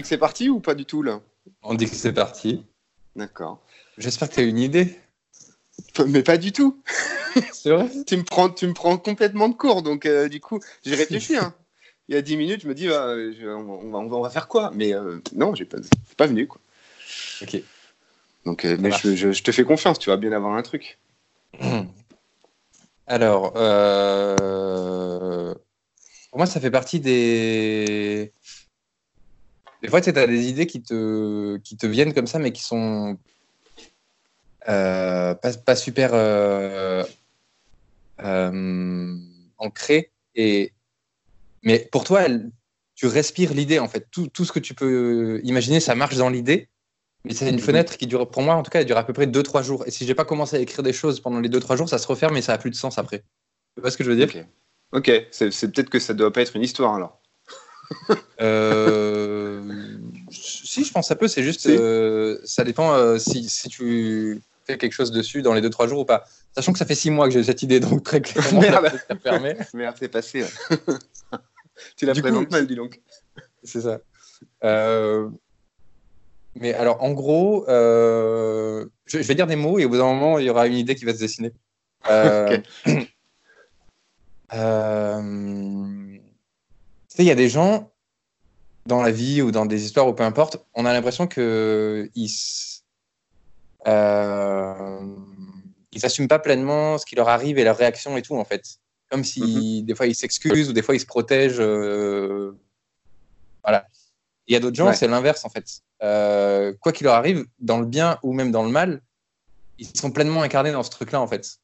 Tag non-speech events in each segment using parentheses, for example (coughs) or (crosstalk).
dit que c'est parti ou pas du tout là? On dit que c'est parti. D'accord. J'espère que tu as une idée. Mais pas du tout. C'est vrai? (laughs) Tu, me prends, tu me prends complètement de court, donc euh, du coup, j'ai réfléchi. Hein. (laughs) Il y a 10 minutes, je me dis, bah, je- on, va, on va- on va faire quoi? Mais euh, non, j'ai pas, c'est pas venu. Quoi. Ok. Donc, euh, mais je, je- je te fais confiance, tu vas bien avoir un truc. (clears throat) Alors, pour moi, ça fait partie des. Des fois, tu as des idées qui te, qui te viennent comme ça, mais qui sont euh, pas, pas super euh, euh, ancrées. Et... Mais pour toi, elle- tu respires l'idée, en fait. Tout, tout ce que tu peux imaginer, ça marche dans l'idée. Mais c'est une Mhm. fenêtre qui dure, pour moi en tout cas, elle dure à peu près 2-3 jours. Et si j'ai pas commencé à écrire des choses pendant les 2-3 jours, ça se referme et ça a plus de sens après. Tu vois ce que je veux dire? Ok. Ok, c'est c'est peut-être que ça doit pas être une histoire alors. (laughs) Euh, Si, je pense ça peut. C'est juste, Si. euh, ça dépend euh, si, si tu fais quelque chose dessus dans les 2-3 jours ou pas. Sachant que ça fait 6 mois que j'ai cette idée, donc très clairement, (laughs) Merde. ça refermer. (laughs) Merde, c'est passé. ouais. tu la Du coup, présentes mal, dis donc. C'est ça. Mais alors, en gros, je, je vais dire des mots et au bout d'un moment, il y aura une idée qui va se dessiner. Euh, (clears throat) euh, il y a des gens dans la vie ou dans des histoires ou peu importe, on a l'impression que ils euh, ils s'assument pas pleinement ce qui leur arrive et leur réaction et tout en fait. Comme si des fois ils s'excusent ou des fois ils se protègent. euh, Voilà. Il y a d'autres gens, Ouais. c'est l'inverse en fait. Euh, quoi qu'il leur arrive, dans le bien ou même dans le mal, ils sont pleinement incarnés dans ce truc-là en fait.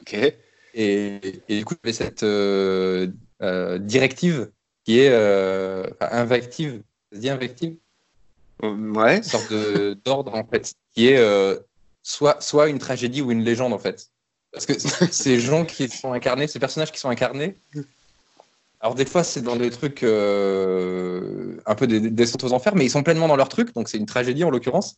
Ok. Et, et du coup, j'avais cette euh, directive qui est euh, invective, ça se dit invective, Ouais. une sorte d'ordre en fait, qui est euh, soit, soit une tragédie ou une légende en fait. Parce que (laughs) ces gens qui sont incarnés, ces personnages qui sont incarnés, alors des fois c'est dans des trucs euh, un peu des, des aux enfers, mais ils sont pleinement dans leur truc, donc c'est une tragédie en l'occurrence.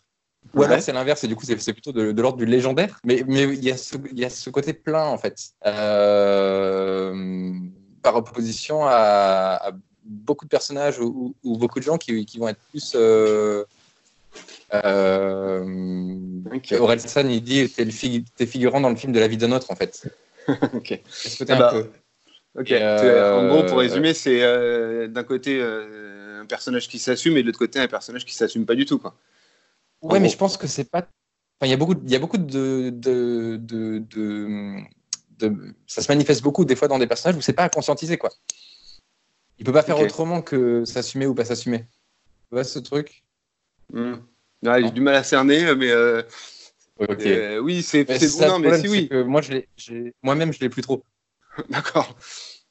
Ou Ouais. alors c'est l'inverse, et du coup c'est plutôt de, de l'ordre du légendaire. Mais mais il y, a ce- il y a ce côté plein en fait, Euh, par opposition à, à beaucoup de personnages ou, ou- ou beaucoup de gens qui, qui vont être plus. Euh, euh, Ok. Orelsan, il dit t'es, le fig- t'es figurant dans le film de la vie d'un autre en fait. (laughs) ok. Côté Ah un bah, peu? Ok. Euh, En gros, pour résumer, c'est euh, d'un côté euh, un personnage qui s'assume et de l'autre côté un personnage qui s'assume pas du tout. Quoi. Ouais, mais je pense que c'est pas. Enfin, il y a beaucoup, il y a beaucoup de, de, de, de, de- Ça se manifeste beaucoup des fois dans des personnages où c'est pas à conscientiser quoi. Il peut pas faire autrement que s'assumer ou pas s'assumer. Tu vois ce truc? Hmm. Ouais, j'ai du mal à cerner, mais euh, euh, oui, c'est ça, bon. Non, mais si, oui. que moi, moi-même, je l'ai plus trop. (laughs) D'accord.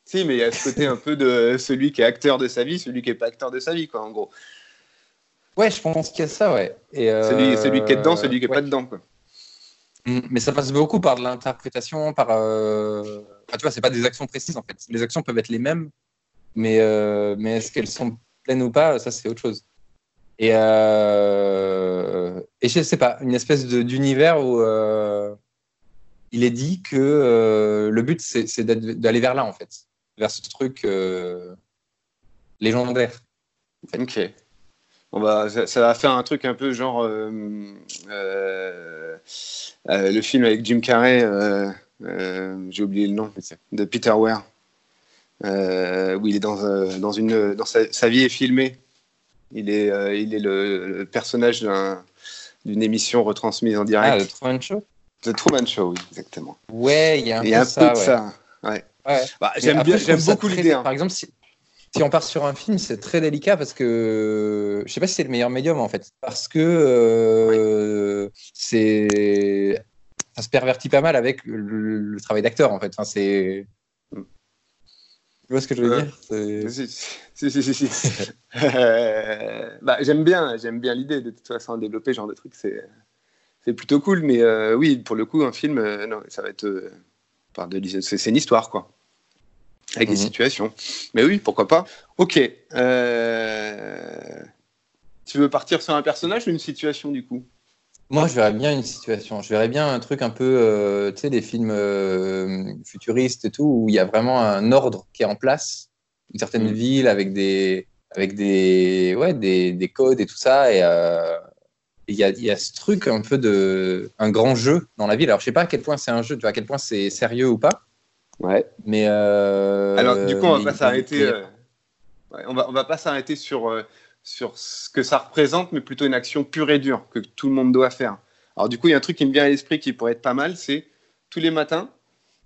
Si, mais il y a ce côté un peu de celui qui est acteur de sa vie, celui qui est pas acteur de sa vie, quoi, en gros. Ouais, je pense qu'il y a ça, ouais. Et, euh, Celui, celui qui est dedans, celui qui est ouais. pas dedans, quoi. Mm, Mais ça passe beaucoup par de l'interprétation, par. euh, Enfin, tu vois, c'est pas des actions précises en fait. Les actions peuvent être les mêmes, mais, euh, mais est-ce qu'elles sont pleines ou pas, ça c'est autre chose. Et, euh... et je sais pas, une espèce d'univers où euh, il est dit que le but c'est d'aller vers là en fait, vers ce truc légendaire. Ok. On va, ça, ça va faire un truc un peu genre euh, euh, euh, le film avec Jim Carrey, j'ai oublié le nom, de Peter Ware, où il est dans, dans une, dans sa, sa vie est filmée. Il est, il est le, le personnage d'un- d'une émission retransmise en Ah, direct. le Truman Show? The Truman Show, oui, exactement. Ouais, il y a un peu, y a un ça, peu de ouais. ça. Ouais. Ouais. Bah, j'aime beaucoup l'idée. hein. Par exemple, si, si on part sur un film, c'est très délicat parce que je sais pas si c'est le meilleur médium en fait, parce que euh, c'est ça se pervertit pas mal avec le, travail d'acteur en fait. Tu vois ce que je veux dire? C'est- Si, si, si, si. Euh, bah, j'aime bien, j'aime bien l'idée de toute façon développer ce genre de truc, c'est c'est plutôt cool. Mais euh, oui, pour le coup, un film, euh, non, ça va être euh, c'est une histoire quoi, avec des Mhm. situations. Mais oui, pourquoi pas. Ok. euh, Tu veux partir sur un personnage ou une situation du coup? Moi, je verrais bien une situation. Je verrais bien un truc un peu, euh, tu sais, des films euh, futuristes et tout, où il y a vraiment un ordre qui est en place, une certaine Mm. ville avec des, avec des, ouais, des, des codes et tout ça. Et euh, il y, a, y, a, ce truc un peu de un grand jeu dans la ville. Alors, je sais pas à quel point c'est un jeu, tu vois, à quel point c'est sérieux ou pas. Ouais. Mais euh, alors, du coup, on va pas s'arrêter. Euh, ouais, on va on va pas s'arrêter sur euh, sur ce que ça représente, mais plutôt une action pure et dure que tout le monde doit faire. Alors, du coup, il y a un truc qui me vient à l'esprit qui pourrait être pas mal, c'est tous les matins.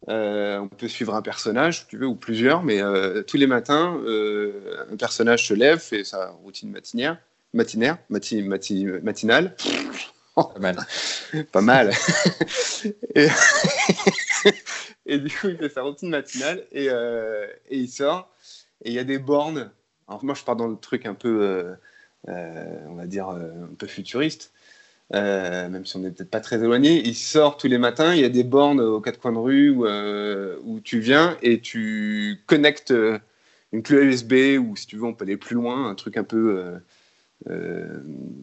Euh, on peut suivre un personnage, si tu veux, ou plusieurs, mais euh, tous les matins, euh, un personnage se lève, fait sa routine matinière, matinaire, mati, mati, matinale. Pas mal. (laughs) pas mal. (laughs) et, et, du coup, il fait sa routine matinale et, et il sort. Et il y a des bornes. Alors, moi, je pars dans le truc un peu, on va dire, un peu futuriste. Euh, même si on n'est peut-être pas très éloigné, il sort tous les matins, il y a des bornes aux quatre coins de rue où, euh, où tu viens et tu connectes euh, une clé USB ou si tu veux on peut aller plus loin, un truc un peu, euh, euh,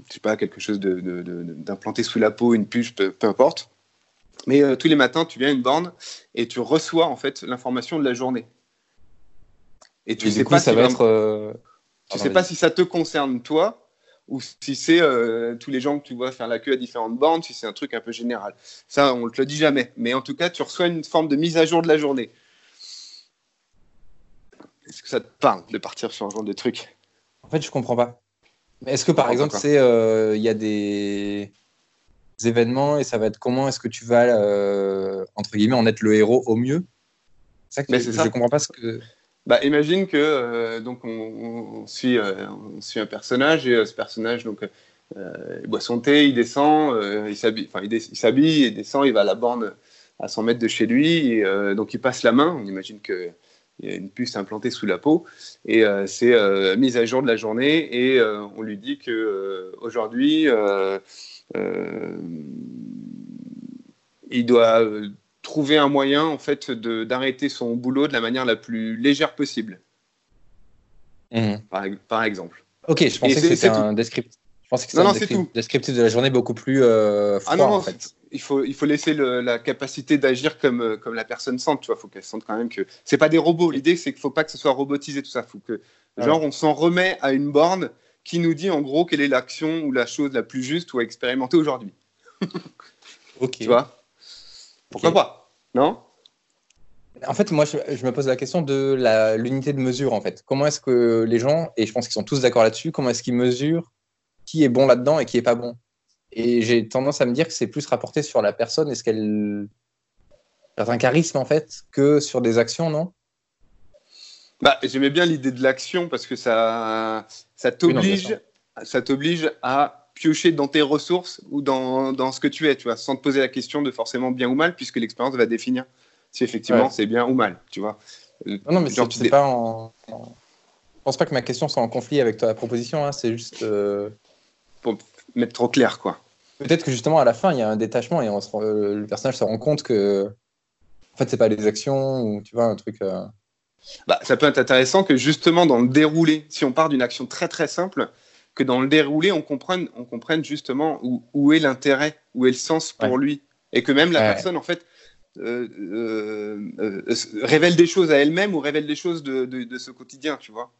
je sais pas, quelque chose d'implanté sous la peau, une puce, peu importe. Mais tous les matins tu viens à une borne et tu reçois en fait l'information de la journée. Et tu et sais coup, pas ça si va être... Tu sais pas si ça te concerne toi ou si c'est euh, tous les gens que tu vois faire la queue à différentes bornes, si c'est un truc un peu général. Ça, on ne te le dit jamais. Mais en tout cas, tu reçois une forme de mise à jour de la journée. Est-ce que ça te parle de partir sur un genre de truc? En fait, je comprends pas. Est-ce que par exemple, c'est euh, il y a des événements et ça va être comment est-ce que tu vas euh, entre guillemets en être le héros au mieux ça que je, ça. je comprends pas ce que bah, imagine que euh, donc on, on, suit, euh, on suit un personnage et ce personnage donc il boit son thé, il descend, il s'habille, enfin il, il s'habille, il descend, il va à la borne à 100 mètres de chez lui et donc il passe la main. On imagine que il y a une puce implantée sous la peau et c'est mise à jour de la journée et on lui dit que aujourd'hui il doit trouver un moyen en fait d'arrêter son boulot de la manière la plus légère possible. Mmh. Par, par, exemple. Ok, je pensais que c'était un descriptif. Je pensais que c'était un descriptif, descriptif de la journée beaucoup plus euh, froid, ah non, en fait. Il faut, il faut laisser le, la capacité d'agir comme, comme la personne sent. Tu vois, faut qu'elle sente quand même que c'est pas des robots. L'idée, c'est qu'il faut pas que ce soit robotisé tout ça. Faut que genre on s'en remet à une borne qui nous dit en gros quelle est l'action ou la chose la plus juste ou à expérimenter aujourd'hui. (laughs) ok. Tu vois? Pourquoi okay. pas? Non? En fait, moi, je, je, me pose la question de l'unité de mesure, en fait. Comment est-ce que les gens, et je pense qu'ils sont tous d'accord là-dessus, comment est-ce qu'ils mesurent qui est bon là-dedans et qui est pas bon? Et j'ai tendance à me dire que c'est plus rapporté sur la personne, est-ce qu'elle un charisme, en fait, que sur des actions, non? Bah, J'aimais bien l'idée de l'action parce que ça, ça t'oblige oui, ça t'oblige à piocher dans tes ressources ou dans, dans, ce que tu es, tu vois, sans te poser la question de forcément bien ou mal, puisque l'expérience va définir si effectivement ouais. c'est bien ou mal, tu vois. Non, non mais pas en... Je pense pas que ma question soit en conflit avec ta proposition, hein, c'est juste... Euh... Pour mettre trop clair, quoi. Peut-être que justement, à la fin, il y a un détachement et on se... le personnage se rend compte que, en fait, c'est pas des actions ou, tu vois, un truc... Euh... Bah, ça peut être intéressant que justement, dans le déroulé, si on part d'une action très très simple, que dans le déroulé, on comprenne, on comprenne justement où, où est l'intérêt, où est le sens pour ouais. lui. Et que même la ouais. personne, en fait, euh, euh, euh, révèle des choses à elle-même ou révèle des choses de, de, de, ce quotidien, tu vois.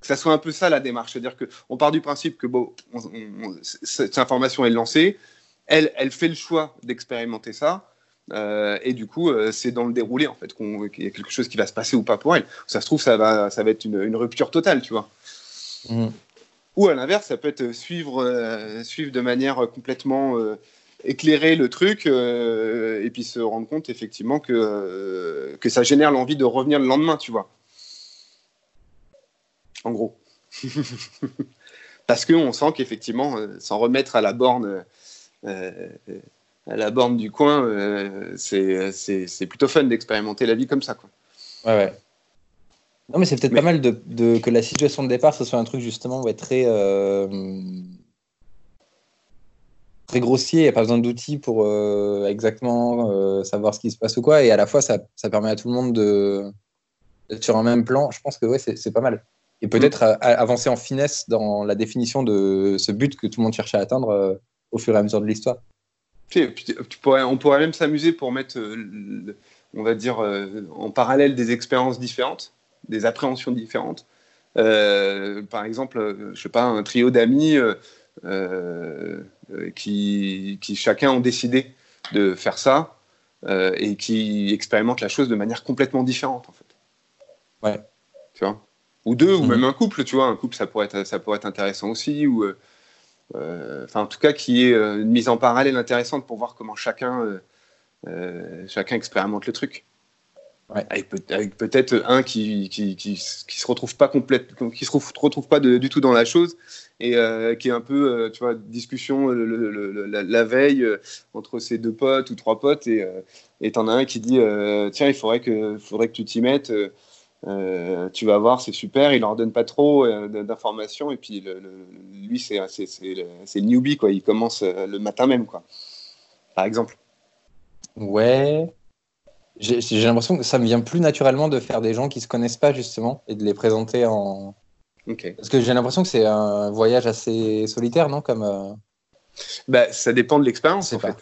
Que ça soit un peu ça la démarche. C'est-à-dire qu'on part du principe que bon, on, on, cette information est lancée, elle, elle fait le choix d'expérimenter ça. Euh, et du coup, euh, c'est dans le déroulé en fait qu'il qu y a quelque chose qui va se passer ou pas pour elle. Ça se trouve, ça va, ça va être une, une rupture totale, tu vois. Mmh. Ou à l'inverse, ça peut être suivre, euh, suivre de manière complètement éclairée le truc et puis se rendre compte effectivement que, que ça génère l'envie de revenir le lendemain, tu vois. En gros. (laughs) Parce qu'on sent qu'effectivement, s'en remettre à la borne, à la borne du coin, c'est plutôt fun d'expérimenter la vie comme ça. Quoi. Ouais, ouais. Non, mais c'est peut-être mais... pas mal de, de, que la situation de départ, ce soit un truc justement ouais, très, euh, très grossier. Il n'y a pas besoin d'outils pour euh, exactement euh, savoir ce qui se passe ou quoi. Et à la fois, ça, ça permet à tout le monde d'être sur un même plan. Je pense que ouais, c'est pas mal. Et peut-être mmh. avancer en finesse dans la définition de ce but que tout le monde cherche à atteindre euh, au fur et à mesure de l'histoire. On pourrait même s'amuser pour mettre, on va dire, en parallèle des expériences différentes des appréhensions différentes. par exemple, je sais pas, un trio d'amis qui, qui chacun ont décidé de faire ça et qui expérimentent la chose de manière complètement différente en fait. Ouais. Tu vois? Ou deux, ou mhm. même un couple, tu vois. Un couple, ça pourrait être, ça pourrait être intéressant aussi. Ou, euh, enfin, en tout cas, qui est euh, une mise en parallèle intéressante pour voir comment chacun, euh, chacun expérimente le truc. Ouais. Avec, peut-être un qui, qui, qui, qui, se retrouve pas complète, qui se retrouve pas du tout dans la chose et qui est un peu, tu vois, discussion la, veille entre ses deux potes ou trois potes et t'en as un qui dit tiens il faudrait que, faudrait que tu t'y mettes. Euh, tu vas voir, c'est super, il leur donne pas trop euh, d'informations et puis lui c'est le, newbie quoi, il commence euh, le matin même quoi, par exemple. Ouais, j'ai l'impression que ça me vient plus naturellement de faire des gens qui se connaissent pas justement et de les présenter en. Parce que j'ai l'impression que c'est un voyage assez solitaire, non Comme. Bah, ça dépend de l'expérience en fait.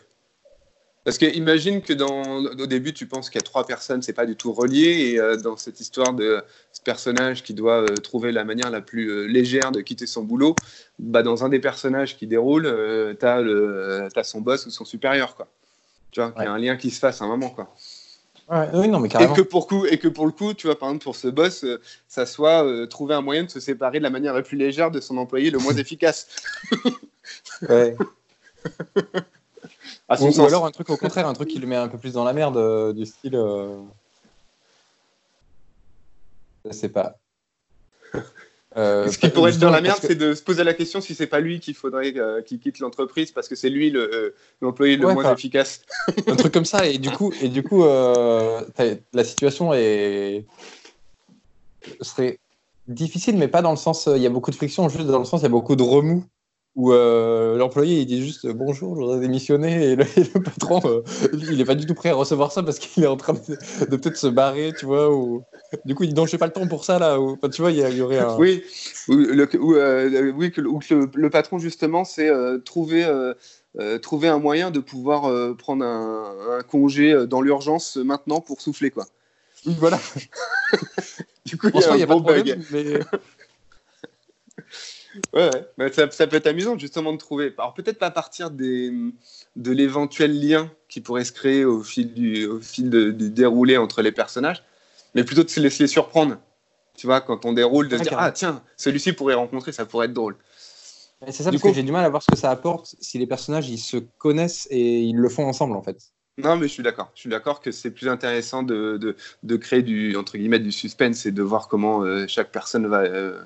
Parce que imagine que dans, au début, tu penses qu'il y a trois personnes, c'est pas du tout relié, et euh, dans cette histoire de ce personnage qui doit euh, trouver la manière la plus euh, légère de quitter son boulot, bah, dans un des personnages qui déroule, tu as, son boss ou son supérieur, quoi. Tu vois, il y a un lien qui se fasse à un moment, quoi. oui, non, mais carrément. Et que, pour coup, et que pour le coup, tu vois, par exemple, pour ce boss, ça soit trouver un moyen de se séparer de la manière la plus légère de son employé le moins (laughs) efficace. ouais. (laughs) ou, alors un truc au contraire, un truc qui le met un peu plus dans la merde, euh, du style. Euh... Je sais pas. Euh, (laughs) Ce qui pourrait être dans la merde, c'est de se poser la question si c'est pas lui qu'il faudrait euh, qu'il quitte l'entreprise parce que c'est lui l'employé le, moins efficace. un truc comme ça, et du coup, et du coup la situation est serait difficile, mais pas dans le sens il y a beaucoup de friction, juste dans le sens il y a beaucoup de remous où euh, l'employé il dit juste bonjour, je voudrais démissionner et le, (laughs) patron euh, il n'est pas du tout prêt à recevoir ça parce qu'il est en train de, peut-être se barrer, tu vois. Ou... Du coup il dit non, je n'ai pas le temps pour ça là. Ou... tu vois, il y, aurait un. Oui, le, euh, oui que, le, patron justement c'est trouver. trouver un moyen de pouvoir prendre un, congé dans l'urgence maintenant pour souffler quoi. Voilà. (laughs) du coup, il y a, pas de problème, mais... Ouais, ça, peut être amusant justement de trouver. Alors peut-être pas à partir des, de l'éventuel lien qui pourrait se créer au fil du, au fil du déroulé entre les personnages, mais plutôt de se laisser surprendre. Tu vois, quand on déroule, de se dire ah tiens, celui-ci pourrait rencontrer, ça pourrait être drôle. C'est ça, parce que j'ai du mal à voir ce que ça apporte si les personnages ils se connaissent et ils le font ensemble en fait. Non, mais je suis d'accord. Je suis d'accord que c'est plus intéressant de, de, de, créer du entre guillemets du suspense et de voir comment euh, chaque personne va euh,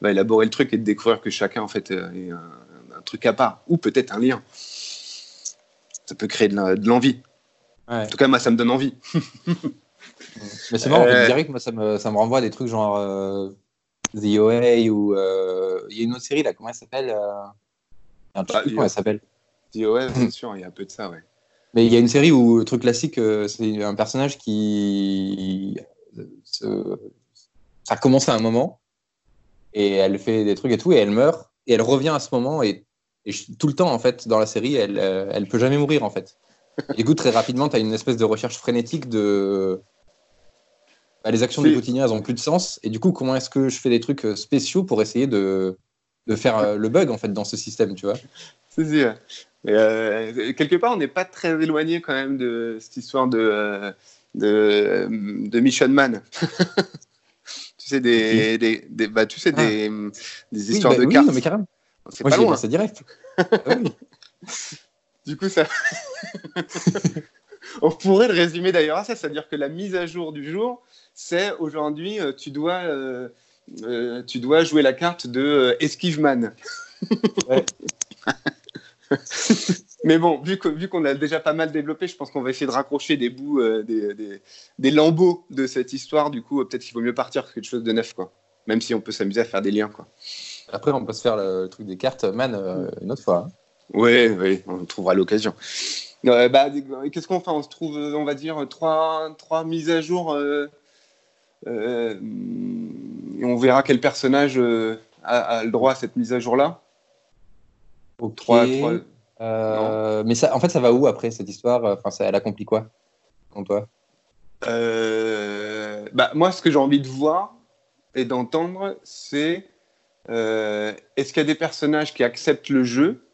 va élaborer le truc et de découvrir que chacun en fait euh, est un, truc à part ou peut-être un lien. Ça peut créer de l'envie. En tout cas, moi, ça me donne envie. (laughs) Mais c'est marrant, euh... direct, moi, ça me, ça me renvoie à des trucs genre euh, The OA ou euh, il y a une autre série là, comment elle s'appelle ah, Comment elle s'appelle The OA, bien sûr, il y a un peu de ça, ouais. Mais il y a une série où le truc classique, c'est un personnage qui. Ça commence à un moment, et elle fait des trucs et tout, et elle meurt, et elle revient à ce moment, et, tout le temps, en fait, dans la série, elle, euh, elle peut jamais mourir, en fait. Et du coup, très rapidement, tu as une espèce de recherche frénétique de. Bah, les actions du quotidien, elles ont plus de sens, et du coup, comment est-ce que je fais des trucs euh, spéciaux pour essayer de, de faire euh, le bug, en fait, dans ce système, tu vois? C'est sûr. quelque part, on n'est pas très éloigné quand même de cette histoire de, de, de Mission Man. (laughs) tu sais, des, des, des bah, tu sais, ah. des, des, histoires bah de cartes. Oui, mais carrément. C'est pas loin. C'est direct. (laughs) Ah du coup, ça. (laughs) On pourrait le résumer d'ailleurs à ça, c'est-à-dire que la mise à jour du jour, c'est aujourd'hui, euh, tu dois, euh, euh, tu dois jouer la carte de euh, Esquive Man. Ouais. (laughs) Mais bon, vu qu'on vu qu'on a déjà pas mal développé, je pense qu'on va essayer de raccrocher des bouts, euh, des, des, des, lambeaux de cette histoire. Du coup, peut-être qu'il vaut mieux partir sur quelque chose de neuf, quoi. Même si on peut s'amuser à faire des liens, quoi. Après, on peut se faire le, truc des cartes, man, euh, une autre fois. Oui, hein. oui, on trouvera l'occasion. Euh, bah, Qu'est-ce qu'on fait? On se trouve, on va dire, trois, trois mises à jour. et on verra quel personnage a, a, le droit à cette mise à jour-là. Okay. Trois, trois... Euh, mais ça, en fait, ça va où après cette histoire? Enfin, ça, elle accomplit quoi, pour toi? Euh, bah, Moi, ce que j'ai envie de voir, et d'entendre, c'est euh, est-ce qu'il y a des personnages qui acceptent le jeu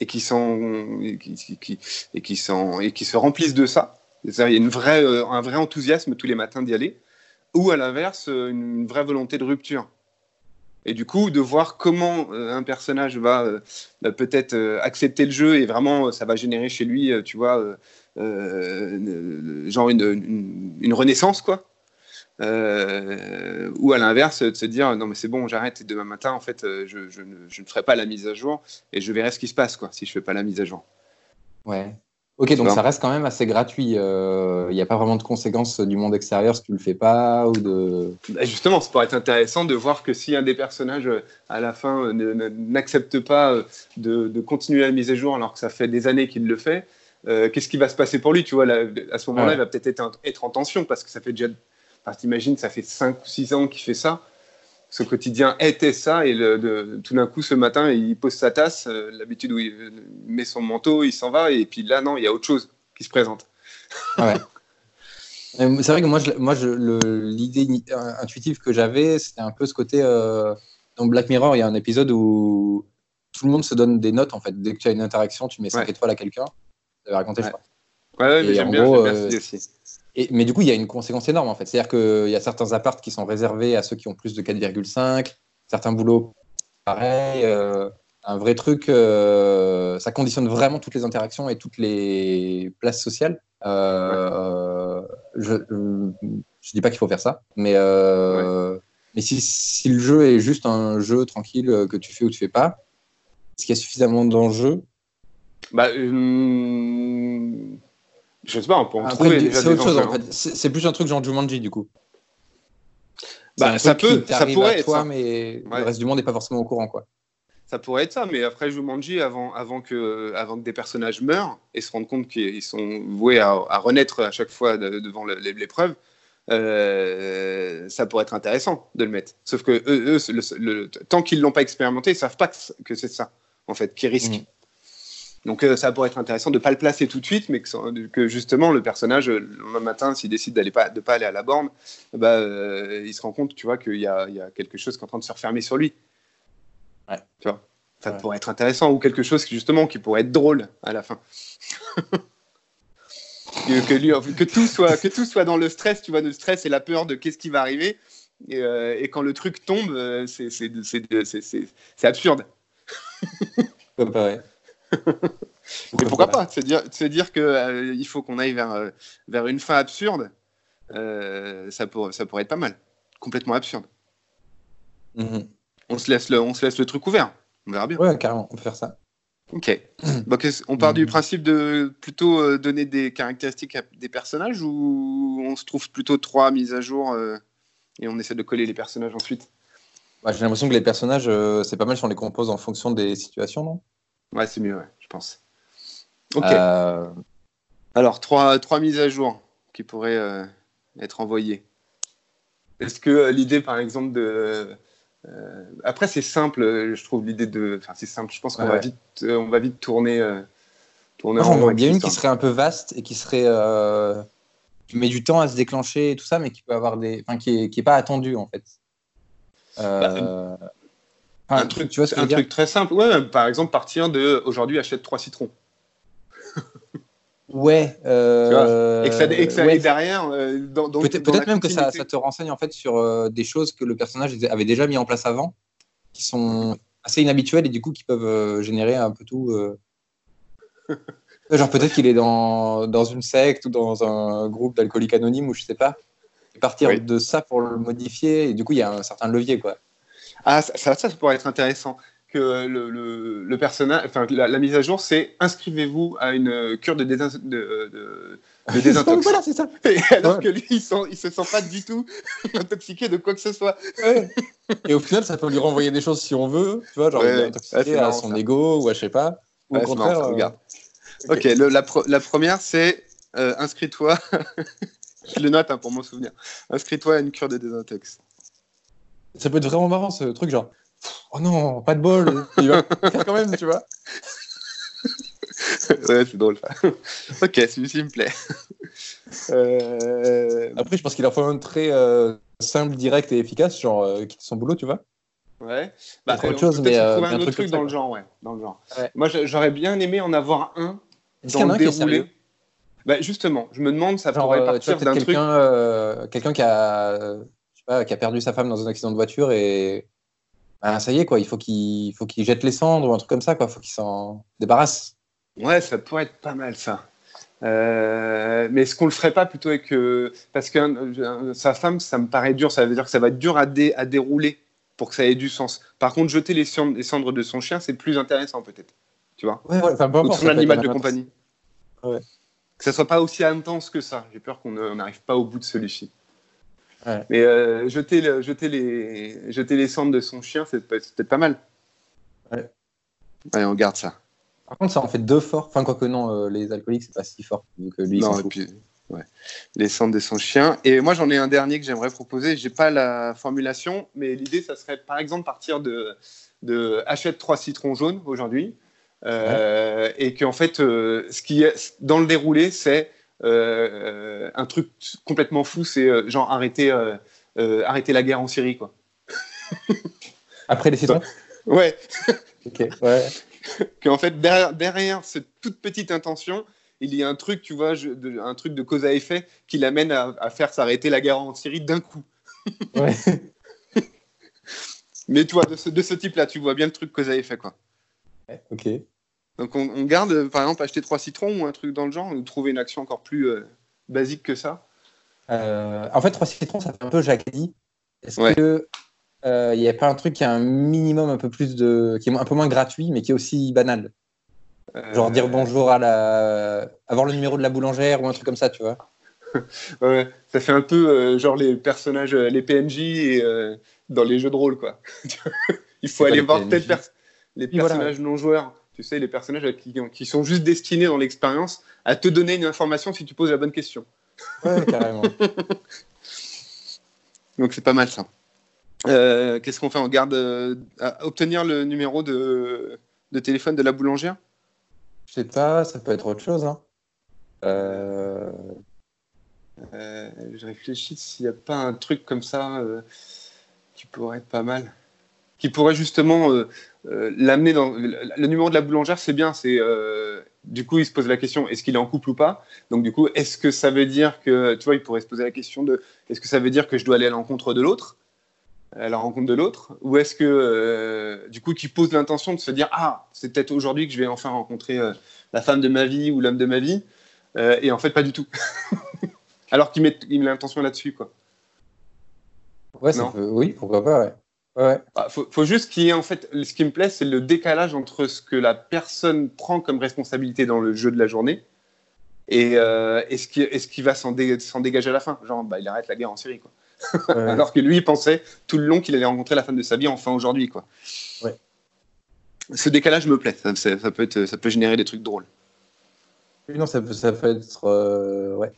et qui, sont, et qui, qui, et qui, sont, et qui se remplissent de ça? Il y a une vraie, un vrai enthousiasme tous les matins d'y aller, ou à l'inverse, une vraie volonté de rupture. Et du coup, de voir comment euh, un personnage va peut-être accepter le jeu et vraiment ça va générer chez lui, tu vois, genre une, renaissance, quoi. Euh, ou à l'inverse, de se dire non mais c'est bon, j'arrête et demain matin en fait euh, je, je, ne, je, ne, ferai pas la mise à jour et je verrai ce qui se passe quoi si je fais pas la mise à jour. Ouais. Ok, donc ça reste quand même assez gratuit. Il euh, n'y a pas vraiment de conséquences du monde extérieur si tu le fais pas ou de. Bah, justement, ça pourrait être intéressant de voir que si un des personnages à la fin n'accepte pas de, de, continuer la mise à jour alors que ça fait des années qu'il le fait, qu'est-ce qui va se passer pour lui Tu vois, là, à ce moment-là, il va peut-être être, être, en tension parce que ça fait déjà Enfin, t'imagines, ça fait 5 ou 6 ans qu'il fait ça. Ce quotidien était ça, et de, tout d'un coup, ce matin, il pose sa tasse, euh, l'habitude où il, met son manteau, il s'en va, et puis là, non, il y a autre chose qui se présente. Ouais. (laughs) Euh, c'est vrai que moi, moi l'idée intuitive que j'avais, c'était un peu ce côté. Euh, dans Black Mirror, il y a un épisode où tout le monde se donne des notes, en fait. Dès que tu as une interaction, tu mets 5 étoiles à quelqu'un. Ça va raconter, ouais. je crois. Ouais, mais j'aime bien, bien euh, aussi mais du coup, il y a une conséquence énorme en fait. C'est-à-dire qu'il y a certains apparts qui sont réservés à ceux qui ont plus de 4,5, certains boulots pareil. Euh, un vrai truc, euh, ça conditionne vraiment toutes les interactions et toutes les places sociales. Euh, je ne dis pas qu'il faut faire ça, mais, mais si, si, le jeu est juste un jeu tranquille que tu fais ou tu fais pas, est-ce qu'il y a suffisamment d'enjeux? Bah, je sais pas, on peut en trouver. C'est autre chose en fait. C'est plus un truc genre Jumanji du coup. Bah, ça peut, ça pourrait être toi, ça. mais le reste du monde n'est pas forcément au courant quoi. Ça pourrait être ça, mais après Jumanji, avant, avant, que, avant que des personnages meurent et se rendent compte qu'ils sont voués à, renaître à chaque fois devant l'épreuve, euh, ça pourrait être intéressant de le mettre. Sauf que eux, le, tant qu'ils l'ont pas expérimenté, ils savent pas que, c'est ça en fait qui risque. Mhm. Donc euh, ça pourrait être intéressant de ne pas le placer tout de suite, mais que, justement le personnage, le lendemain matin, s'il décide d'aller pas, de pas aller à la borne, bah, euh, il se rend compte, tu vois, qu'il y a, quelque chose qui est en train de se refermer sur lui. Ouais. Tu vois, ça pourrait être intéressant ou quelque chose qui justement qui pourrait être drôle à la fin. (laughs) que, lui, que tout soit, que tout soit dans le stress, tu vois, le stress et la peur de qu'est-ce qui va arriver. Et, euh, et, quand le truc tombe, c'est absurde. ouais. Et pourquoi pas C'est dire, dire qu'il euh, il faut qu'on aille vers, euh, vers une fin absurde. Euh, ça, pour, ça pourrait être pas mal. Complètement absurde. Mhm. On, se laisse le, on se laisse le truc ouvert. On verra bien. Ouais, carrément, on peut faire ça. Ok. (clears throat) Donc, on part du principe de plutôt donner des caractéristiques à des personnages ou on se trouve plutôt trois mises à jour et on essaie de coller les personnages ensuite? Bah, J'ai l'impression que les personnages, c'est pas mal si on les compose en fonction des situations, non? Ouais, c'est mieux, ouais, je pense. Ok. Euh, Alors, trois, trois mises à jour qui pourraient euh, être envoyées. Est-ce que euh, l'idée, par exemple, de. Après, c'est simple, je trouve l'idée de. Enfin, c'est simple, je pense qu'on va, vite, on va vite tourner. tourner en Il y a une qui serait un peu vaste et qui serait. qui met du temps à se déclencher et tout ça, mais qui peut avoir des. Enfin, qui n'est qui est pas attendu, en fait. Bah, un, truc, tu vois un truc très simple. Ouais, par exemple, partir de aujourd'hui achète trois citrons. (laughs) ouais. Euh... et que ça, et que ça ouais. derrière. Euh, Peut-être même que ça, ça, te renseigne en fait sur euh, des choses que le personnage avait déjà mis en place avant, qui sont assez inhabituelles et du coup qui peuvent euh, générer un peu tout. (laughs) Genre peut-être qu'il est dans, dans une secte ou dans un groupe d'alcooliques anonymes ou je sais pas. Et partir oui. de ça pour le modifier, et du coup il y a un certain levier quoi. Ah, ça, ça, ça, pourrait être intéressant. Que le, le, le personnage, enfin, la, la, mise à jour, c'est inscrivez-vous à une cure de, désin, de, de, de (laughs) désintox. voilà, c'est ça. Et alors ouais. que lui, il, sent, il se sent pas du tout (laughs) intoxiqué de quoi que ce soit. Ouais. (laughs) Et au final, ça peut lui renvoyer des choses si on veut, tu vois, genre ouais, intoxiqué à son ça. ego ou à je sais pas. Ou au contraire. Marrant, regarde. Euh... Ok, le, la, pro, la, première, c'est euh, inscris-toi. je le note hein, pour mon souvenir. Inscris-toi à une cure de désintox. Ça peut être vraiment marrant ce truc, genre, oh non, pas de bol, il va (laughs) faire quand même, tu vois. (laughs) ouais, c'est drôle ça. (laughs) ok, celui-ci me plaît. Euh... Après, je pense qu'il en faut un très euh, simple, direct et efficace, genre euh, qui fait son boulot, tu vois. Ouais. Bah, autre chose, mais euh, un, un autre truc, dans le genre, ouais, dans le genre. Ouais. Moi, j'aurais bien aimé en avoir un dans le déroulé. Bah, justement, je me demande, ça genre, pourrait partir d'un truc. Quelqu'un quelqu'un qui a, pas, qui a perdu sa femme dans un accident de voiture et bah, ça y est quoi, il faut qu'il faut qu'il jette les cendres ou un truc comme ça quoi, faut qu'il s'en débarrasse. Ouais, ça pourrait être pas mal ça. Euh, mais est-ce qu'on le ferait pas plutôt avec parce que sa femme, ça me paraît dur, ça veut dire que ça va être dur à, dé, à dérouler pour que ça ait du sens. Par contre, jeter les cendres, les cendres de son chien, c'est plus intéressant peut-être. Tu vois? Ouais, ouais, Ou son animal de compagnie. Ouais. Que ça soit pas aussi intense que ça. J'ai peur qu'on n'arrive pas au bout de celui-ci. Ouais. Mais euh, jeter, le, jeter, les, jeter les cendres de son chien, c'est peut-être pas mal. Ouais. Allez, on garde ça. Par contre, ça en fait deux forts. Enfin, quoi que non, euh, les alcooliques, c'est pas si fort. Donc, euh, lui, non, et puis, ouais. Les cendres de son chien. Et moi, j'en ai un dernier que j'aimerais proposer. J'ai pas la formulation, mais l'idée, ça serait par exemple partir de, de achète trois citrons jaunes aujourd'hui. Euh, ouais. Et qu'en fait, ce qui est dans le déroulé, c'est euh, un truc complètement fou, c'est euh, genre arrêter, arrêter la guerre en Syrie, quoi. (laughs) Après les citrons Ouais. (laughs) ok, ouais. Qu'en fait, derrière, derrière, cette toute petite intention, il y a un truc, tu vois, je, de, un truc de cause à effet qui l'amène à, à, faire s'arrêter la guerre en Syrie d'un coup. (laughs) Ouais. Mais tu vois, de ce, de ce type-là, tu vois bien le truc cause à effet, quoi. Ok. Donc on, on, garde, par exemple, acheter trois citrons ou un truc dans le genre, ou trouver une action encore plus euh, basique que ça. Euh, en fait, trois citrons, ça fait un peu Jackie. Est-ce ouais. que il euh, n'y a pas un truc qui a un minimum un peu plus de, qui est un peu moins gratuit, mais qui est aussi banal? Genre dire bonjour à la, avoir le numéro de la boulangère ou un truc comme ça, tu vois? (laughs) ouais, ça fait un peu euh, genre les personnages, les PNJ et, euh, dans les jeux de rôle, quoi. (laughs) Il faut aller voir peut-être per les personnages voilà. non joueurs. Tu sais, les personnages qui, qui sont juste destinés dans l'expérience à te donner une information si tu poses la bonne question. Ouais, carrément. (laughs) Donc c'est pas mal ça. Euh, Qu'est-ce qu'on fait? On garde euh, à obtenir le numéro de, de, téléphone de la boulangère? Je sais pas, ça peut être autre chose. Hein. Euh... je réfléchis s'il n'y a pas un truc comme ça qui pourrait être pas mal. Qui pourrait justement l'amener dans. Le, numéro de la boulangère, c'est bien. C'est du coup, il se pose la question est-ce qu'il est en couple ou pas? Donc, du coup, est-ce que ça veut dire que. Tu vois, il pourrait se poser la question de est-ce que ça veut dire que je dois aller à l'encontre de l'autre? À la rencontre de l'autre? Ou est-ce que, euh, du coup, tu poses l'intention de se dire Ah, c'est peut-être aujourd'hui que je vais enfin rencontrer euh, la femme de ma vie ou l'homme de ma vie? Euh, Et en fait, pas du tout. (laughs) Alors qu'il met, met l'intention là-dessus, quoi. Ouais, ça peut... oui, pourquoi pas, ouais. Ouais. Bah, faut, faut, juste qu'il y ait, en fait, ce qui me plaît, c'est le décalage entre ce que la personne prend comme responsabilité dans le jeu de la journée et, euh, et ce, qui, et ce qui va s'en dé dégager à la fin. Genre, bah, il arrête la guerre en Syrie, quoi. Ouais. (laughs) Alors que lui, il pensait tout le long qu'il allait rencontrer la femme de sa vie enfin aujourd'hui. Quoi. Ouais. Ce décalage me plaît. Ça, ça, peut être, ça peut générer des trucs drôles. Non, ça peut, ça peut être. Euh, ouais.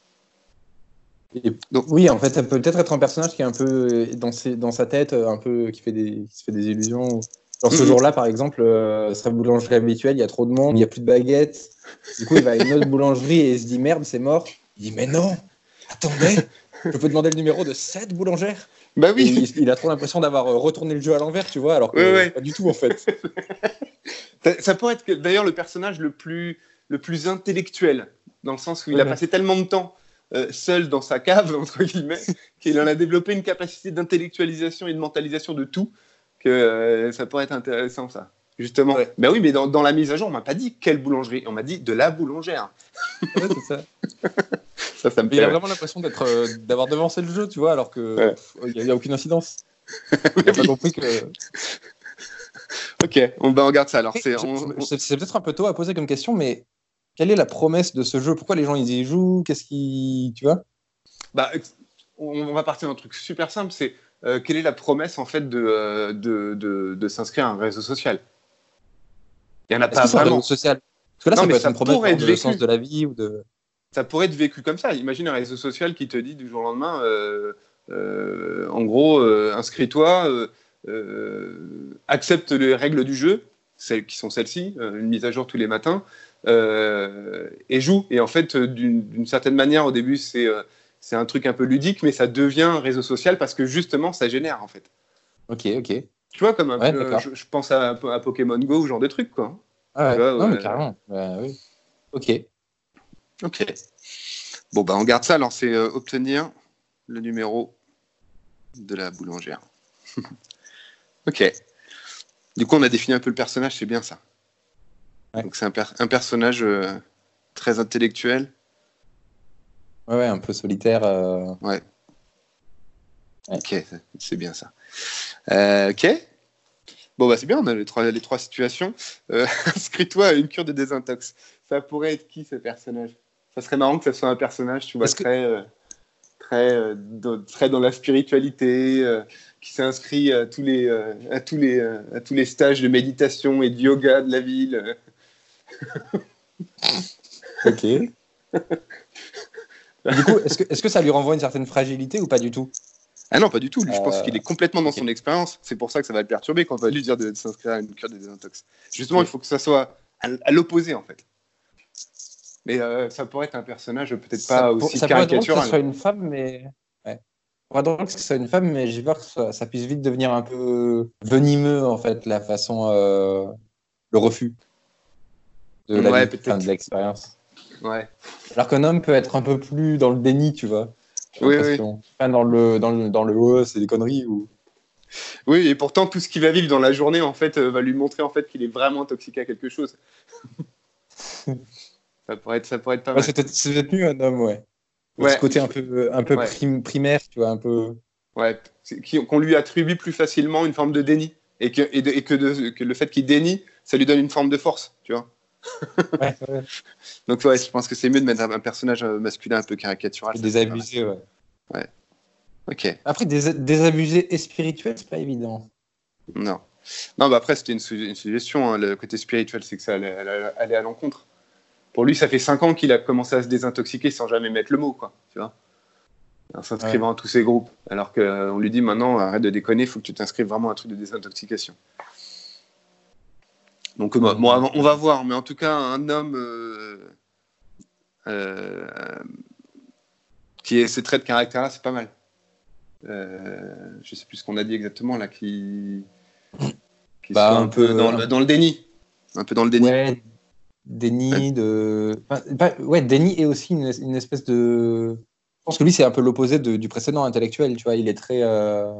Et, Donc, oui, en fait, ça peut peut-être être un personnage qui est un peu dans, ses, dans sa tête, un peu qui, fait des, qui se fait des illusions. Genre ce mmh. jour-là, par exemple, euh, serait boulangerie habituelle, il y a trop de monde, il n'y a plus de baguettes. Du coup, il va à une autre boulangerie et il se dit merde, c'est mort. Il dit mais non, attendez, je peux demander le numéro de cette boulangère Bah oui. Il, il, a trop l'impression d'avoir retourné le jeu à l'envers, tu vois, alors que ouais, ouais. pas du tout en fait. (laughs) ça, ça, pourrait être d'ailleurs le personnage le plus, le plus intellectuel, dans le sens où il ouais. a passé tellement de temps euh, seul dans sa cave, (laughs) entre guillemets, qu'il en a développé une capacité d'intellectualisation et de mentalisation de tout, que euh, ça pourrait être intéressant ça. Justement. Ouais. Ben oui, mais dans, dans, la mise à jour, on m'a pas dit quelle boulangerie, on m'a dit de la boulangère. Ouais, c'est ça. (laughs) ça, ça me il a vraiment l'impression d'être, euh, d'avoir devancé le jeu, tu vois, alors que il n'y a, a, aucune incidence. (laughs) Il n'a pas compris que. ok, on ben, regarde ça alors. C'est, on... c'est peut-être un peu tôt à poser comme question, mais quelle est la promesse de ce jeu? Pourquoi les gens ils y jouent? Qu'est-ce qui, tu vois? Bah, on va partir d'un truc super simple. C'est euh, quelle est la promesse en fait de, euh, de, de, de s'inscrire à un réseau social? Il n'y en a pas vraiment. social? Parce que là, non, ça peut être une promesse être le sens de la vie ou de. Ça pourrait être vécu comme ça. Imagine un réseau social qui te dit du jour au lendemain, euh, euh, en gros, inscris-toi, accepte les règles du jeu, celles qui sont celles-ci, une mise à jour tous les matins, et joue. Et en fait, d'une certaine manière, au début, c'est c'est un truc un peu ludique, mais ça devient un réseau social parce que justement, ça génère en fait. Ok, ok. Tu vois, comme un Ouais, peu, je, je pense à, à Pokémon Go ou genre de trucs, quoi. Ah ouais. Ouais, non, ouais. mais carrément. Bah, oui. Ok. Ok. Bon, bah, on garde ça. Alors, c'est euh, obtenir le numéro de la boulangère. (laughs) ok. Du coup, on a défini un peu le personnage, c'est bien ça. Ouais. Donc, c'est un, per- un personnage euh, très intellectuel. Ouais, ouais, un peu solitaire. euh, Ouais. Ok, c'est bien ça. Euh, ok. Bon, bah, c'est bien, on a les trois, les trois situations. (laughs) Inscris-toi à une cure de désintox. Ça pourrait être qui ce personnage? Ça serait marrant que ça soit un personnage, tu vois, que- très, très, dans, très dans la spiritualité, qui s'inscrit à tous les, à tous les, à tous les stages de méditation et de yoga de la ville. (laughs) Ok. du coup, est-ce que, est-ce que ça lui renvoie une certaine fragilité ou pas du tout? Ah non, pas du tout. Lui, je pense Euh, qu'il est complètement dans son expérience. C'est pour ça que ça va le perturber quand on va lui dire de, de s'inscrire à une cure de désintox. Justement, il faut que ça soit à, à l'opposé, en fait. Mais euh, ça pourrait être un personnage peut-être pas pour- aussi ça pourrait être drôle que ce caricatural. soit une femme, mais. Ouais. Drôle que ce soit une femme, mais j'ai peur que ça, ça puisse vite devenir un peu venimeux, en fait, la façon. euh, le refus de la Ouais, vie, peut-être. enfin, de l'expérience. Ouais. Alors qu'un homme peut être un peu plus dans le déni, tu vois. Oui. Pas dans le, dans le, dans le oh, c'est des conneries ou. Oui, et pourtant, tout ce qu'il va vivre dans la journée, en fait, euh, va lui montrer en fait qu'il est vraiment intoxiqué à quelque chose. (laughs) ça, pourrait être, ça pourrait être pas Ouais, mal. c'est peut-être mieux un homme, ouais. Ouais. Ce côté un peu, un peu Ouais. prim- primaire, tu vois, un peu. Ouais, qu'on lui attribue plus facilement une forme de déni. Et que, et de- et que, de- que le fait qu'il dénie, ça lui donne une forme de force, tu vois. Ouais, ouais. Donc ouais, je pense que c'est mieux de mettre un personnage euh, masculin un peu caricatural. Désabusé, ouais. Ok, Après, dés- désabusé et spirituel, c'est pas évident. non. Non, bah après, c'était une, su- une suggestion. hein. Le côté spirituel, c'est que ça allait, allait- allait à l'encontre. Pour lui, ça fait 5 ans qu'il a commencé à se désintoxiquer sans jamais mettre le mot, quoi. Tu vois En s'inscrivant à tous ces groupes. Alors qu'on lui dit maintenant, arrête de déconner, il faut que tu t'inscrives vraiment à un truc de désintoxication. Donc, euh, bon, on va- voir. Mais en tout cas, un homme euh, euh, qui ait ces traits de caractère-là, c'est pas mal. Je sais plus ce qu'on a dit exactement là, qui, qui Bah, soit un, un peu, peu- dans, le, dans le déni. Un peu dans le déni. Ouais, déni de. enfin, ouais, déni et aussi une, une espèce de. Je pense que lui, c'est un peu l'opposé du précédent intellectuel, tu vois. Il est très. Euh...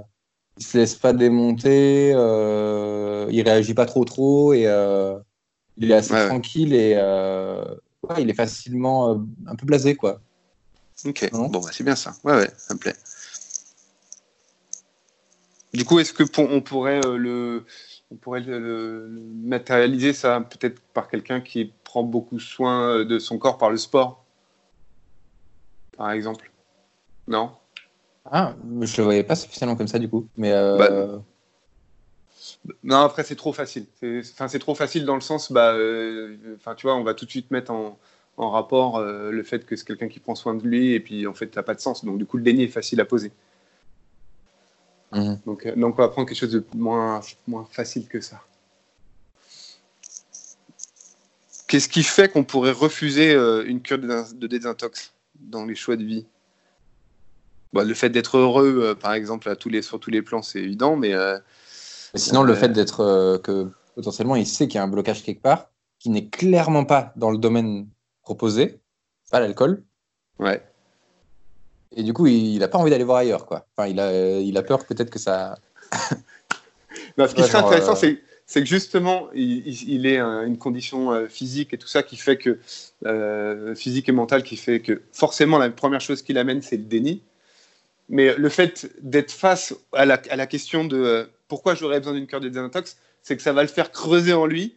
Il se laisse pas démonter, euh... il réagit pas trop trop et euh... il est assez Ouais, tranquille et euh... ouais, il est facilement euh, un peu blasé, quoi. Ok, Non. bon, bah, c'est bien ça. Ouais, ouais, ça me plaît. Du coup, est-ce que pour- on pourrait le, on pourrait le, le- le matérialiser ça peut-être par quelqu'un qui prend beaucoup soin de son corps par le sport, par exemple Non? Ah, je le voyais pas spécialement comme ça, du coup. Mais. Euh... Bah, Non, après c'est trop facile. C'est, enfin, c'est trop facile dans le sens, bah, euh, enfin, tu vois, on va tout de suite mettre en, en rapport euh, le fait que c'est quelqu'un qui prend soin de lui et puis en fait, ça n'a pas de sens. Donc du coup, le déni est facile à poser. mhm. Donc, donc on va prendre quelque chose de moins, moins facile que ça. Qu'est-ce qui fait qu'on pourrait refuser une cure de, de désintox dans les choix de vie? Bah, Le fait d'être heureux, euh, par exemple, à tous les, sur tous les plans, c'est évident, mais euh, Mais sinon, le Euh, fait d'être que potentiellement il sait qu'il y a un blocage quelque part, qui n'est clairement pas dans le domaine proposé, pas l'alcool, ouais. et du coup il n'a pas envie d'aller voir ailleurs, quoi. Enfin, il a, il a peur peut-être que ça. Non, (laughs) ce qui Ouais, serait genre, intéressant, euh, c'est, que justement, il, il- est une condition physique et tout ça qui fait que, euh, physique et mentale, qui fait que forcément la première chose qu'il amène, c'est le déni. Mais le fait d'être face à la, à la question de euh, pourquoi j'aurais besoin d'une cure de désintox, c'est que ça va le faire creuser en lui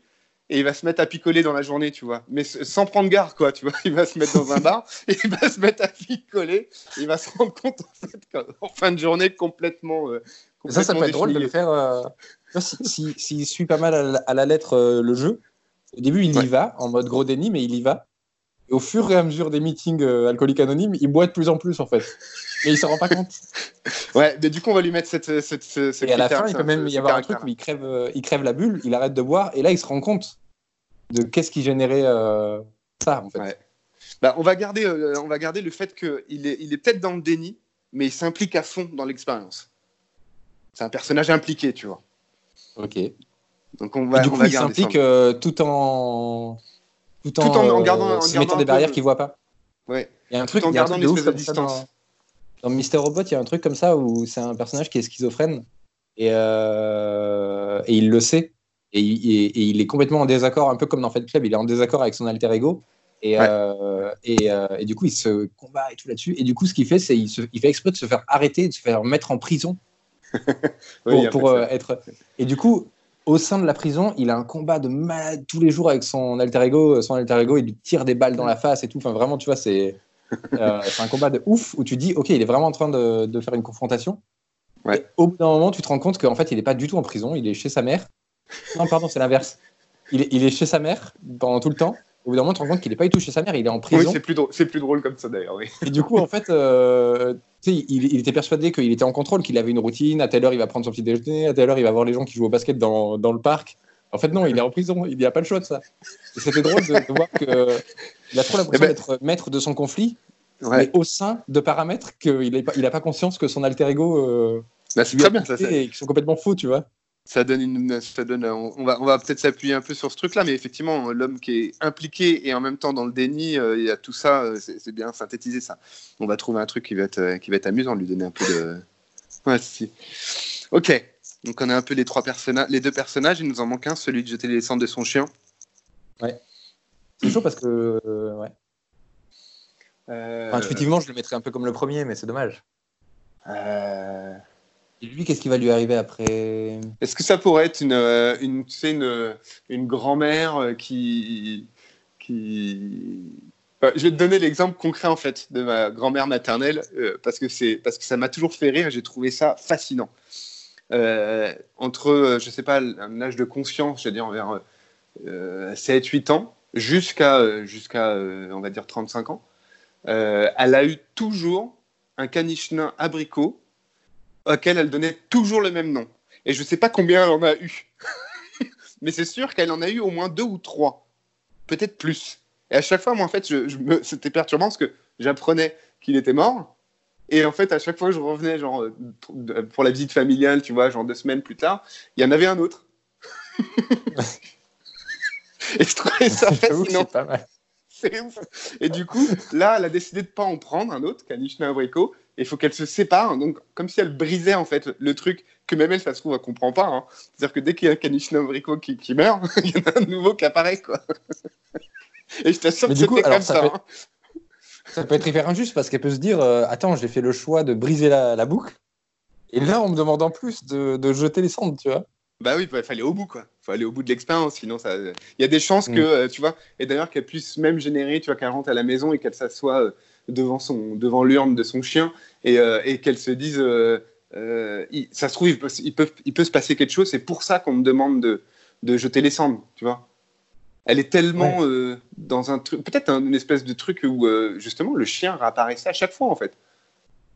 et il va se mettre à picoler dans la journée, tu vois. Mais sans prendre garde, quoi, tu vois. (laughs) Il va se mettre dans un bar et (laughs) il va se mettre à picoler. Et il va se rendre compte, en fait, fin de journée, complètement. euh, Ça, ça peut être drôle de le faire. euh, vois, si- si- S'il suit pas mal à la, à la lettre euh, le jeu, au début il y va en mode gros déni, mais il y va. Et au fur et à mesure des meetings euh, alcooliques anonymes, il boit de plus en plus en fait. Et il s'en rend pas compte. (laughs) Ouais, mais du coup, on va lui mettre cette. cette, ce- ce Et à la fin, il peut même y avoir un truc où il crève, euh, il crève la bulle, il arrête de boire, et là, il se rend compte de qu'est-ce qui générait euh, ça, en fait. Ouais. Bah, on, va garder, on va garder le fait qu'il est, il est peut-être dans le déni, mais il s'implique à fond dans l'expérience. C'est un personnage impliqué, tu vois. Ok. Donc on va, du coup, va il s'implique tout en tout en, Tout en- en euh, gardant- en gardant mettant des barrières de- qu'il voit pas. Ouais. Il y a un truc, en gardant une espèce de ça dans, distance. dans Mister Robot, il y a un truc comme ça où c'est un personnage qui est schizophrène et, euh, et il le sait et il, et- et il est complètement en désaccord, un peu comme dans Fight Club, il est en désaccord avec son alter ego. Et, Ouais. euh, et, euh, et du coup, il se combat et tout là-dessus. Et du coup, ce qu'il fait, c'est il, il fait exprès de se faire arrêter, de se faire mettre en prison (laughs) pour, euh, être. Et du coup, au sein de la prison, il a un combat de malade tous les jours avec son alter ego. Son alter ego, il lui tire des balles dans la face et tout. Enfin, vraiment, tu vois, c'est euh, (laughs) c'est un combat de ouf où tu dis, ok, il est vraiment en train de, de faire une confrontation. Ouais. Au bout d'un moment, tu te rends compte qu'en fait, il n'est pas du tout en prison. Il est chez sa mère. Non, pardon, c'est l'inverse. Il il est chez sa mère pendant tout le temps. Au bout d'un moment, tu te rends compte qu'il n'est pas du tout chez sa mère. Il est en Oui, prison. c'est plus, drôle, c'est plus drôle comme ça d'ailleurs. Oui. Et du coup, en fait, euh, il, il était persuadé qu'il était en contrôle, qu'il avait une routine. À telle heure, il va prendre son petit déjeuner. À telle heure, il va voir les gens qui jouent au basket dans, dans le parc. En fait, non, il est en prison. Il n'y a pas le choix de ça. C'était drôle de, de (laughs) voir qu'il a trop l'impression Eh ben- d'être maître de son conflit, Ouais. mais au sein de paramètres qu'il n'a pas, il a pas conscience que son alter ego euh, Bah, c'est très bien ça. et qui sont complètement faux, tu vois. Ça donne une ça donne on on va on va peut-être s'appuyer un peu sur ce truc là mais effectivement l'homme qui est impliqué et en même temps dans le déni euh, il y a tout ça euh, c'est bien synthétisé ça. On va trouver un truc qui va être euh, qui va être amusant lui donner un peu de ouais si. Ok. Donc on a un peu les trois personnages les deux personnages il nous en manque un celui de jeter les cendres de son chien. C'est chaud parce que, euh, ouais. Euh, intuitivement, je le mettrais un peu comme le premier, mais c'est dommage. euh, Et lui, qu'est-ce qui va lui arriver après? Est-ce que ça pourrait être une, euh, une, grand-mère euh, qui, qui... Enfin, je vais te donner l'exemple concret en fait de ma grand-mère maternelle euh, parce que parce que ça m'a toujours fait rire. et J'ai trouvé ça fascinant. Entre, je sais pas, un âge de conscience, c'est-à-dire vers euh, 7-8 ans, jusqu'à jusqu'à on va dire 35 ans, elle a eu toujours un caniche nain abricot auquel elle donnait toujours le même nom. Et je ne sais pas combien elle en a eu. (laughs) Mais c'est sûr qu'elle en a eu au moins deux ou trois. Peut-être plus. Et à chaque fois, moi, en fait, je, je me... c'était perturbant parce que j'apprenais qu'il était mort. Et en fait, à chaque fois, je revenais, genre, euh, pour la visite familiale, tu vois, genre deux semaines plus tard, il y en avait un autre. (laughs) Et je trouvais ça J'avoue que fascinant. c'est pas mal. C'est ouf. Et du coup, là, elle a décidé de pas en prendre un autre, Caniche Abricot. Il faut qu'elle se sépare. Donc, comme si elle brisait en fait le truc que même elle, ça se trouve, elle comprend pas. hein. C'est-à-dire que dès qu'il y a un Caniche Abricot qui, qui meurt, (laughs) il y en a un nouveau qui apparaît, quoi. (laughs) Et je t'assure que c'était comme ça ça. peut- hein. Ça peut être hyper injuste parce qu'elle peut se dire euh, Attends, j'ai fait le choix de briser la, la boucle. Et là, on me demande en plus de, de jeter les cendres, tu vois. Bah oui, il fallait au bout, quoi. Il faut aller au bout de l'expérience, sinon ça. Il y a des chances Mm. que, euh, tu vois, et d'ailleurs qu'elle puisse même générer, tu vois, qu'elle rentre à la maison et qu'elle s'assoie euh, devant son, devant l'urne de son chien et, euh, et qu'elle se dise, euh, euh, il- ça se trouve, il peut, il peut, il peut se passer quelque chose. C'est pour ça qu'on me demande de, de jeter les cendres, tu vois. Elle est tellement euh, dans un truc, peut-être un- une espèce de truc où justement le chien réapparaissait à chaque fois en fait,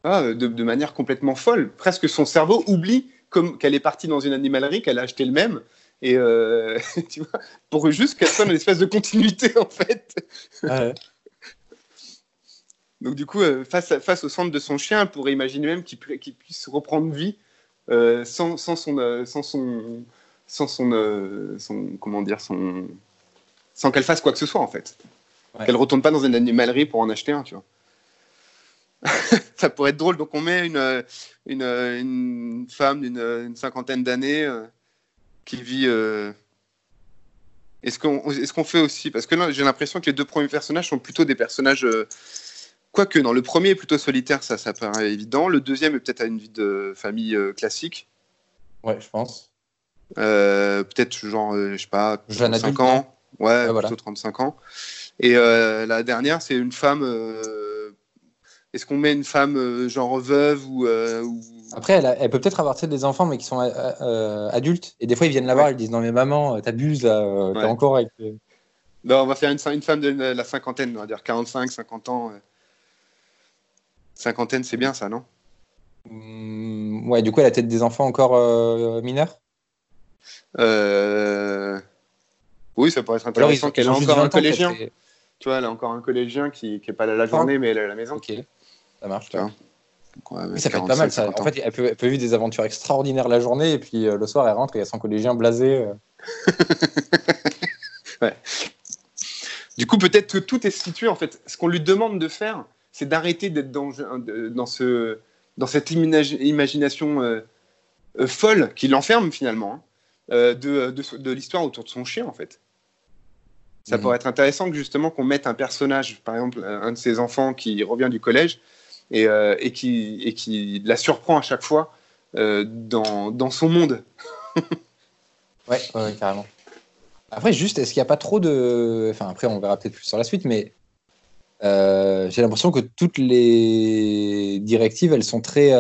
Ah, de, de manière complètement folle. Presque son cerveau oublie comme qu'elle est partie dans une animalerie, qu'elle a acheté le même, et euh, (laughs) tu vois, pour juste qu'elle soit dans une espèce de continuité en fait. Donc du coup, euh, face, à- face au centre de son chien, elle pourrait imaginer même qu'il pu- qu'il puisse reprendre vie euh, sans, sans son, euh, sans son, sans son, euh, son, comment dire, son, sans qu'elle fasse quoi que ce soit en fait. Ouais. Qu'elle retourne pas dans une animalerie pour en acheter un, tu vois. (laughs) Ça pourrait être drôle. Donc on met une, une, une femme d'une une cinquantaine d'années qui vit. Est-ce qu'on est qu'on fait aussi? Parce que là, j'ai l'impression que les deux premiers personnages sont plutôt des personnages. Quoique, non, le premier est plutôt solitaire, ça, ça paraît évident. Le deuxième est peut-être à une vie de famille euh, classique. Ouais, je pense. Euh, peut-être genre, euh, je sais pas, Jeune 35 adulte, ans. Ouais, Ouais, voilà. plutôt 35 ans. Et euh, la dernière, c'est une femme. euh, Est-ce qu'on met une femme genre veuve ou. ou- Après, elle, a- elle peut peut-être avoir des enfants, mais qui sont adultes. Et des fois, ils viennent la voir, ils disent Non, mais maman, t'abuses, là, t'es Ouais. encore avec. Non, on va faire une, une femme de la cinquantaine, on va dire 45, 50 ans. Cinquantaine, c'est bien ça, non? Mm, ouais, du coup, elle a peut-être des enfants encore euh, mineurs. Euh, Oui, ça pourrait être alors, intéressant ont, qu'elle ait encore un 20 ans, peut-être, collégien. Tu vois, elle a encore un collégien qui n'est pas là la journée, mais elle est à la maison. Ok, ça marche. Tu vois. Mais ça peut être pas mal. Ça. En fait, elle peut, elle peut, vivre des aventures extraordinaires la journée et puis euh, le soir, elle rentre et il y a son collégien blasé. Euh. (laughs) ouais. Du coup, peut-être que tout est situé. En fait, ce qu'on lui demande de faire, c'est d'arrêter d'être dans, dans, ce, dans cette imagination euh, folle qui l'enferme finalement hein, de, de, de l'histoire autour de son chien, en fait. Ça mhm. pourrait être intéressant que justement qu'on mette un personnage, par exemple un de ses enfants qui revient du collège et, euh, et qui, et qui la surprend à chaque fois euh, dans, dans, son monde. (laughs) ouais, ouais, carrément. Après, juste, est-ce qu'il n'y a pas trop de. Enfin, après, on verra peut-être plus sur la suite, mais euh, j'ai l'impression que toutes les directives, elles sont très.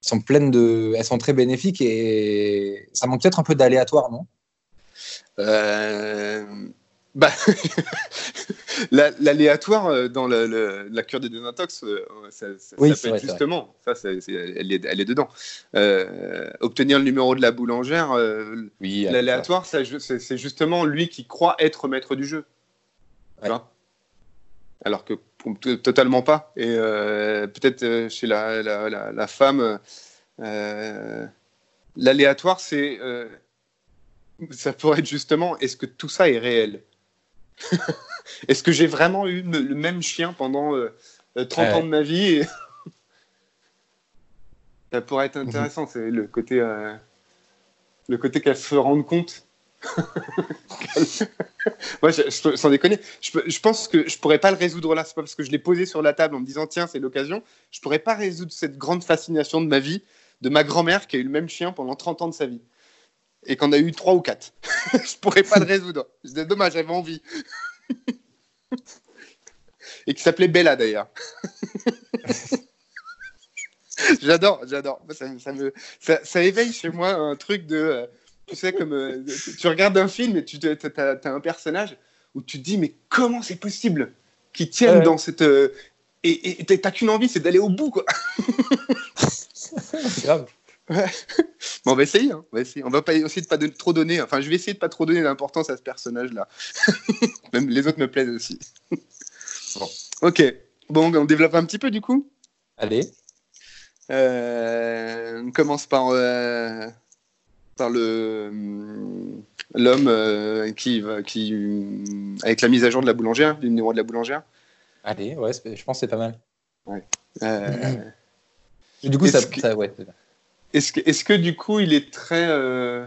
sont pleines de. Elles sont très bénéfiques et ça manque peut-être un peu d'aléatoire, non? Euh, bah, (laughs) L'aléatoire euh, dans la cure des désintox, euh, ça, ça, peut être justement, ça, elle, est, elle, est, dedans. obtenir le numéro de la boulangère, oui, l'aléatoire, c'est justement lui qui croit être maître du jeu. Alors que totalement pas. Et peut-être chez la, la, la femme, l'aléatoire, c'est ça pourrait être justement, est-ce que tout ça est réel? (laughs) Est-ce que j'ai vraiment eu le même chien pendant 30 euh, ans de ma vie (laughs) Ça pourrait être intéressant, c'est le côté, euh, le côté qu'elle se rende compte. (laughs) Moi, sans déconner, je, pense que je pourrais pas le résoudre là. C'est pas parce que je l'ai posé sur la table en me disant tiens, c'est l'occasion. Je pourrais pas résoudre cette grande fascination de ma vie, de ma grand-mère qui a eu le même chien pendant 30 ans de sa vie et qu'on a eu trois ou quatre. (laughs) je pourrais pas le résoudre. C'est dommage, j'avais envie. (laughs) et qui s'appelait Bella d'ailleurs. j'adore, j'adore. Ça, éveille chez moi un truc de. Tu sais, comme. Euh, tu regardes un film et tu as, un personnage où tu te dis, mais comment c'est possible qu'il tienne dans cette. Euh, et t'as qu'une envie, c'est d'aller au bout, quoi. grave. Ouais. Bon, on va essayer. Hein. On va essayer. On va pas essayer de pas de, trop donner. Enfin, je vais essayer de pas trop donner d'importance à ce personnage-là. (laughs) Même les autres me plaisent aussi. bon. Ok. Bon, on développe un petit peu du coup. Allez. Euh, on commence par euh, par le l'homme euh, qui va qui avec la mise à jour de la boulangère, du numéro de la boulangère. Allez, ouais, je pense que c'est pas mal. Ouais. du coup, ça, ça, ouais. Est-ce que, est que, du coup, il est très. Euh,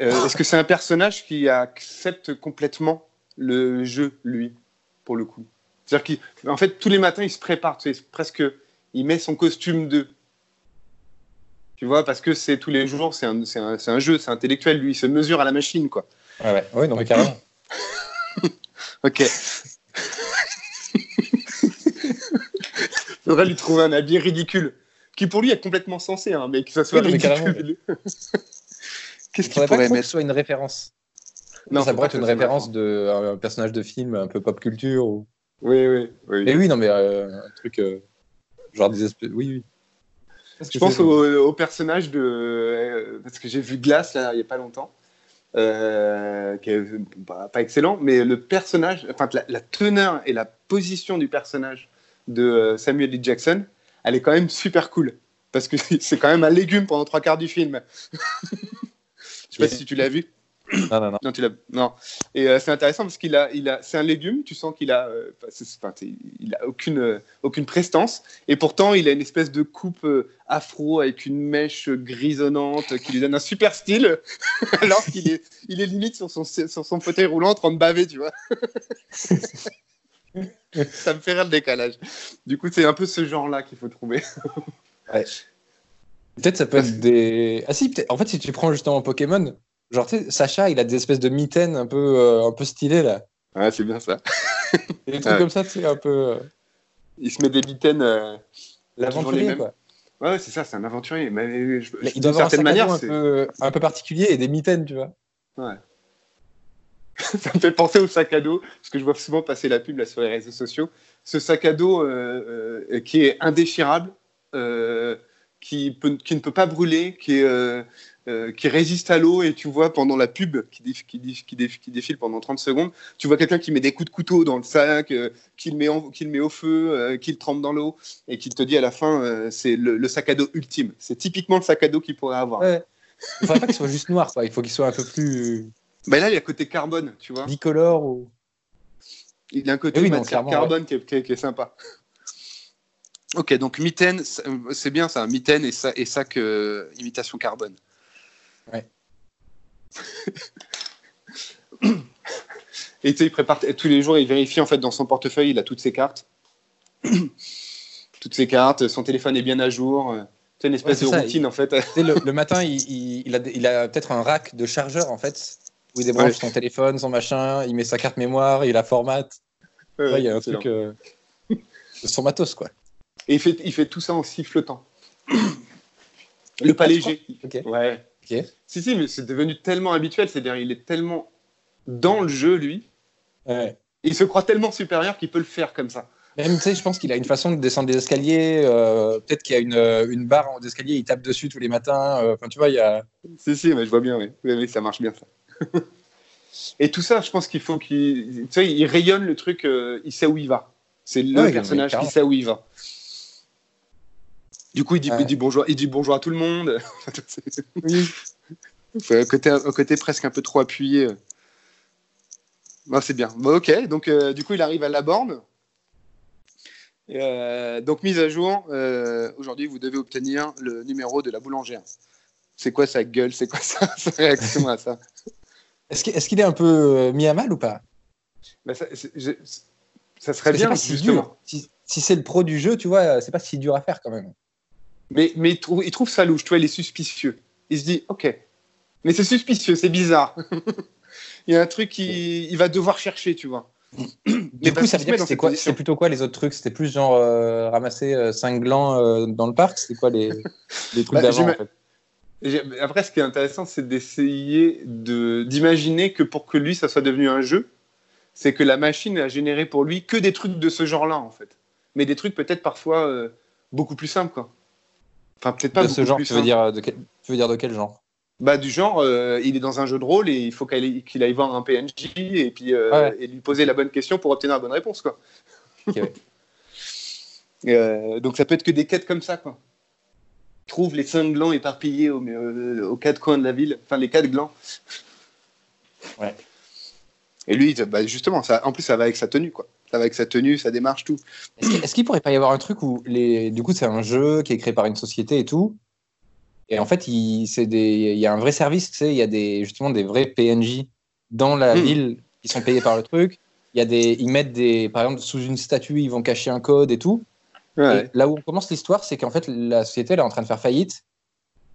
euh, est-ce que c'est un personnage qui accepte complètement le jeu, lui, pour le coup? C'est-à-dire qu'en fait, tous les matins, il se prépare, tu sais, presque. Il met son costume de. Tu vois, parce que c'est tous les jours, c'est un, un, un, jeu, c'est intellectuel, lui, il se mesure à la machine, quoi. Ouais, ouais, non, mais carrément. (laughs) ok. Faudrait lui trouver un habit ridicule qui pour lui est complètement sensé, hein, mais que ça soit oui, ridicule. (laughs) Qu'est-ce qu'il pourrait mettre que soit une référence non, ça pourrait être une référence de un personnage de film un peu pop culture ou. Oui, oui, oui. Et oui, non, mais euh, un truc euh, genre des espèces. Oui, oui. Je pense au, personnage de euh, parce que j'ai vu Glace là il y a pas longtemps, qui est pas, excellent, mais le personnage, enfin la, la, teneur et la position du personnage de Samuel L. Jackson, elle est quand même super cool. Parce que (laughs) c'est quand même un légume pendant trois quarts du film. (laughs) Je sais pas si tu l'as vu. Non, non, non. non, tu non. Et euh, c'est intéressant parce qu'il a, il a, c'est un légume. Tu sens qu'il a, euh, il a aucune, euh, aucune prestance. Et pourtant, il a une espèce de coupe afro avec une mèche grisonnante qui lui donne un super style, (laughs) alors qu'il est, il est limite sur son, sur son fauteuil roulant en train de baver, tu vois. (laughs) ça me fait rire le décalage. Du coup, c'est un peu ce genre-là qu'il faut trouver. Peut-être ça peut être des. Ah si, en fait, si tu prends justement Pokémon, genre, tu sais, Sacha, il a des espèces de mitaines un peu, euh, un peu stylées là. Ouais, c'est bien ça. (laughs) des trucs comme ça, tu sais, un peu. Euh, il se met des mitaines. Euh, L'aventurier, quoi. Ouais, c'est ça, c'est un aventurier. Mais je, il doit avoir un manière, un peu, un peu particulier et des mitaines, tu vois. Ouais. (laughs) ça me fait penser au sac à dos, parce que je vois souvent passer la pub là, sur les réseaux sociaux. Ce sac à dos euh, euh, qui est indéchirable, euh, qui, peut, qui, ne peut pas brûler, qui est, euh, qui résiste à l'eau et tu vois pendant la pub qui, déf- qui, déf- qui, déf- qui défile pendant 30 secondes, tu vois quelqu'un qui met des coups de couteau dans le sac, euh, qui, le met en- qui le met au feu, euh, qui le trempe dans l'eau et qui te dit à la fin euh, c'est le, le sac à dos ultime. C'est typiquement le sac à dos qu'il pourrait avoir. Ouais. Il faudrait pas qu'il soit juste noir. Il faut qu'il soit un peu plus Ben là, il y a côté carbone, tu vois. bicolore ou. Il y a un côté Oui, non, matière clairement, carbone qui, est, qui est- qui est sympa. Ok, donc mitaine, c'est bien ça, mitaine et, et sac euh, imitation carbone. Ouais. (coughs) et tu sais, il prépare tous les jours, il vérifie en fait dans son portefeuille, il a toutes ses cartes. (coughs) toutes ses cartes, son téléphone est bien à jour. euh, C'est une espèce Ouais, de ça, routine en fait. Le, le (laughs) matin, il, il- il a, peut-être un rack de chargeur en fait, où il débranche Ouais. son téléphone, son machin, il met sa carte mémoire, il la formate. Ouais, il y a un truc. euh, de son matos, quoi. Et il fait, il fait tout ça en sifflotant. (coughs) Le pas léger. Ok. Ouais. Si, si, mais c'est devenu tellement habituel. C'est-à-dire, il est tellement dans le jeu, lui. Ouais. Il se croit tellement supérieur qu'il peut le faire comme ça. Même, tu sais, je pense qu'il a une façon de descendre des escaliers. euh, Peut-être qu'il y a une, euh, une barre en escalier, il tape dessus tous les matins. euh, Enfin, tu vois, il y a. Si, si, mais je vois bien, oui. Oui, oui, ça marche bien, ça. (laughs) Et tout ça, je pense qu'il faut qu'il. Tu sais, il rayonne le truc, euh, il sait où il va. C'est le Ouais, personnage qui sait où il va. Du coup, il dit, Ouais. il dit bonjour, il dit bonjour à tout le monde. (laughs) Oui. C'est un côté, un côté presque un peu trop appuyé. Non, c'est bien. Bon, ok, donc euh, du coup, il arrive à la borne. Euh, donc, mise à jour, euh, aujourd'hui, vous devez obtenir le numéro de la boulangère. C'est quoi sa gueule? C'est quoi (laughs) sa, sa réaction à ça? Est-ce qu'il est, un peu mis à mal ou pas? Bah, ça, c'est- je- ça serait bien, pas si justement. dur. Si, si c'est le pro du jeu, tu vois, c'est pas si dur à faire quand même. Mais, mais il, trouve, il trouve ça louche, tu vois, il est suspicieux. Il se dit, ok, mais c'est suspicieux, c'est bizarre. (laughs) il y a un truc qui il va devoir chercher, tu vois. Du Mais coup, ça qu'il veut dire que c'était quoi. C'est plutôt quoi les autres trucs? C'était plus genre euh, ramasser 5 glands euh, dans le parc? C'était quoi les, (laughs) les trucs Bah, d'avant en fait? Après, ce qui est intéressant, c'est d'essayer de- d'imaginer que pour que lui, ça soit devenu un jeu, c'est que la machine a généré pour lui que des trucs de ce genre-là, en fait. Mais des trucs peut-être parfois euh, beaucoup plus simples, quoi. Enfin, peut-être pas De ce genre, plus tu veux, simples. dire de quel, tu veux dire de quel genre? Bah, du genre, euh, il est dans un jeu de rôle et il faut qu'il aille, voir un PNJ et, puis, euh, Ouais. et lui poser la bonne question pour obtenir la bonne réponse, quoi. Ouais. (laughs) Euh, donc ça peut être que des quêtes comme ça, quoi. Trouve les cinq glands éparpillés au- euh, aux quatre coins de la ville, enfin les quatre glands. Ouais. Et lui, bah, justement, ça, en plus ça va avec sa tenue, quoi. Avec sa tenue, sa démarche, tout. Est-ce qu'il pourrait pas y avoir un truc où les, du coup c'est un jeu qui est créé par une société et tout, et en fait il, des, il y a un vrai service, tu sais, il y a des justement des vrais PNJ dans la Hmm. ville qui sont payés par le truc. Il y a des, ils mettent des, par exemple sous une statue, ils vont cacher un code et tout. Ouais. Et là où on commence l'histoire, c'est qu'en fait, la société elle est en train de faire faillite.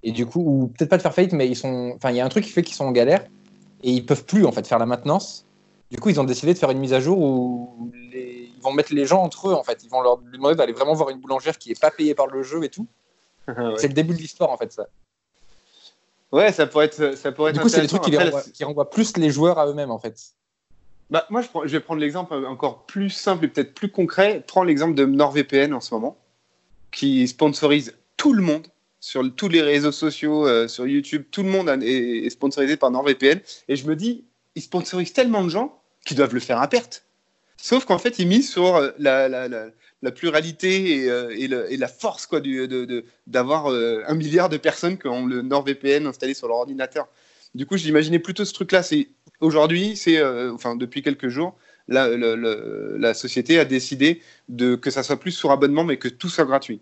Et du coup, ou peut-être pas de faire faillite, mais ils sont. Enfin, il y a un truc qui fait qu'ils sont en galère. Et ils peuvent plus, en fait, faire la maintenance. Du coup, ils ont décidé de faire une mise à jour où vont mettre les gens entre eux, en fait. Ils vont leur demander d'aller vraiment voir une boulangère qui est pas payée par le jeu et tout. (laughs) ouais. C'est le début de l'histoire, en fait, ça. Ouais, ça pourrait être, ça pourrait Du être coup, c'est des trucs qui, Après, renvoient, la- qui renvoient plus les joueurs à eux-mêmes, en fait. Bah, moi, je, prends- je vais prendre l'exemple encore plus simple et peut-être plus concret. Prends l'exemple de NordVPN en ce moment, qui sponsorise tout le monde sur le- tous les réseaux sociaux, euh, sur YouTube. Tout le monde est sponsorisé par NordVPN. Et je me dis, ils sponsorisent tellement de gens qu'ils doivent le faire à perte. Sauf qu'en fait, ils misent sur euh, la, la- la- la pluralité et, euh, et le- et la force quoi, du- de- d'avoir euh, un milliard de personnes qui ont le NordVPN installé sur leur ordinateur. Du coup, j'imaginais plutôt ce truc-là. C'est aujourd'hui, c'est euh, enfin depuis quelques jours, la, société a décidé de que ça soit plus sur abonnement, mais que tout soit gratuit.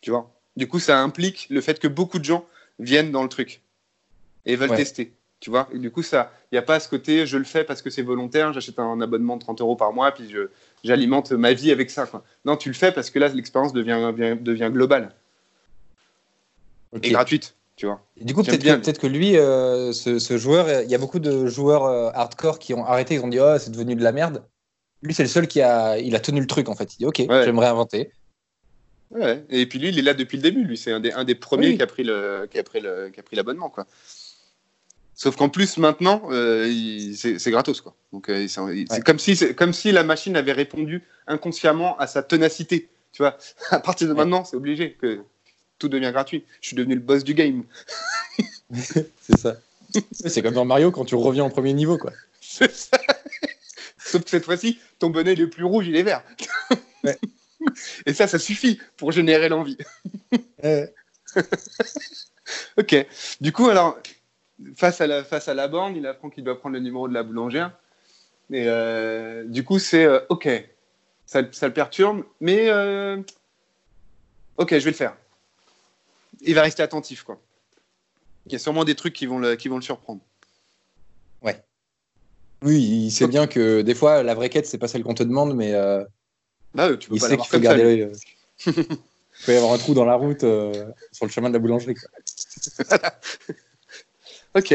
Tu vois? Du coup, ça implique le fait que beaucoup de gens viennent dans le truc et veulent Ouais. tester. Tu vois. Et du coup, ça, il n'y a pas ce côté, je le fais parce que c'est volontaire, j'achète un abonnement de 30 euros par mois, puis j'alimente ma vie avec ça. Quoi. Non, tu le fais parce que là, l'expérience devient, devient, devient globale Ok. et gratuite. Tu vois. Du coup, peut-être que, lui, euh, ce, ce joueur, il y a beaucoup de joueurs euh, hardcore qui ont arrêté, ils ont dit oh c'est devenu de la merde. Lui, c'est le seul qui a, il a tenu le truc en fait. Il dit ok, Ouais. j'aimerais inventer. Ouais. Et puis lui, il est là depuis le début. Lui, c'est un des, un des premiers Oui. qui a pris le, qui a pris le, qui a pris l'abonnement, quoi. Sauf qu'en plus maintenant, euh, c'est gratos, quoi. Donc euh, c'est Ouais. comme si, c'est comme si la machine avait répondu inconsciemment à sa ténacité. Tu vois, (laughs) à partir de maintenant, c'est obligé que tout devient gratuit. Je suis devenu le boss du game. (laughs) c'est ça. C'est comme dans Mario quand tu reviens au premier niveau, quoi. C'est ça. (laughs) Sauf que cette fois-ci, ton bonnet est plus rouge, il est vert. Ouais. Et ça, ça suffit pour générer l'envie. ok. Du coup, alors, face à la, face à la borne, il apprend qu'il doit prendre le numéro de la boulangère. Et euh, du coup, c'est euh, ok. Ça, ça le perturbe, mais euh, ok, je vais le faire. Il va rester attentif, quoi. Il y a sûrement des trucs qui vont le, qui vont le surprendre. Oui, il sait bien que des fois, la vraie quête, c'est pas celle qu'on te demande, mais Bah, tu peux il pas sait qu'il faut garder l'œil. (laughs) Il peut y avoir un trou dans la route sur le chemin de la boulangerie. quoi. (laughs) Ok.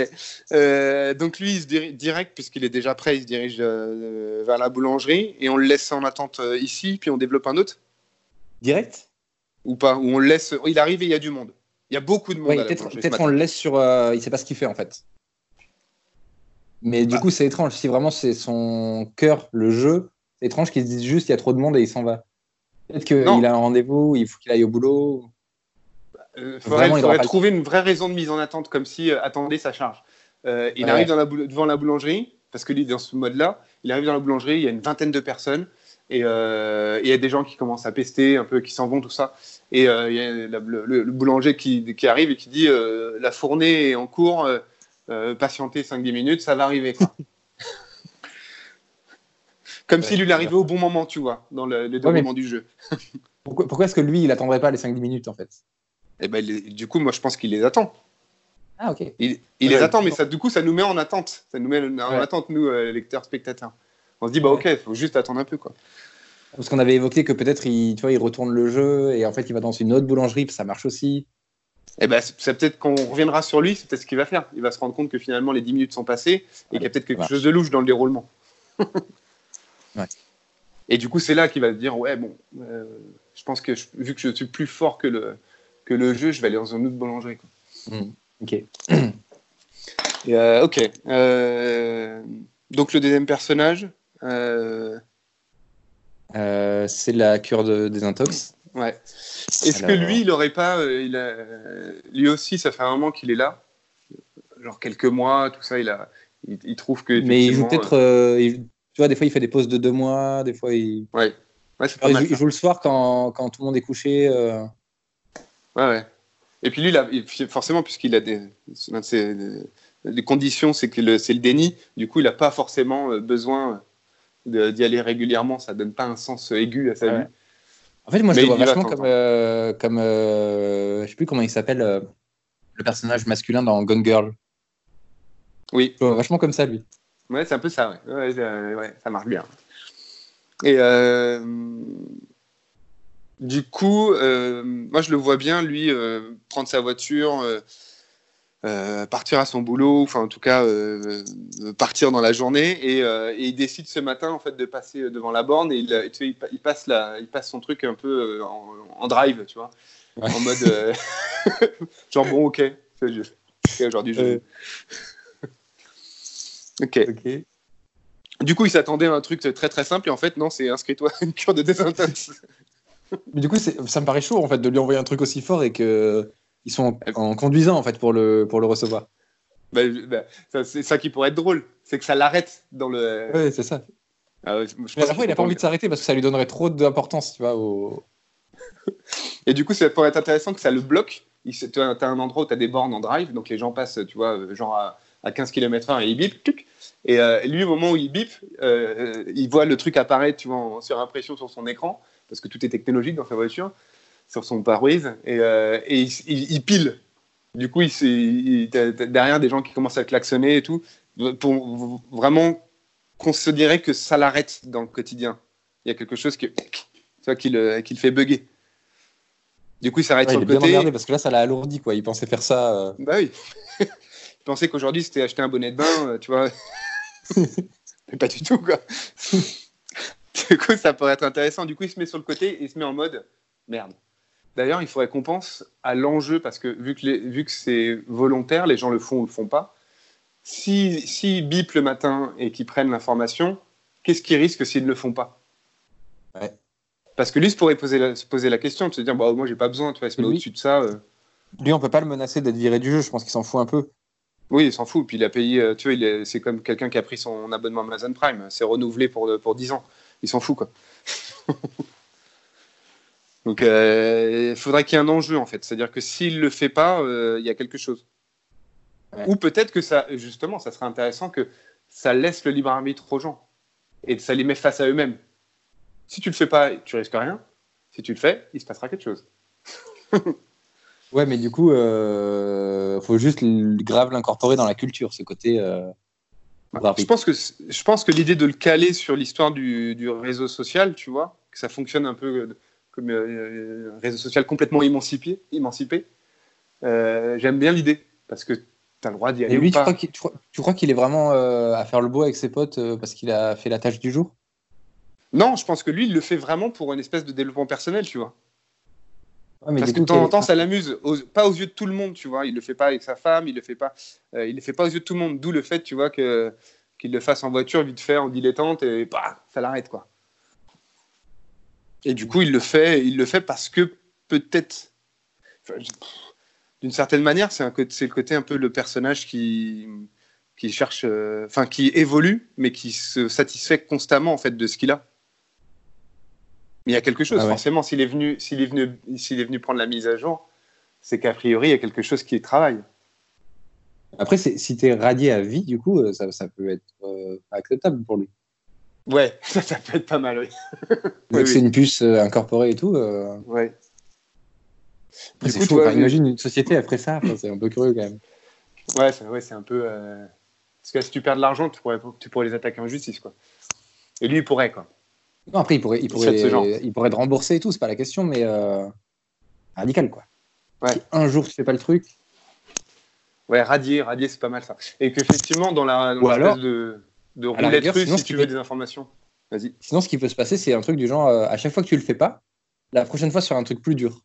Euh, donc lui, il se dirige direct, puisqu'il est déjà prêt, il se dirige euh, vers la boulangerie et on le laisse en attente euh, ici, puis on développe un autre Direct? Ou pas Ou on le laisse. il arrive et il y a du monde. Il y a beaucoup de monde. Peut-être matin. on le laisse sur. il sait pas ce qu'il fait en fait. Mais du Bah. coup, c'est étrange. Si vraiment c'est son cœur, le jeu, c'est étrange qu'il se dise juste il y a trop de monde et il s'en va. Peut-être qu'il a un rendez-vous, il faut qu'il aille au boulot. Euh, il faudrait trouver une vraie raison de mise en attente, comme si, euh, attendez, ça charge. Euh, il Ouais. arrive dans la boul- devant la boulangerie, parce que lui, dans ce mode-là, il arrive dans la boulangerie, il y a une vingtaine de personnes, et euh, il y a des gens qui commencent à pester, un peu, qui s'en vont, tout ça. Et il y a la- le, boulanger qui, qui arrive et qui dit La fournée est en cours, patientez 5-10 minutes, ça va arriver. quoi. (laughs) Comme Ouais, s'il lui arrivait au bon moment, tu vois, dans le, le déroulement du jeu. (laughs) Pourquoi, pourquoi est-ce que lui, il attendrait pas les 5-10 minutes en fait? Et ben, il- du coup, moi, je pense qu'il les attend. Ah, ok. Il, il Ouais, les attend, mais ça, du coup, ça nous met en attente. Ça nous met en Ouais. attente, nous, euh, lecteurs, spectateurs. On se dit, bah ok, il faut juste attendre un peu. quoi. Parce qu'on avait évoqué que peut-être il, tu vois, il retourne le jeu et en fait il va dans une autre boulangerie, puis ça marche aussi. Et ben, c'est peut-être qu'on reviendra sur lui, c'est peut-être ce qu'il va faire. Il va se rendre compte que finalement, les 10 minutes sont passées et qu'il y a peut-être quelque Ouais. chose de louche dans le déroulement. Ouais. Et du coup, c'est là qu'il va se dire, ouais, bon, euh, je pense que je- vu que je suis plus fort que le, que le jeu, je vais aller dans une autre boulangerie. quoi. Ok. Et, euh, ok. Euh, donc, le deuxième personnage. euh, Euh, c'est la cure de désintox. Ouais. Est-ce que lui, il aurait pas, euh, il a, lui aussi, ça fait un moment qu'il est là, genre quelques mois, tout ça, il a, il, il trouve que. Mais il joue peut-être. euh, il- tu vois, des fois il fait des pauses de deux mois, des fois il. ouais, ouais, c'est pas il, mal. joue, il joue le soir quand, quand tout le monde est couché. euh, Ouais, ouais. Et puis lui, forcément, puisqu'il a des, ses- les conditions, c'est que c'est le déni. Du coup, il n'a pas forcément euh, besoin de- d'y aller régulièrement. Ça donne pas un sens aigu à sa Ouais. vie. En fait, moi, je Mais le vois vachement comme, euh, comme euh, je sais plus comment il s'appelle, euh, le personnage masculin dans Gone Girl. Oui. Je le vois vachement comme ça, lui. Ouais, c'est un peu ça, ouais. Ouais, euh, ça marche bien. Et euh, du coup, euh, moi je le vois bien, lui, euh, prendre sa voiture, euh, partir à son boulot, enfin en tout cas partir dans la journée. Et, et il décide ce matin en fait de passer devant la borne et il, tu sais, il, pa- il passe la, il passe son truc un peu en, en drive, tu vois, Ouais. en mode (laughs) genre bon ok, c'est juste. Ok, aujourd'hui je. (laughs) Ok. Ok. Du coup, il s'attendait à un truc très très simple et en fait, non, c'est inscris-toi (laughs) à une cure de désintox. Mais du coup, ça me paraît chaud en fait de lui envoyer un truc aussi fort et que ils sont en, en conduisant en fait pour le pour le recevoir. Bah, bah, c'est ça qui pourrait être drôle, c'est que ça l'arrête dans le. Ouais, c'est ça. Ah Mais à la fois, il a faut pas envie de s'arrêter parce que ça lui donnerait trop d'importance, tu vois. Au... Et du coup, ça pourrait être intéressant que ça le bloque. Tu as, un endroit où tu as des bornes en drive, donc les gens passent, tu vois, euh, genre à, à 15 km/h et ils bip, tuc. Et euh, lui, au moment où il bip, euh, il voit le truc apparaître, tu vois, en surimpression sur son écran, parce que tout est technologique dans sa voiture, sur son pare-brise, et, euh, et il, il- il pile. Du coup, il, il- derrière des gens qui commencent à klaxonner et tout, pour vraiment qu'on se dirait que ça l'arrête dans le quotidien. Il y a quelque chose que, qui, le, qui le fait bugger. Du coup, il s'arrête Ouais, sur il est le bien côté. emmerdé parce que là, ça l'a alourdi quoi. Il pensait faire ça. euh, Bah oui. (laughs) il pensait qu'aujourd'hui, c'était acheter un bonnet de bain, euh, tu vois. (laughs) Mais pas du tout, quoi. Du coup, ça pourrait être intéressant. Du coup, il se met sur le côté et il se met en mode merde. D'ailleurs, il faudrait qu'on pense à l'enjeu parce que vu que, les- vu que c'est volontaire, les gens le font ou le font pas. Si, si bip le matin et qu'ils prennent l'information, qu'est-ce qu'ils risquent s'ils ne le font pas? Ouais. Parce que lui se pourrait poser la, se poser la question de se dire bah, moi, j'ai pas besoin, tu vois, il se met au-dessus de ça. euh. Lui, on peut pas le menacer d'être viré du jeu. Je pense qu'il s'en fout un peu. Oui, il s'en fout. Puis il a payé, euh, tu vois, c'est comme quelqu'un qui a pris son abonnement Amazon Prime. C'est renouvelé pour, pour 10 ans. Il s'en fout, quoi. (laughs) Donc euh, il faudrait qu'il y ait un enjeu, en fait. C'est-à-dire que s'il le fait pas, euh, il y a quelque chose. Ou peut-être que ça, justement, ça serait intéressant que ça laisse le libre arbitre aux gens et ça les met face à eux-mêmes. Si tu le fais pas, tu risques rien. Si tu le fais, il se passera quelque chose. (laughs) Ouais, mais du coup, euh, faut juste grave l'incorporer dans la culture, ce côté. Euh, je pense que je pense que l'idée de le caler sur l'histoire du, du, réseau social, tu vois, que ça fonctionne un peu euh, comme euh, un réseau social complètement émancipé, émancipé. J'aime bien l'idée parce que tu as le droit d'y aller. Et lui, ou tu, pas. Crois tu, crois qu'il est vraiment à faire le beau avec ses potes parce qu'il a fait la tâche du jour? Non, je pense que lui, il le fait vraiment pour une espèce de développement personnel, tu vois. Mais Parce que de temps en temps, ça l'amuse, aux- pas aux yeux de tout le monde, tu vois. Il le fait pas avec sa femme, il le fait pas, euh, il le fait pas aux yeux de tout le monde. D'où le fait, tu vois, que qu'il le fasse en voiture vite fait, en dilettante, et bah, ça l'arrête, quoi. Et du coup, il le fait, il le fait parce que peut-être, enfin, d'une certaine manière, c'est un côté- c'est le côté un peu le personnage qui qui cherche, euh, enfin, qui évolue, mais qui se satisfait constamment en fait de ce qu'il a. Mais il y a quelque chose, Ah ouais. forcément, s'il est venu, s'il est venu, s'il est venu prendre la mise à jour, c'est qu'a priori il y a quelque chose qui travaille. Après, si t'es radié à vie, du coup, euh, ça, ça peut être euh, acceptable pour lui. Ouais, (laughs) ça, ça peut être pas mal, oui. Oui, c'est oui. une puce euh, incorporée et tout. euh, Ouais. après, Du coup, toi, Enfin, imagine une société après ça. Enfin, c'est un peu curieux quand même. Ouais, c'est ouais, c'est un peu. Parce que si tu perds de l'argent, tu pourrais, tu pourrais les attaquer en justice, quoi. Et lui, il pourrait, quoi. Non, après, il pourrait, il pourrait, il pourrait te rembourser et tout, c'est pas la question, mais euh, radical quoi. Ouais. Si un jour tu fais pas le truc, Ouais, radier, radier, c'est pas mal ça. Et qu'effectivement, dans la dans Ou alors, de, de roulette rigueur, russe, sinon, si tu veux peut- des informations. Vas-y. sinon ce qui peut se passer, c'est un truc du genre, euh, à chaque fois que tu le fais pas, la prochaine fois sur un truc plus dur.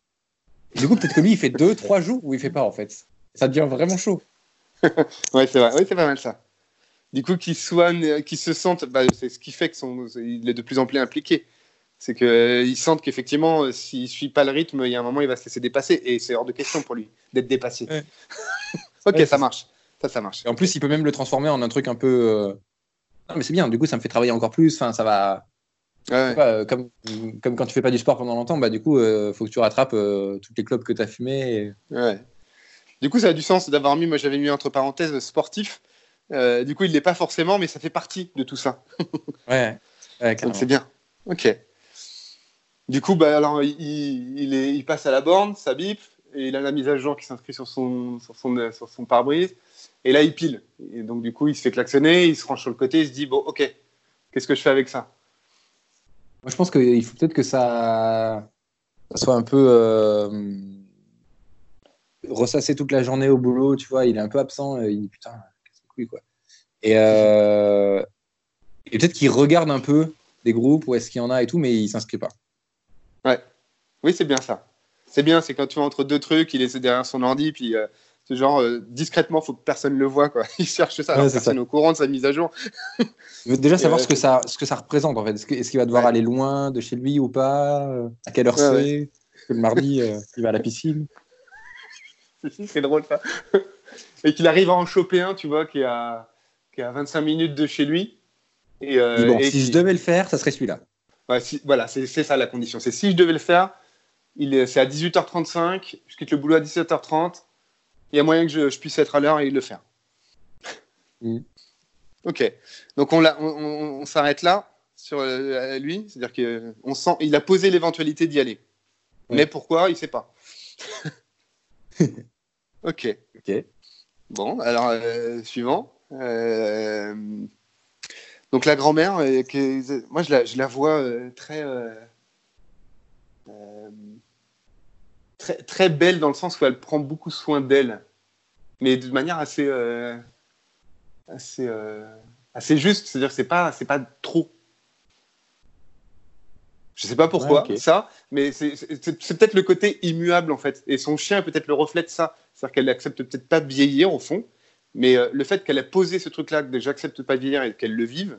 Du coup, peut-être que lui, il fait deux, trois jours où il fait pas en fait. Ça devient vraiment chaud. (laughs) Ouais, c'est vrai. Ouais, c'est pas mal ça. Du coup, qu'il soit, qu'il se sente, bah, c'est ce qui fait que son, il est de plus en plus impliqué. C'est qu'il sente qu'effectivement, euh, s'il suit pas le rythme, il y a un moment, il va se laisser dépasser. Et c'est hors de question pour lui d'être dépassé. Ouais. (laughs) ok, Ouais, ça marche. Ça, ça marche. Et en plus, il peut même le transformer en un truc un peu. euh, Non, mais c'est bien. Du coup, ça me fait travailler encore plus. Enfin, ça va. Ouais, pas, euh, comme, comme quand tu fais pas du sport pendant longtemps, bah du coup, euh, faut que tu rattrapes euh, toutes les clopes que tu as fumées. et- ouais. Du coup, ça a du sens d'avoir mis, moi j'avais mis entre parenthèses sportif. Euh, du coup, il l'est pas forcément, mais ça fait partie de tout ça. (laughs) Ouais. ouais Donc c'est bien. Ok. Du coup, bah, alors, il, il, est, il passe à la borne, ça bip, et il a la mise à jour qui s'inscrit sur son, sur son, euh, sur son pare-brise. Et là, il pile. Et donc, du coup, il se fait klaxonner, il se range sur le côté, il se dit Bon, ok, qu'est-ce que je fais avec ça? Moi, je pense qu'il faut peut-être que ça, ça soit un peu euh, ressassé toute la journée au boulot, tu vois. Il est un peu absent. et il dit putain, quoi. Et, euh, et peut-être qu'il regarde un peu des groupes où est-ce qu'il y en a et tout, mais il s'inscrit pas. Oui, c'est bien ça. C'est bien, c'est quand tu es entre deux trucs, il est derrière son ordi, puis euh, ce genre, euh, discrètement, faut que personne le voie. Quoi. (laughs) Il cherche ça, alors Ouais, personne ça. au courant de sa mise à jour. Il veut déjà savoir euh, ce, que ça, ce que ça représente, en fait. Est-ce que- est-ce qu'il va devoir Ouais. aller loin de chez lui ou pas À quelle heure Ouais, c'est? que le mardi, il va à la piscine (laughs) c'est drôle ça. Et qu'il arrive à en choper un, tu vois, qui est à, qui est à 25 minutes de chez lui. Et, euh, bon, et si qui- je devais le faire, ça serait celui-là. Ouais, si- voilà, c'est ça la condition. C'est si je devais le faire, c'est à 18h35, je quitte le boulot à 17h30, il y a moyen que je, je puisse être à l'heure et le faire. (laughs) Mm. Ok, donc on, l'a- on, on- on s'arrête là sur euh, lui, c'est-à-dire qu'il sent, il a posé l'éventualité d'y aller. Ouais. Mais pourquoi, il sait pas. (laughs) ok. Ok. Bon, alors euh, suivant. Euh, donc la grand-mère, euh, moi je la, je la vois très, très très belle dans le sens où elle prend beaucoup soin d'elle, mais de manière assez assez assez juste. C'est-à-dire que c'est pas c'est pas trop. Je sais pas pourquoi Ouais, ça, mais c'est peut-être le côté immuable en fait. Et son chien est peut-être le reflet de ça. C'est-à-dire qu'elle accepte peut-être pas de vieillir au fond, mais euh, le fait qu'elle ait posé ce truc-là, que j'accepte pas de vieillir et qu'elle le vive,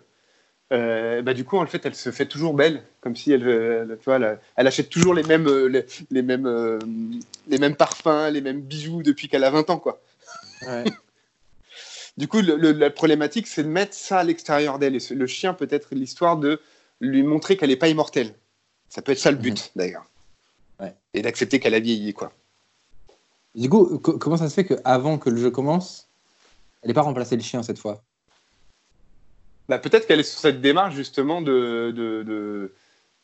euh, bah, du coup, en fait, elle se fait toujours belle, comme si elle, elle, tu vois, elle, elle achète toujours les mêmes, euh, les, les mêmes, euh, les mêmes parfums, les mêmes bijoux depuis qu'elle a 20 ans, quoi. Ouais. (laughs) Du coup, le- le- la problématique, c'est de mettre ça à l'extérieur d'elle. Et le chien peut être l'histoire de lui montrer qu'elle n'est pas immortelle. Ça peut être ça le but, d'ailleurs. Ouais. Et d'accepter qu'elle a vieilli, quoi. Du coup, co- comment ça se fait qu'avant que le jeu commence, elle n'ait pas remplacé le chien cette fois? Bah, peut-être qu'elle est sur cette démarche justement de. de, de-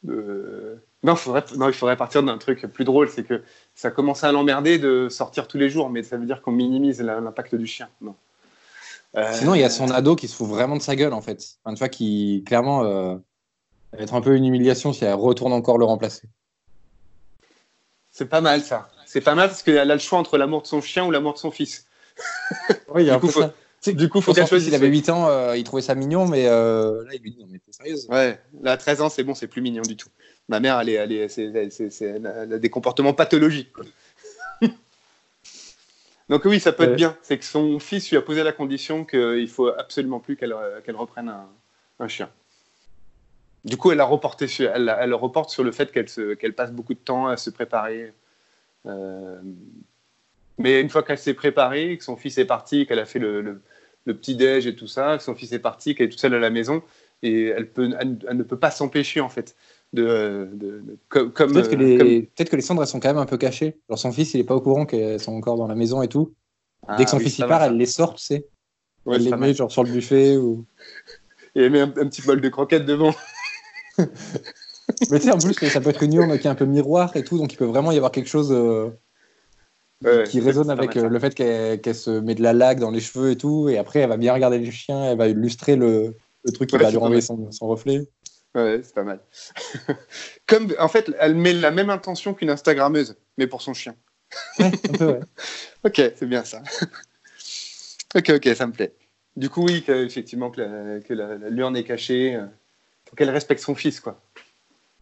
de- Non, faudrait, non, il faudrait partir d'un truc plus drôle, c'est que ça commence à l'emmerder de sortir tous les jours, mais ça veut dire qu'on minimise l'impact du chien. Non? Euh, Sinon, il y a son ado qui se fout vraiment de sa gueule en fait. Enfin, tu vois, qui clairement euh, va être un peu une humiliation si elle retourne encore le remplacer. C'est pas mal ça. C'est pas mal parce qu'elle a le choix entre l'amour de son chien ou l'amour de son fils. Oui, il y a Du un coup, peu faut- ça. Du coup, faut qu'elle choisisse. il avait 8 ans, euh, il trouvait ça mignon, mais euh, là, il lui dit Non, mais t'es sérieuse Ouais, là, à 13 ans, c'est bon, c'est plus mignon du tout. Ma mère, elle, est, elle, est, c'est- c'est- c'est- elle a- des comportements pathologiques. quoi. (laughs) Donc oui, ça peut Ouais. être bien. C'est que son fils lui a posé la condition qu'il faut absolument plus qu'elle euh, qu'elle reprenne un, un chien. Du coup, elle, a reporté sur, elle, elle reporte sur le fait qu'elle se- qu'elle passe beaucoup de temps à se préparer. Euh, mais une fois qu'elle s'est préparée, que son fils est parti, qu'elle a fait le, le- le petit déj et tout ça, que son fils est parti, qu'elle est toute seule à la maison, et elle, peut, elle, elle ne peut pas s'empêcher en fait de, de- de- comme, comme, Peut-être que, les... comme- peut-être que les cendres, elles sont quand même un peu cachées. Genre, son fils, il est pas au courant qu'elles sont encore dans la maison et tout. Ah Dès que son oui, fils pas part, elle les sort, tu sais. Ouais, elle les met mal. genre sur le buffet. Ou... Et elle met un, un petit bol de croquettes devant. (laughs) Mais tu sais, en plus, ça peut être une urne qui est un peu miroir et tout, donc il peut vraiment y avoir quelque chose euh, Ouais, qui résonne avec euh, le fait qu'elle se met de la laque dans les cheveux et tout, et après elle va bien regarder le chien, elle va illustrer le, le truc qui Ouais, va lui renvoyer son, son reflet. Ouais, c'est pas mal. (laughs) Comme, en fait, elle met la même intention qu'une Instagrammeuse, mais pour son chien. Ouais, un peu, ouais. (laughs) Ok, c'est bien ça. (laughs) ok, ok, ça me plaît. Du coup, oui, que, effectivement, que la, la, est cachée. euh, faut qu'elle respecte son fils, quoi.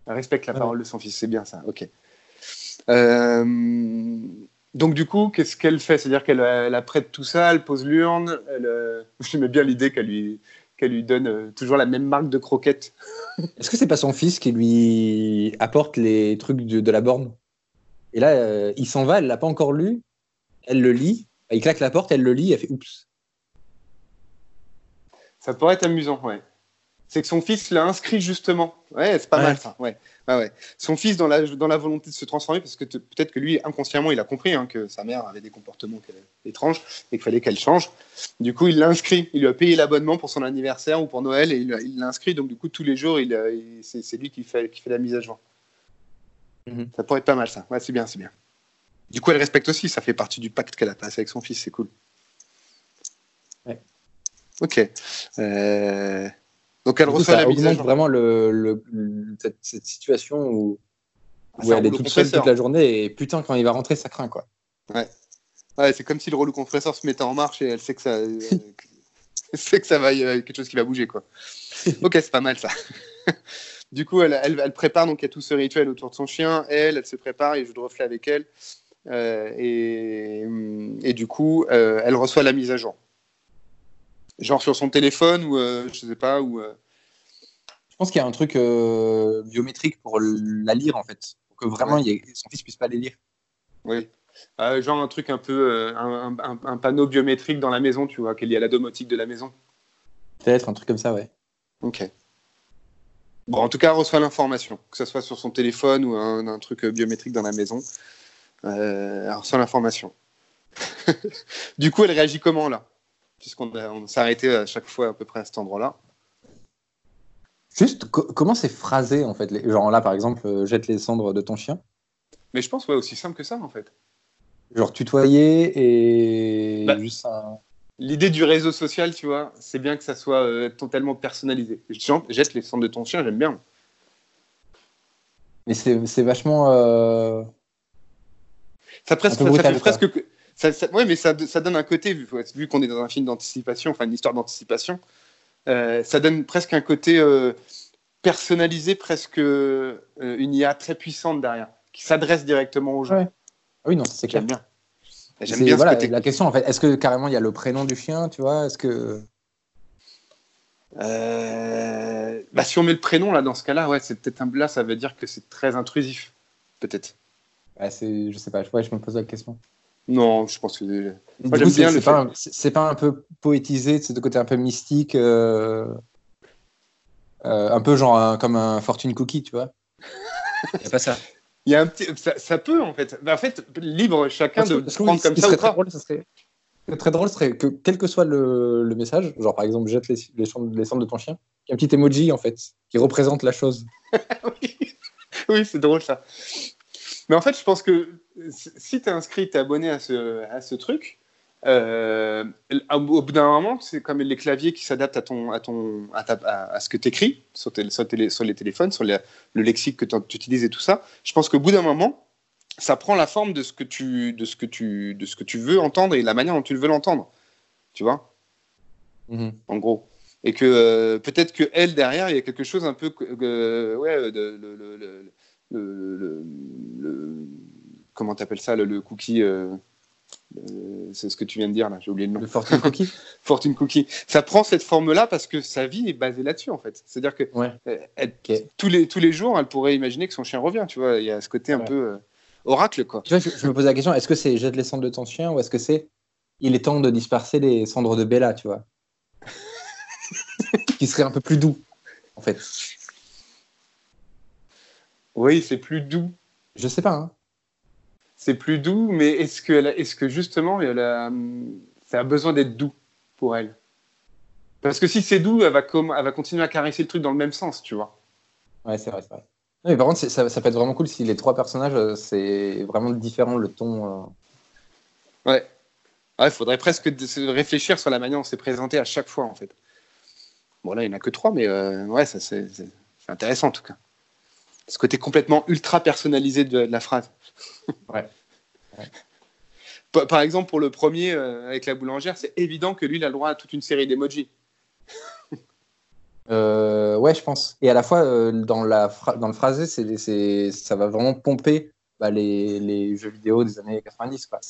Elle respecte la Ouais. parole de son fils, c'est bien ça, ok. Euh, donc, du coup, qu'est-ce qu'elle fait? C'est-à-dire qu'elle elle apprête tout ça, elle pose l'urne. Elle, euh, (laughs) J'aimais bien l'idée qu'elle lui, qu'elle lui donne euh, toujours la même marque de croquettes. (laughs) Est-ce que c'est pas son fils qui lui apporte les trucs de, de la borne? Et là, euh, il s'en va, elle l'a pas encore lu, elle le lit, il claque la porte, elle le lit, elle fait oups. Ça pourrait être amusant, ouais. C'est que son fils l'a inscrit justement. Ouais, c'est pas Ouais. mal ça. Ouais. Son fils dans la, dans la volonté de se transformer, parce que peut-être que lui, inconsciemment, il a compris hein, que sa mère avait des comportements étranges et qu'il fallait qu'elle change. Du coup, il l'a inscrit. Il lui a payé l'abonnement pour son anniversaire ou pour Noël et il l'a- il l'a inscrit. Donc, du coup, tous les jours, il, a- il- c'est lui qui fait, qui fait la mise à jour. Mhm. Ça pourrait être pas mal ça. Ouais, c'est bien, c'est bien. Du coup, elle respecte aussi. Ça fait partie du pacte qu'elle a passé avec son fils. C'est cool. Ouais. Ok. Euh, Donc, elle reçoit ça la mise à augmente jour. vraiment le, le- le- cette, cette situation où, Ah, elle est toute seule toute la journée et putain, quand il va rentrer, ça craint quoi. Ouais, c'est comme si le rouleau compresseur se mettait en marche et elle sait que ça, euh, (laughs) sait que ça va, y a quelque chose qui va bouger quoi. (laughs) Ok, c'est pas mal ça. (laughs) du coup, elle, elle, elle prépare donc il y a tout ce rituel autour de son chien. Elle, elle se prépare, il joue de reflet avec elle Euh, et, et du coup, euh, elle reçoit la mise à jour. Genre sur son téléphone ou euh, je sais pas ou. euh, Je pense qu'il y a un truc euh, biométrique pour la lire en fait, pour que vraiment Ouais. il y ait- son fils puisse pas les lire. Oui. Genre un truc un peu un, un- un panneau biométrique dans la maison, tu vois, qui est lié à la domotique de la maison. Peut-être un truc comme ça, ouais. Ok. Bon, en tout cas, elle reçoit l'information, que ce soit sur son téléphone ou un, un truc biométrique dans la maison. Reçoit l'information. (laughs) du coup, elle réagit comment là? Puisqu'on on s'est arrêté à chaque fois à peu près à cet endroit-là. Juste, co- comment c'est phrasé en fait les- Genre là, par exemple, euh, jette les cendres de ton chien? Mais je pense, ouais, aussi simple que ça en fait. Genre tutoyer et Bah. juste un. L'idée du réseau social, tu vois, c'est bien que ça soit euh, totalement personnalisé. Genre, jette les cendres de ton chien, j'aime bien. Mais c'est vachement. euh, Ça, fait presque. Ça, ça- ouais, mais ça, ça donne un côté, vu, vu qu'on est dans un film d'anticipation, enfin une histoire d'anticipation, euh, ça donne presque un côté euh, personnalisé, presque euh, une IA très puissante derrière, qui s'adresse directement aux gens. Ouais. Ah oui, non, c'est clair. Bien. J'aime bien voilà, ce côté. La question en fait, est-ce que carrément il y a le prénom du chien, tu vois Est-ce que. Bah, si on met le prénom là dans ce cas-là, ouais, c'est peut-être un là, ça veut dire que c'est très intrusif, peut-être. C'est, je sais pas, ouais, je me pose la question. Non, je pense que. Moi, j'aime bien le. C'est pas, un, c'est pas un peu poétisé, c'est de côté un peu mystique, euh, euh, un peu genre un, comme un fortune cookie, tu vois. (laughs) C'est pas ça. Il y a un petit, ça, ça peut en fait. Bah, en fait, libre chacun de prendre comme ça. Très drôle, ça serait, très drôle serait que quel que soit le, le message, genre par exemple jette les, les, cendres, les cendres de ton chien, il y a un petit emoji en fait qui représente la chose. (laughs) oui, oui c'est drôle ça. Mais en fait, je pense que si tu es inscrit, tu es abonné à ce, à ce truc, euh, au bout d'un moment, c'est comme les claviers qui s'adaptent à, ton, à, ton, à, à, ce que tu écris sur, sur, sur, les téléphones, sur le lexique que tu utilises et tout ça. Je pense qu'au bout d'un moment, ça prend la forme de ce, que tu, de, ce que tu, de ce que tu veux entendre et la manière dont tu veux l'entendre. Tu vois? Mm-hmm. En gros. Et que euh, peut-être que elle, derrière, il y a quelque chose un peu. Euh, ouais, de, le, le, le, le comment t'appelles ça, le, cookie euh, euh, C'est ce que tu viens de dire là, j'ai oublié le nom. Le Fortune Cookie (laughs) Fortune Cookie. Ça prend cette forme-là parce que sa vie est basée là-dessus en fait. C'est-à-dire que euh, tous, les, tous les jours, elle pourrait imaginer que son chien revient, tu vois. Il y a ce côté un peu oracle quoi. Tu vois, je, me pose la question, est-ce que c'est jette les cendres de ton chien ou est-ce que c'est il est temps de disperser les cendres de Bella, tu vois? (laughs) Qui serait un peu plus doux en fait. Oui, c'est plus doux. Je sais pas. Hein. C'est plus doux, mais est-ce que, justement, elle a, ça a besoin d'être doux pour elle? Parce que si c'est doux, elle va, elle va continuer à caresser le truc dans le même sens, tu vois. Ouais, c'est vrai, c'est vrai. mais par contre, ça, ça, peut être vraiment cool si les trois personnages, euh, c'est vraiment différent le ton. Euh... Ouais. Il faudrait presque réfléchir sur la manière dont c'est présenté à chaque fois, en fait. Bon, là, il n'y en a que trois, mais euh, ouais, ça, c'est intéressant, en tout cas ce côté complètement ultra personnalisé de, la phrase. ouais. (laughs) Par, exemple, pour le premier, euh, avec la boulangère, c'est évident que lui, il a le droit à toute une série d'emojis. (laughs) euh, ouais, je pense. Et à la fois, euh, dans, la dans le phrasé, c'est, ça va vraiment pomper bah, les, les, jeux vidéo des années 90. Quoi.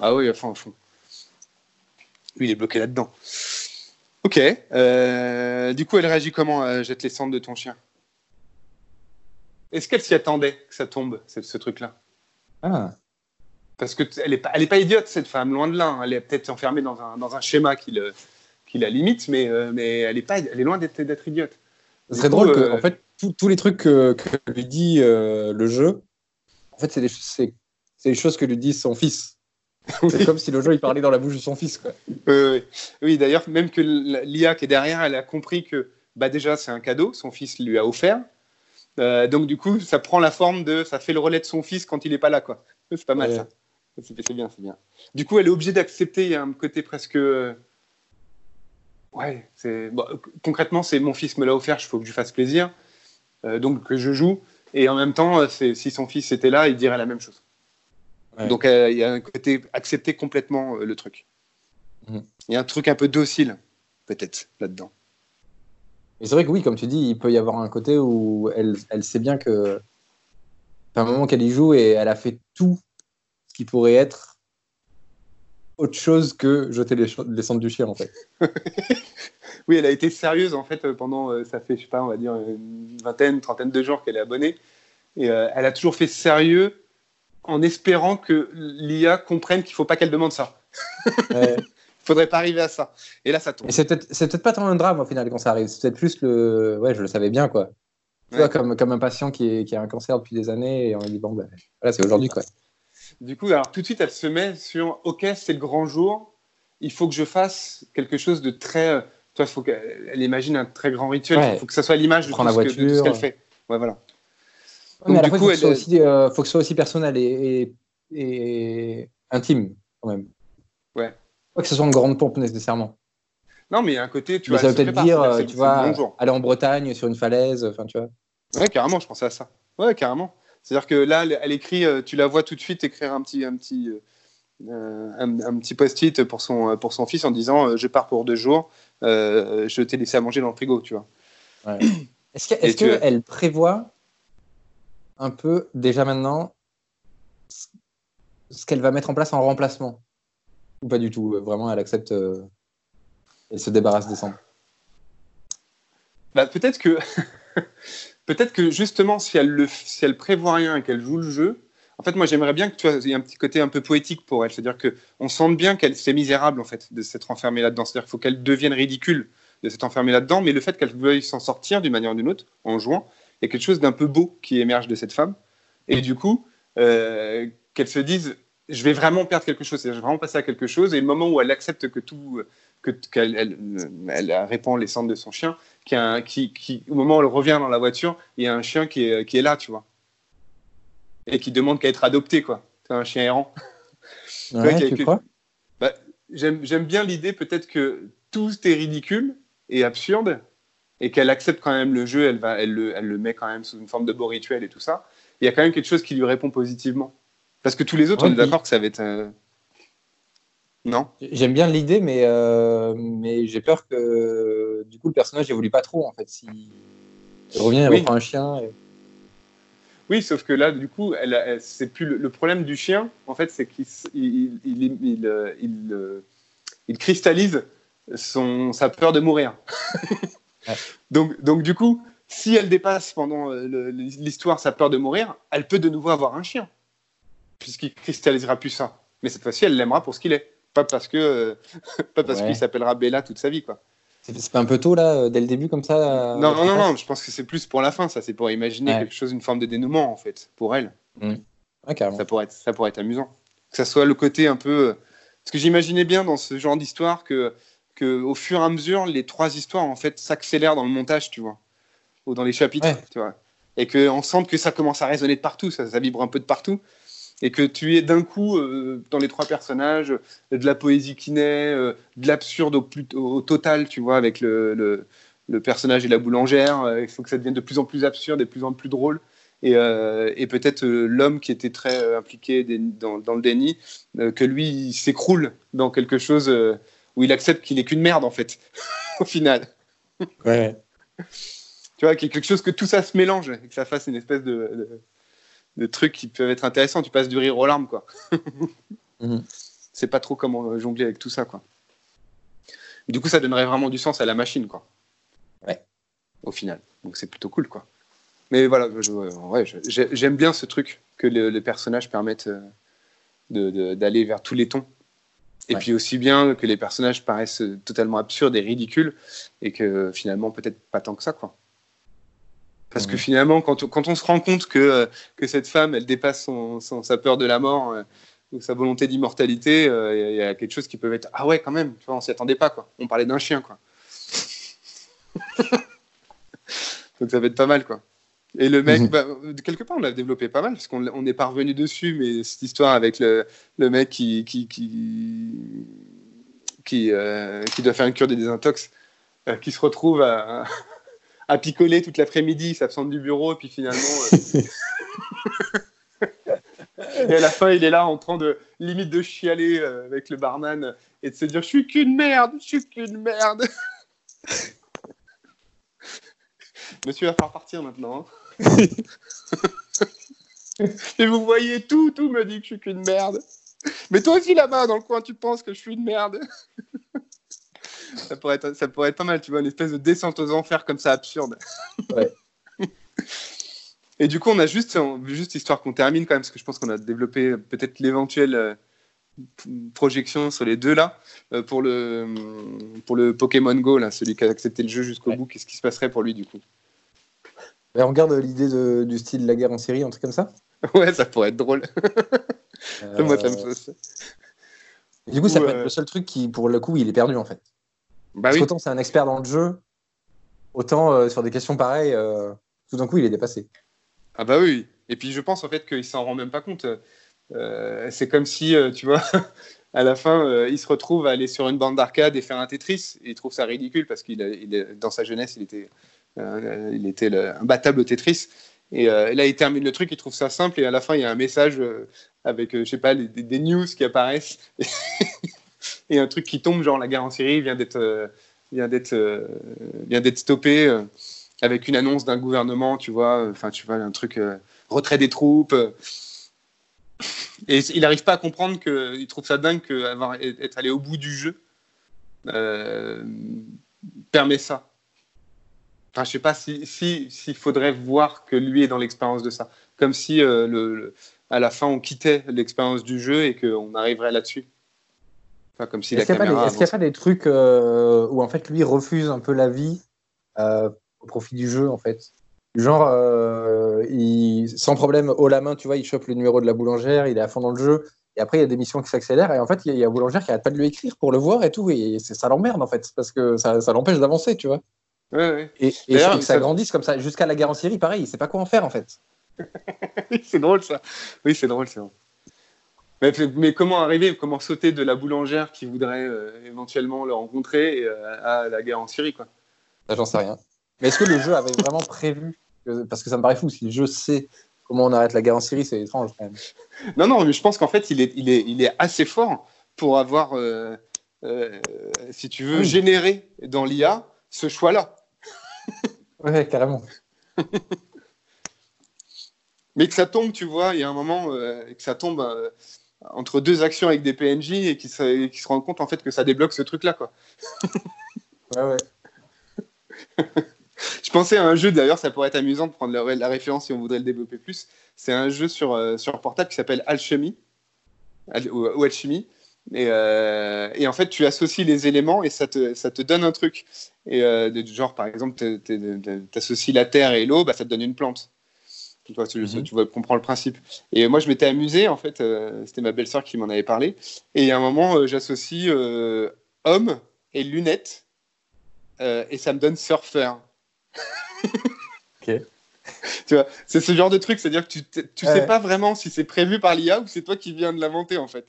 Ah oui, fond, à fond. Lui, il est bloqué là-dedans. Ok. Du coup, elle réagit comment Jette les cendres de ton chien? Est-ce qu'elle s'y attendait que ça tombe, ce, truc-là? Ah. Parce qu'elle n'est pas, elle est pas idiote, cette femme, loin de là. Hein. Elle est peut-être enfermée dans un, dans un schéma qui, le, qui la limite, mais, euh, mais elle, est pas, elle est loin d'être, idiote. Ce serait drôle que, euh, en fait, tous les trucs que, lui dit euh, le jeu, en fait, c'est des, c'est, des choses que lui dit son fils. (laughs) C'est comme si le jeu il parlait dans la bouche de son fils. Quoi. oui, oui d'ailleurs, même que l'IA qui est derrière, elle a compris que bah, déjà c'est un cadeau, son fils lui a offert, euh, donc du coup, ça prend la forme de, ça fait le relais de son fils quand il n'est pas là, quoi. C'est pas mal ça. C'est bien, c'est bien. Du coup, elle est obligée d'accepter. Il y a un côté presque, euh, ouais. C'est concrètement, c'est mon fils me l'a offert. Il faut que je lui fasse plaisir, euh, donc que je joue. Et en même temps, si son fils était là, il dirait la même chose. Donc il y a un côté accepter complètement le truc. Mhm. Il y a un truc un peu docile, peut-être là-dedans. Et c'est vrai que oui, comme tu dis, il peut y avoir un côté où elle, elle sait bien que c'est un moment qu'elle y joue et elle a fait tout ce qui pourrait être autre chose que jeter les, les cendres du chien en fait. (laughs) oui, elle a été sérieuse en fait pendant, euh, ça fait, je sais pas, on va dire une vingtaine, trentaine de jours qu'elle est abonnée. Et euh, elle a toujours fait sérieux en espérant que l'IA comprenne qu'il ne faut pas qu'elle demande ça. Ouais (laughs) faudrait pas arriver à ça. Et là, ça tombe. c'est peut-être pas tant un drame au final quand ça arrive. C'est peut-être plus le. Ouais, je le savais bien, quoi. Tu vois, comme, comme un patient qui, est, qui, a un cancer depuis des années et on dit, bon, ben, voilà, c'est aujourd'hui, quoi. Du coup, alors tout de suite, elle se met sur OK, c'est le grand jour, il faut que je fasse quelque chose de très. Euh, toi, faut qu'elle imagine un très grand rituel, il faut que ça soit l'image de, tout ce qu'elle fait. Ouais, voilà. mais du coup, il faut, euh, faut, que ce soit aussi personnel et, et, et intime, quand même. Ouais. Pas que ce soit une grande pompe nécessairement. Non, mais un côté, tu vois. Ça veut peut-être dire, euh, tu vois, aller en Bretagne sur une falaise, enfin, tu vois. Ouais, carrément, je pensais à ça. Ouais, carrément. C'est-à-dire que là, elle écrit, euh, tu la vois tout de suite écrire un petit, un petit, euh, un, petit post-it pour son, pour son fils en disant Je pars pour deux jours, je t'ai laissé à manger dans le frigo, tu vois. Ouais. (clears throat) Est-ce qu'elle prévoit un peu déjà maintenant ce qu'elle va mettre en place en remplacement? Pas du tout Vraiment, elle accepte. Euh, elle se débarrasse des cendres. Bah, peut-être que, (laughs) peut-être que justement, si elle, le, si elle prévoit rien et qu'elle joue le jeu, en fait, moi, j'aimerais bien que tu aies un petit côté un peu poétique pour elle. C'est-à-dire qu'on sente bien qu'elle c'est misérable, en fait, de s'être enfermée là-dedans. C'est-à-dire qu'il faut qu'elle devienne ridicule de s'être enfermée là-dedans, mais le fait qu'elle veuille s'en sortir d'une manière ou d'une autre, en jouant, il y a quelque chose d'un peu beau qui émerge de cette femme. Et du coup, euh, qu'elle se dise, je vais vraiment perdre quelque chose, je vais vraiment passer à quelque chose. Et le moment où elle accepte que tout, qu'elle elle, elle, répand les cendres de son chien, qui, qui, au moment où elle revient dans la voiture, il y a un chien qui est, qui est là, tu vois et qui demande qu'à être adopté, quoi. C'est un chien errant. (laughs) Ouais, tu crois? Bah, J'aime bien l'idée peut-être que tout est ridicule et absurde et qu'elle accepte quand même le jeu, elle, va, elle, le, elle le met quand même sous une forme de beau rituel et tout ça. Il y a quand même quelque chose qui lui répond positivement. Parce que tous les autres, on est d'accord que ça va être. Euh, non? J'aime bien l'idée, mais, euh, mais j'ai peur que du coup le personnage évolue pas trop en fait. Si... Il revient, il reprend un chien. Et... Oui, sauf que là, du coup, elle, c'est plus le, problème du chien. En fait, c'est qu'il il, il, euh, euh, il, cristallise son, sa peur de mourir. (laughs) donc, donc, du coup, si elle dépasse pendant l'histoire sa peur de mourir, elle peut de nouveau avoir un chien, puisqu'il cristallisera plus ça. Mais cette fois-ci, elle l'aimera pour ce qu'il est, pas parce que, (laughs) pas parce qu'il s'appellera Bella toute sa vie, quoi. C'est pas un peu tôt là, euh, dès le début comme ça euh, Non, non, non, non, je pense que c'est plus pour la fin, ça. C'est pour imaginer quelque chose, une forme de dénouement en fait, pour elle. Mmh. ça, pourrait être, ça pourrait être amusant. Que ça soit le côté un peu. Euh, parce que j'imaginais bien dans ce genre d'histoire que, que, au fur et à mesure, les trois histoires en fait s'accélèrent dans le montage, tu vois, ou dans les chapitres, tu vois. Et qu'on sente que ça commence à résonner de partout, ça, ça vibre un peu de partout et que tu es d'un coup euh, dans les trois personnages de la poésie qui naît, euh, de l'absurde au, au, total, tu vois, avec le, le, personnage et la boulangère. Euh, il faut que ça devienne de plus en plus absurde et de plus en plus drôle. Et, et peut-être l'homme qui était très impliqué dans, dans, le déni, que lui, il s'écroule dans quelque chose où il accepte qu'il n'est qu'une merde, en fait, (laughs) au final. Ouais. tu vois, quelque chose que tout ça se mélange et que ça fasse une espèce de de trucs qui peuvent être intéressants. Tu passes du rire aux larmes, quoi. (laughs) Mhm. C'est pas trop comment jongler avec tout ça, quoi. Du coup, ça donnerait vraiment du sens à la machine, quoi. Ouais. Au final. Donc c'est plutôt cool, quoi. Mais voilà, j'aime bien ce truc que les personnages permettent euh, d'aller vers tous les tons. Et puis aussi bien que les personnages paraissent totalement absurdes et ridicules, et que finalement, peut-être pas tant que ça, quoi. Parce que mhm. finalement, quand on, quand on, se rend compte que, euh, que cette femme, elle dépasse son, sa peur de la mort euh, ou sa volonté d'immortalité, euh, il y a quelque chose qui peut être Ah ouais, quand même, tu vois, on s'y attendait pas, quoi. On parlait d'un chien, quoi. (laughs) Donc ça va être pas mal, quoi. Et le mec, mhm. bah, quelque part, on l'a développé pas mal, parce qu'on n'est pas revenu dessus, mais cette histoire avec le, le mec qui, qui, qui, qui, qui, doit faire une cure de désintox, qui se retrouve à à picoler toute l'après-midi, il s'absente du bureau, et puis finalement. Euh, (laughs) et à la fin, il est là en train de limite de chialer euh, avec le barman et de se dire Je suis qu'une merde, je suis qu'une merde. Monsieur va falloir partir maintenant. Hein. (laughs) et vous voyez, tout, tout me dit que je suis qu'une merde. Mais toi aussi là-bas, dans le coin, tu penses que je suis une merde ça, pourrait être, ça pourrait être pas mal, tu vois, une espèce de descente aux enfers comme ça, absurde. Ouais. (laughs) Et du coup, on a juste, juste histoire qu'on termine quand même, parce que je pense qu'on a développé peut-être l'éventuelle euh, projection sur les deux là. Euh, pour, le, pour le Pokémon Go, là, celui qui a accepté le jeu jusqu'au bout, qu'est-ce qui se passerait pour lui du coup? On garde l'idée du style la guerre en série, un truc comme ça? (laughs) Ouais, ça pourrait être drôle. (laughs) Moi, ça me euh, Du coup, ça peut être le seul truc qui, pour le coup, il est perdu en fait. Bah Parce qu'autant c'est un expert dans le jeu, autant euh, sur des questions pareilles, euh, tout d'un coup il est dépassé. Ah bah oui. Et puis je pense en fait qu'il s'en rend même pas compte. Euh, c'est comme si, tu vois, (laughs) à la fin, il se retrouve à aller sur une bande d'arcade et faire un Tetris. Et il trouve ça ridicule parce qu'il il dans sa jeunesse, il était, il était le, imbattable au Tetris. Et là, il termine le truc, il trouve ça simple. Et à la fin, il y a un message avec, je sais pas, des, news qui apparaissent. (laughs) et un truc qui tombe, genre la guerre en Syrie vient d'être euh, vient d'être euh, vient d'être stoppé euh, avec une annonce d'un gouvernement, tu vois, enfin tu vois un truc retrait des troupes. Et il n'arrive pas à comprendre qu'il trouve ça dingue qu'être allé au bout du jeu permet ça. Enfin, je sais pas si s'il faudrait voir que lui est dans l'expérience de ça, comme si à la fin on quittait l'expérience du jeu et qu'on arriverait là-dessus. Enfin, comme si est-ce qu'il n'y a, pas des trucs euh, où en fait lui refuse un peu la vie euh, au profit du jeu en fait? Genre, il, sans problème, haut la main, tu vois, il chope le numéro de la boulangère, il est à fond dans le jeu. Et après, il y a des missions qui s'accélèrent. Et en fait, il y a, boulangère qui n'arrête pas de lui écrire pour le voir et tout. Et ça l'emmerde, en fait, parce que ça, ça l'empêche d'avancer, tu vois. Et, que ça, grandisse comme ça jusqu'à la guerre en Syrie, pareil, il sait pas quoi en faire en fait. (laughs) c'est drôle ça. Oui, c'est drôle, c'est Mais, mais, comment arriver, comment sauter de la boulangère qui voudrait euh, éventuellement le rencontrer euh, à la guerre en Syrie, quoi? J'en sais rien. Mais est-ce que le jeu avait vraiment prévu Parce que ça me paraît fou, si le jeu sait comment on arrête la guerre en Syrie, c'est étrange quand même. Non, non, mais je pense qu'en fait, il est, il, est, il est assez fort pour avoir, euh, si tu veux, générer dans l'IA ce choix-là. (laughs) ouais, carrément. (laughs) Mais que ça tombe, tu vois, il y a un moment, euh, que ça tombe entre deux actions avec des PNJ et qui se, qui se rendent compte en fait que ça débloque ce truc-là, quoi. (laughs) ouais, ouais. (laughs) Je pensais à un jeu, d'ailleurs, ça pourrait être amusant de prendre la, référence si on voudrait le développer plus. C'est un jeu sur, euh, sur portable qui s'appelle Alchemy, ou Alchemy, euh, et, en fait, tu associes les éléments et ça te, ça te donne un truc. Et euh, genre, par exemple, tu associes la terre et l'eau, bah, ça te donne une plante. Tu, vois, tu, mhm. vois, comprends le principe. Et moi, je m'étais amusé, en fait, euh, c'était ma belle-sœur qui m'en avait parlé. Et à un moment, j'associe homme et lunettes, et ça me donne surfeur. (laughs) ok. Tu vois, c'est ce genre de truc, c'est-à-dire que tu, tu sais pas vraiment si c'est prévu par l'IA ou c'est toi qui viens de l'inventer, en fait.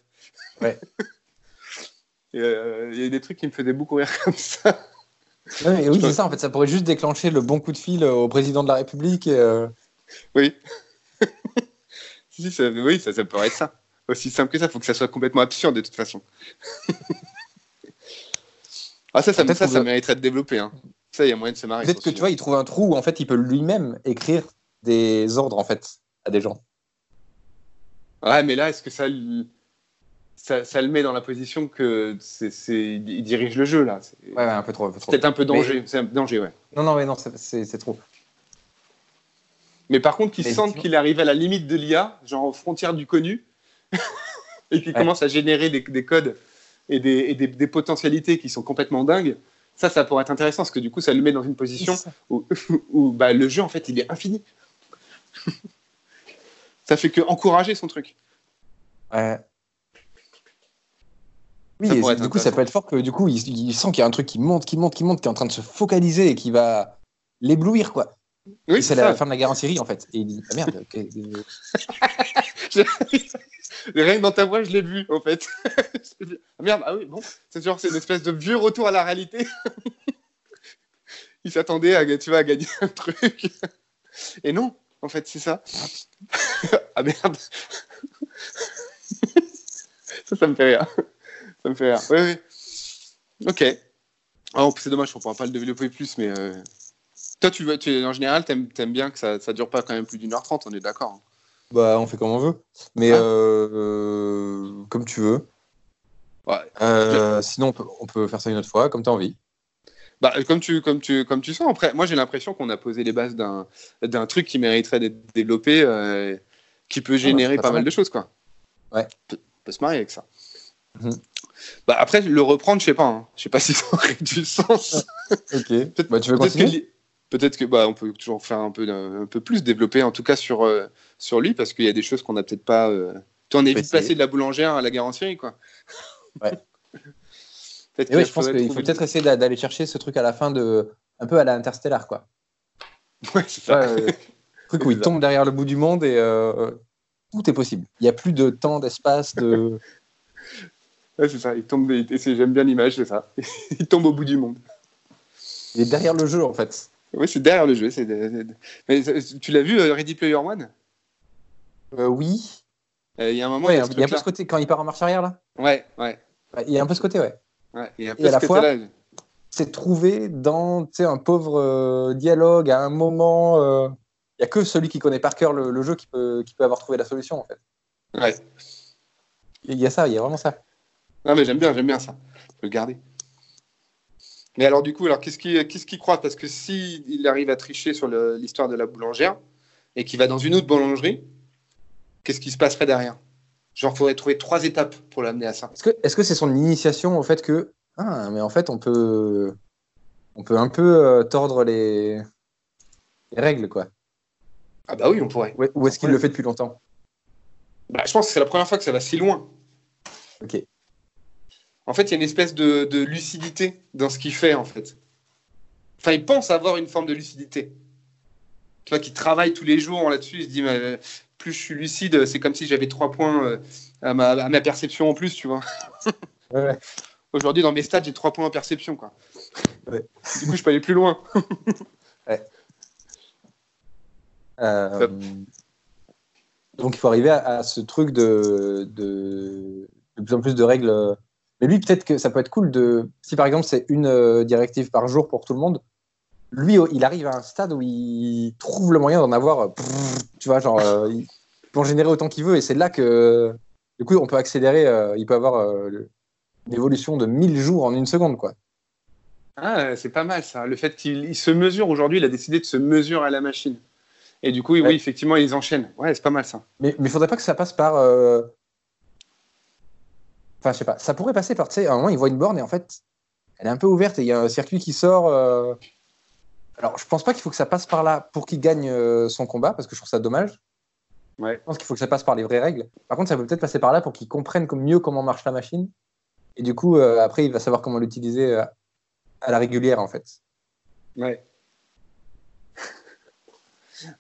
Ouais. (laughs) Euh, il y a des trucs qui me faisaient beaucoup rire (laughs) comme ça. oui, c'est ça, en fait, ça pourrait juste déclencher le bon coup de fil au président de la République. Euh. Oui. (laughs) si, ça, oui, ça, être ça. Aussi simple que ça, il faut que ça soit complètement absurde de toute façon. (laughs) ah, ça, ça, ça, ça mériterait de développer. Hein. Ça, il y a moyen de se marrer. Peut-être que tu vois, il trouve un trou où en fait, il peut lui-même écrire des ordres en fait à des gens. Ouais, mais là, est-ce que ça ça, le met dans la position que c'est, il dirige le jeu là? Ouais, un peu trop. peut-être un peu danger, c'est un danger, ouais. Non, non, mais non, c'est, trop. Mais par contre, qu'il sente qu'il arrive à la limite de l'IA, genre aux frontières du connu, (laughs) et qu'il commence à générer des, codes et, des, des, potentialités qui sont complètement dingues, ça, ça pourrait être intéressant, parce que du coup, ça le met dans une position où, (laughs) où bah, le jeu, en fait, il est infini. (laughs) ça fait que encourager son truc. Ouais. Oui, du coup, ça peut être fort que du coup, il, sent qu'il y a un truc qui monte, qui monte, qui monte, qui est en train de se focaliser et qui va l'éblouir, quoi. Oui, c'est la fin de la guerre en Syrie, en fait. Et il dit, ah merde, (laughs) (laughs) Rien que dans ta voix, je l'ai vu, en fait. (laughs) ah merde, ah oui, bon, c'est genre, c'est une espèce de vieux retour à la réalité. il s'attendait à, tu vois, à gagner un truc. Et non, en fait, c'est ça. ah merde. ça, ça me fait rire ça me fait rire. Oui, oui. Ok. Oh, c'est dommage, on ne pourra pas le développer plus, mais euh, toi, tu, veux, tu, en général, tu aimes, bien que ça ne dure pas quand même plus d'une heure trente, on est d'accord hein. Bah, on fait comme on veut. Mais euh, comme tu veux. Ouais. Euh, sinon, on peut, on peut, faire ça une autre fois, comme tu as envie. Bah, comme, tu, comme, tu, comme tu sens, après, moi j'ai l'impression qu'on a posé les bases d'un truc qui mériterait d'être développé, qui peut ah, générer pas, mal de choses. Quoi. Ouais. On peut, se marier avec ça. Mhm. Bah après, le reprendre, je sais pas. Hein. Je sais pas (laughs) si ça aurait du sens. ok. Bah, tu veux continuer? Peut-être que bah, on peut toujours faire un peu, un peu plus, développer en tout cas sur, euh, sur lui, parce qu'il y a des choses qu'on n'a peut-être pas. Euh... Tu en es vite passé de la boulangère à la guerre en Syrie, quoi. Ouais. (laughs) ouais, je pense qu'il faut peut-être essayer d'aller chercher ce truc à la fin de. Un peu à la Interstellar, quoi. (laughs) Ouais, c'est ça. Euh, (laughs) truc où il tombe derrière le bout du monde et euh, tout est possible. Il n'y a plus de temps, d'espace, de. Ouais, c'est ça. Il tombe. J'aime bien l'image, c'est ça. il tombe au bout du monde. Il est derrière le jeu, en fait. Oui, c'est derrière le jeu. Mais tu l'as vu, euh, Ready Player One? Euh, Oui. Euh, il y a un moment. il y a, un peu ce côté quand il part en marche arrière là? Ouais, ouais. Il y a un peu ce côté, ouais. ouais il y a un peu Et à la fois, c'est trouvé dans un pauvre dialogue à un moment. Il n'y a que celui qui connaît par cœur le, jeu qui peut, qui peut avoir trouvé la solution, en fait. Ouais. Il y a ça, il y a vraiment ça. Non, mais j'aime bien, j'aime bien ça. Je peux le garder. Mais alors, du coup, alors qu'est-ce qu'il croit Parce que s'il il arrive à tricher sur l'histoire de la boulangère et qu'il va dans une autre boulangerie, qu'est-ce qui se passerait derrière? Genre, il faudrait trouver trois étapes pour l'amener à ça. Est-ce que c'est son initiation au fait que ah mais en fait on peut on peut un peu euh, tordre les... les règles quoi. Ah bah oui, on pourrait. Ou ou est-ce qu'il le fait depuis longtemps? Bah, je pense que c'est la première fois que ça va si loin. Ok. En fait, il y a une espèce de, de lucidité dans ce qu'il fait, en fait. Enfin, il pense avoir une forme de lucidité. Tu vois, qu'il travaille tous les jours là-dessus. Il se dit, mais, euh, plus je suis lucide, c'est comme si j'avais trois points euh, à, ma, à ma perception en plus, tu vois. (laughs) Ouais. Aujourd'hui, dans mes stats, j'ai trois points en perception, quoi. Ouais. Du coup, je peux aller plus loin. (laughs) Euh, donc il faut arriver à, à ce truc de, de de plus en plus de règles. Mais lui peut-être que ça peut être cool de si par exemple c'est une euh, directive par jour pour tout le monde. Lui il arrive à un stade où il trouve le moyen d'en avoir. euh, Tu vois genre euh, il peut en générer autant qu'il veut et c'est là que du coup on peut accélérer. il peut avoir une évolution de 1000 jours en une seconde quoi. Ah, c'est pas mal, ça. Le fait qu'il il se mesure aujourd'hui, il a décidé de se mesurer à la machine. Et du coup, oui, effectivement, ils enchaînent. Ouais, c'est pas mal, ça. Mais il faudrait pas que ça passe par. euh, Enfin, je sais pas. Ça pourrait passer par. Tu sais, à un moment, il voit une borne et en fait, elle est un peu ouverte et il y a un circuit qui sort. euh. Alors, je pense pas qu'il faut que ça passe par là pour qu'il gagne euh, son combat parce que je trouve ça dommage. Ouais. Je pense qu'il faut que ça passe par les vraies règles. Par contre, ça peut peut-être passer par là pour qu'il comprenne mieux comment marche la machine. Et du coup, euh, après, il va savoir comment l'utiliser à la régulière en fait. Ouais. (laughs)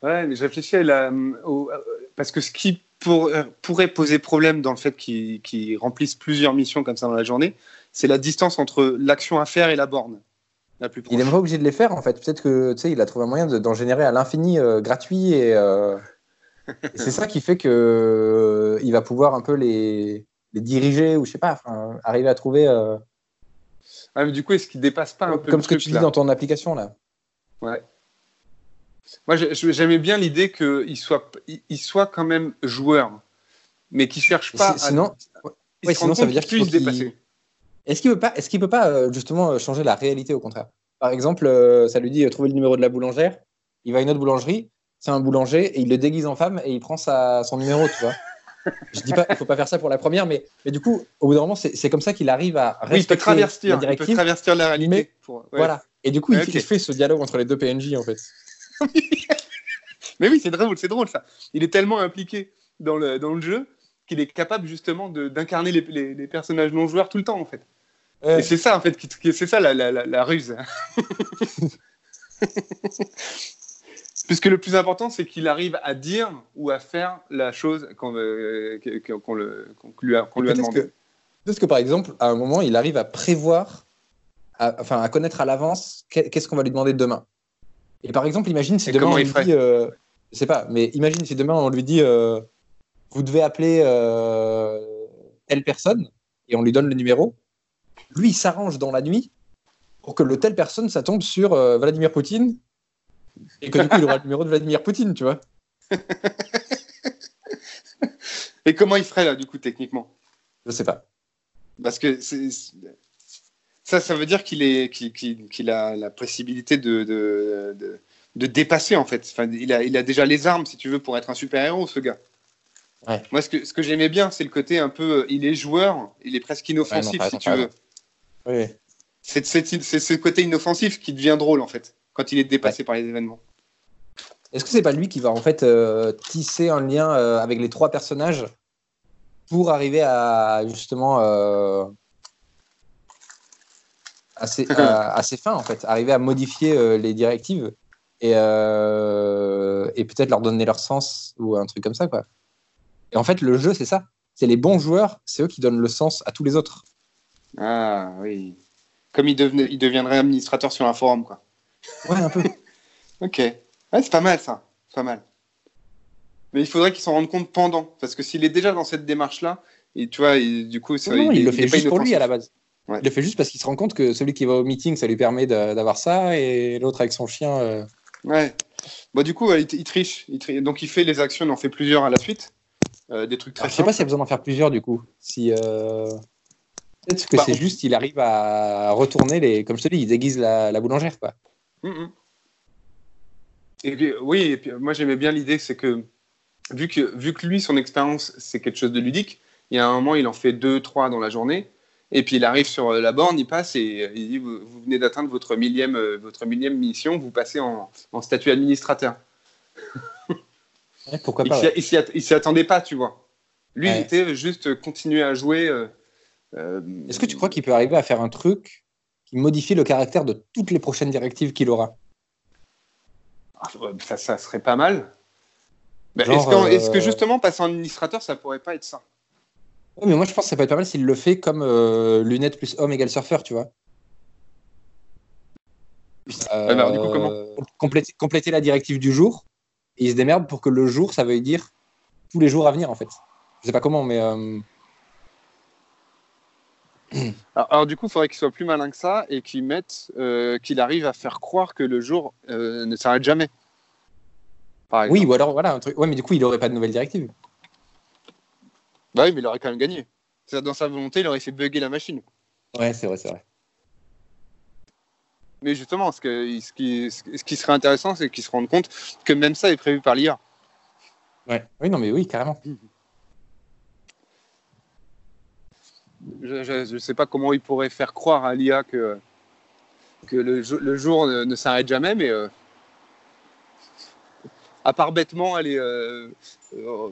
Ouais, mais je réfléchis à la, au- parce que ce qui pour- euh, pourrait poser problème dans le fait qu'ils remplissent plusieurs missions comme ça dans la journée, c'est la distance entre l'action à faire et la borne la plus proche. Il n'est pas obligé de les faire en fait. Peut-être que tu sais, il a trouvé un moyen de- d'en générer à l'infini euh, gratuit et, euh, (laughs) et c'est ça qui fait que il va pouvoir un peu les, les diriger ou je sais pas, arriver à trouver Ah, mais du coup, est-ce qu'il dépasse pas un peu comme ce que tu dis dans ton application là. Ouais. Moi, j'aimais bien l'idée qu'il soit, il, soit quand même joueur, mais qu'il cherche Et pas. à- sinon, il ouais, se sinon, ça veut dire qu'il faut qu'il- dépasser. est-ce qu'il peut pas, est-ce qu'il peut pas euh, justement euh, changer la réalité au contraire? Par exemple, euh, ça lui dit trouver le numéro de la boulangère. Il va à une autre boulangerie, c'est un boulanger et il le déguise en femme et il prend sa, son numéro, tu vois. (laughs) Je dis pas, il faut pas faire ça pour la première, mais, mais du coup, au bout d'un moment, c'est comme ça qu'il arrive à Oui, il peut respecter traverser, la il peut directive. traverser la réalité. mais- pour- ouais. Voilà. Et du coup, il fait ce dialogue entre les deux PNJ en fait. (laughs) Mais oui, c'est drôle, c'est drôle ça. Il est tellement impliqué dans le, dans le jeu qu'il est capable justement d'incarner les, les- les personnages non joueurs tout le temps en fait. Ouais. Et c'est ça en fait, c'est ça la, la- la- la ruse. (laughs) Puisque le plus important, c'est qu'il arrive à dire ou à faire la chose qu'on euh, qu'on lui a, qu'on lui a demandé. peut-être que par exemple, à un moment, il arrive à prévoir, à- enfin à connaître à l'avance qu'est- qu'est-ce qu'on va lui demander demain. Et par exemple, imagine si Et demain on lui dit, euh, je sais pas, mais imagine si demain on lui dit, euh, vous devez appeler euh, telle personne et on lui donne le numéro. Lui, il s'arrange dans la nuit pour que le telle personne, ça tombe sur euh, Vladimir Poutine et que du coup il aura le numéro de Vladimir Poutine, tu vois. (laughs) Et comment il ferait là du coup techniquement? Je sais pas. Parce que c'est- ça, ça veut dire qu'il est, qu'il, qu'il- qu'il a la possibilité de, de, de, de dépasser en fait. Enfin, il a, il a déjà les armes, si tu veux, pour être un super héros, ce gars. Ouais. Moi, ce que, ce que j'aimais bien, c'est le côté un peu, il est joueur, il est presque inoffensif, Ouais, non, t'as si tu veux. Oui. C'est, c'est, c'est ce côté inoffensif qui devient drôle en fait, quand il est dépassé par les événements. Est-ce que c'est pas lui qui va en fait euh, tisser un lien euh, avec les trois personnages pour arriver à justement euh, (laughs) à, ses, à- à ses fins en fait, arriver à modifier euh, les directives et, euh, et peut-être leur donner leur sens ou un truc comme ça quoi. Et en fait le jeu c'est ça, c'est les bons joueurs, c'est eux qui donnent le sens à tous les autres. Ah oui. Comme il, devenait, il deviendrait administrateur sur un forum, quoi. Ouais un peu. (laughs) Ok. Ouais, c'est pas mal ça. C'est pas mal. Mais il faudrait qu'il s'en rende compte pendant. Parce que s'il est déjà dans cette démarche-là, et tu vois, il- du coup, ça, Non, il, le est fait juste pour lui à la base. Ouais. Il le fait juste parce qu'il se rend compte que celui qui va au meeting, ça lui permet d'avoir ça, et l'autre avec son chien. euh, Ouais. Bon, du coup, il, il triche. Il tri- Donc, il fait les actions, il en fait plusieurs à la suite. Euh, des trucs très Alors, je sais pas s'il y a besoin d'en faire plusieurs du coup. Si, euh, Peut-être que Bah, c'est on- juste, il arrive à retourner les. Comme je te dis, il déguise la, la boulangère, quoi. Mhm. Et puis, oui, et puis, moi j'aimais bien l'idée, c'est que vu, que vu que lui, son expérience, c'est quelque chose de ludique, il y a un moment, il en fait deux, trois dans la journée, et puis il arrive sur euh, la borne, il passe et euh, il dit Vous, vous venez d'atteindre votre millième, euh, votre millième mission, vous passez en, en statut administrateur. Ouais, pourquoi Il pas ouais. il s'y attendait pas, tu vois. Lui, il était juste continuer à jouer. euh, Est-ce que tu crois qu'il peut arriver à faire un truc qui modifie le caractère de toutes les prochaines directives qu'il aura? Ah, ça, ça serait pas mal. Genre, est-ce, que, justement passer en administrateur, ça pourrait pas être ça? Ouais, mais moi je pense que ça peut être pas mal s'il le fait comme euh, lunettes plus homme égale surfeur, tu vois. alors, du coup, comment Euh, compléter, compléter la directive du jour, et il se démerde pour que le jour, ça veuille dire tous les jours à venir, en fait. Je sais pas comment, mais euh, Alors, (clears throat) alors, du coup, il faudrait qu'il soit plus malin que ça et qu'il mette, euh, qu'il arrive à faire croire que le jour euh, ne s'arrête jamais. Par oui, ou alors voilà, un truc. Ouais, mais du coup, il aurait pas de nouvelle directive. Bah oui, mais il aurait quand même gagné. Dans sa volonté, il aurait fait bugger la machine. Ouais, c'est vrai, c'est vrai. Mais justement, ce, que, ce, qui, ce qui serait intéressant, c'est qu'il se rende compte que même ça est prévu par l'IA. Ouais. Oui, non, mais oui, carrément. Je ne sais pas comment il pourrait faire croire à l'IA que, que le, jo- le jour ne, ne s'arrête jamais, mais euh, à part bêtement aller euh, euh,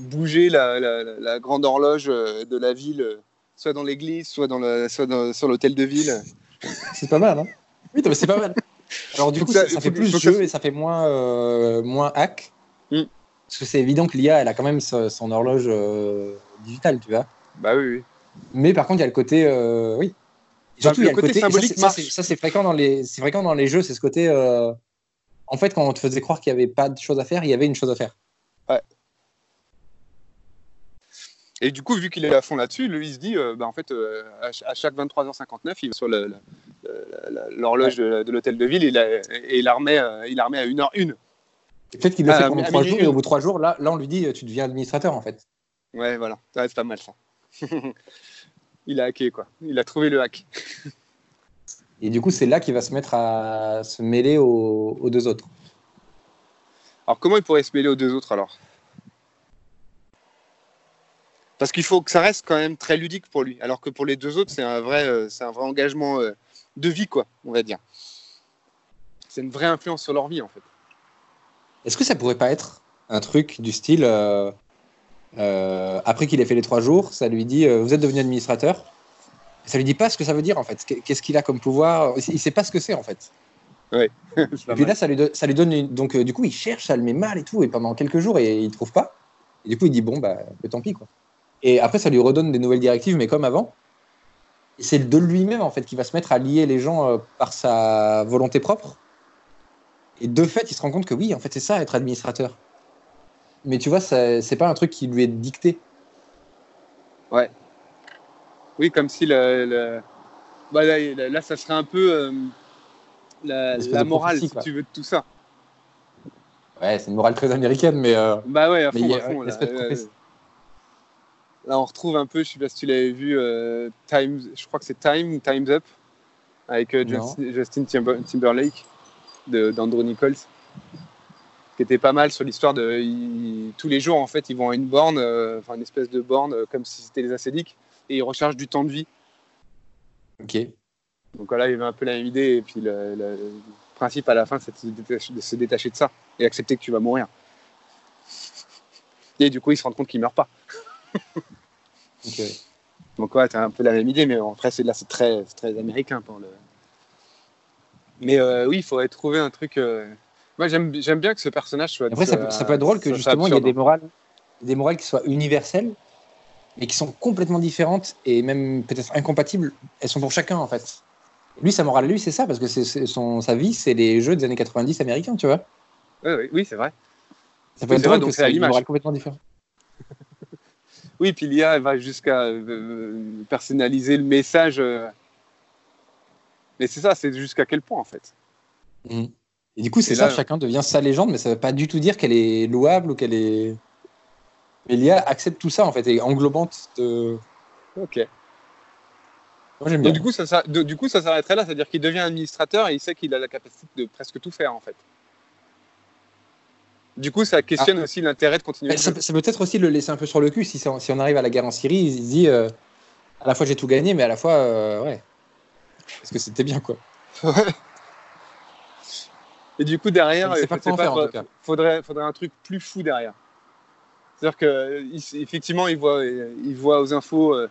bouger la, la- la- la grande horloge euh, de la ville, euh, soit dans l'église, soit, dans le, soit dans- sur l'hôtel de ville. (laughs) C'est pas mal, hein Oui, non, mais c'est pas mal. Alors du coup, ça- ça, ça faut fait plus jeu ça- et ça fait moins, euh, moins hack. Mm. Parce que c'est évident que l'IA, elle a quand même son, son horloge euh, digitale, tu vois. Bah oui, oui. Mais par contre, il y a le côté, euh, oui. Et Bah, Surtout, le il y a le côté symbolique c'est- ça, marche. c'est- ça, c'est fréquent dans les, c'est fréquent dans les jeux, c'est ce côté. euh, En fait, quand on te faisait croire qu'il n'y avait pas de choses à faire, il y avait une chose à faire. Et du coup, vu qu'il est à fond là-dessus, lui, il se dit, euh, bah, en fait, euh, à, ch- à chaque 23h59, il va sur l'horloge de, de l'hôtel de ville et, la- et il, la remet, euh, il la remet à 1h01. Et Peut-être qu'il le fait pendant à trois minuit jours, et au bout de trois jours, là, là, on lui dit, tu deviens administrateur, en fait. Ouais, voilà. Ouais, c'est pas mal ça. (laughs) il a hacké, quoi. Il a trouvé le hack. (laughs) Et du coup, c'est là qu'il va se mettre à se mêler aux, aux deux autres. Alors, comment il pourrait se mêler aux deux autres alors? Parce qu'il faut que ça reste quand même très ludique pour lui. Alors que pour les deux autres, c'est un vrai, euh, c'est un vrai engagement euh, de vie, quoi, on va dire. C'est une vraie influence sur leur vie, en fait. Est-ce que ça pourrait pas être un truc du style, euh, après qu'il ait fait les trois jours, ça lui dit, vous êtes devenu administrateur? Ça lui dit pas ce que ça veut dire, en fait. Qu'est- Qu'est-ce qu'il a comme pouvoir? Il sait pas ce que c'est, en fait. Pas (laughs) Et puis là, ça lui, do- ça lui donne une... Donc, du coup, il cherche, ça le met mal et tout, et pendant quelques jours, et il trouve pas. Et du coup, il dit, bon, bah, tant pis, quoi. Et après, ça lui redonne des nouvelles directives, mais comme avant. C'est de lui-même, en fait, qui va se mettre à lier les gens euh, par sa volonté propre. Et de fait, il se rend compte que oui, en fait, c'est ça, être administrateur. Mais tu vois, c'est pas un truc qui lui est dicté. Oui, comme si le, le- bah, là, ça serait un peu euh, la, morale, si tu veux, de tout ça. Ouais, c'est une morale très américaine, mais. euh, Bah ouais, à Mais fond, il y a à fond, là. espèce de Euh, prophétie. Là, on retrouve un peu, je sais pas si tu l'avais vu, euh, Times, je crois que c'est Time ou Time's Up, avec euh. Justin, Justin Timber- Timberlake de- d'Andrew Nichols, qui était pas mal sur l'histoire de. tous les jours, en fait, ils vont à une borne, euh, enfin une espèce de borne, comme si c'était les acédiques, et ils rechargent du temps de vie. Ok. Donc voilà, il y avait un peu la même idée, et puis le, le- principe à la fin, c'est de se, détacher, de se détacher de ça et accepter que tu vas mourir. Et du coup, ils se rendent compte qu'ils meurent pas. (laughs) (laughs) Ok. Donc ouais, c'est un peu la même idée, mais après, c'est là, c'est très, très américain pour le. Mais euh, oui, il faudrait trouver un truc. euh, Moi, j'aime, j'aime bien que ce personnage soit. Après, ça, peut- ça peut être drôle que justement, il y ait des morales, des morales qui soient universelles, mais qui sont complètement différentes et même peut-être incompatibles. Elles sont pour chacun, en fait. Lui, sa morale, lui, c'est ça, parce que c'est c'est son, sa vie, c'est les jeux des années 90 américains, tu vois. Ouais, oui, c'est vrai. Ça peut Oui, être c'est vrai, drôle donc que c'est à une morale complètement différente. Oui, puis l'IA, va jusqu'à euh, personnaliser le message. euh. Mais c'est ça, c'est jusqu'à quel point en fait? Et du coup, c'est ça, là- chacun devient sa légende, mais ça ne veut pas du tout dire qu'elle est louable ou qu'elle est. Mais l'IA accepte tout ça, en fait, et englobante de. Ok. Moi, j'aime bien. Donc, du coup, ça, du coup, ça s'arrêterait là, c'est-à-dire qu'il devient administrateur et il sait qu'il a la capacité de presque tout faire en fait. Du coup, ça questionne aussi l'intérêt de continuer. Le ça, peut- ça peut peut-être aussi le laisser un peu sur le cul si, on arrive à la guerre en Syrie, il se dit euh, à la fois j'ai tout gagné, mais à la fois, euh, ouais. Parce que c'était bien, quoi. (laughs) Et du coup, derrière, Il euh, faudrait, faudrait un truc plus fou derrière. C'est-à-dire qu'effectivement, il voit, il voit aux infos euh,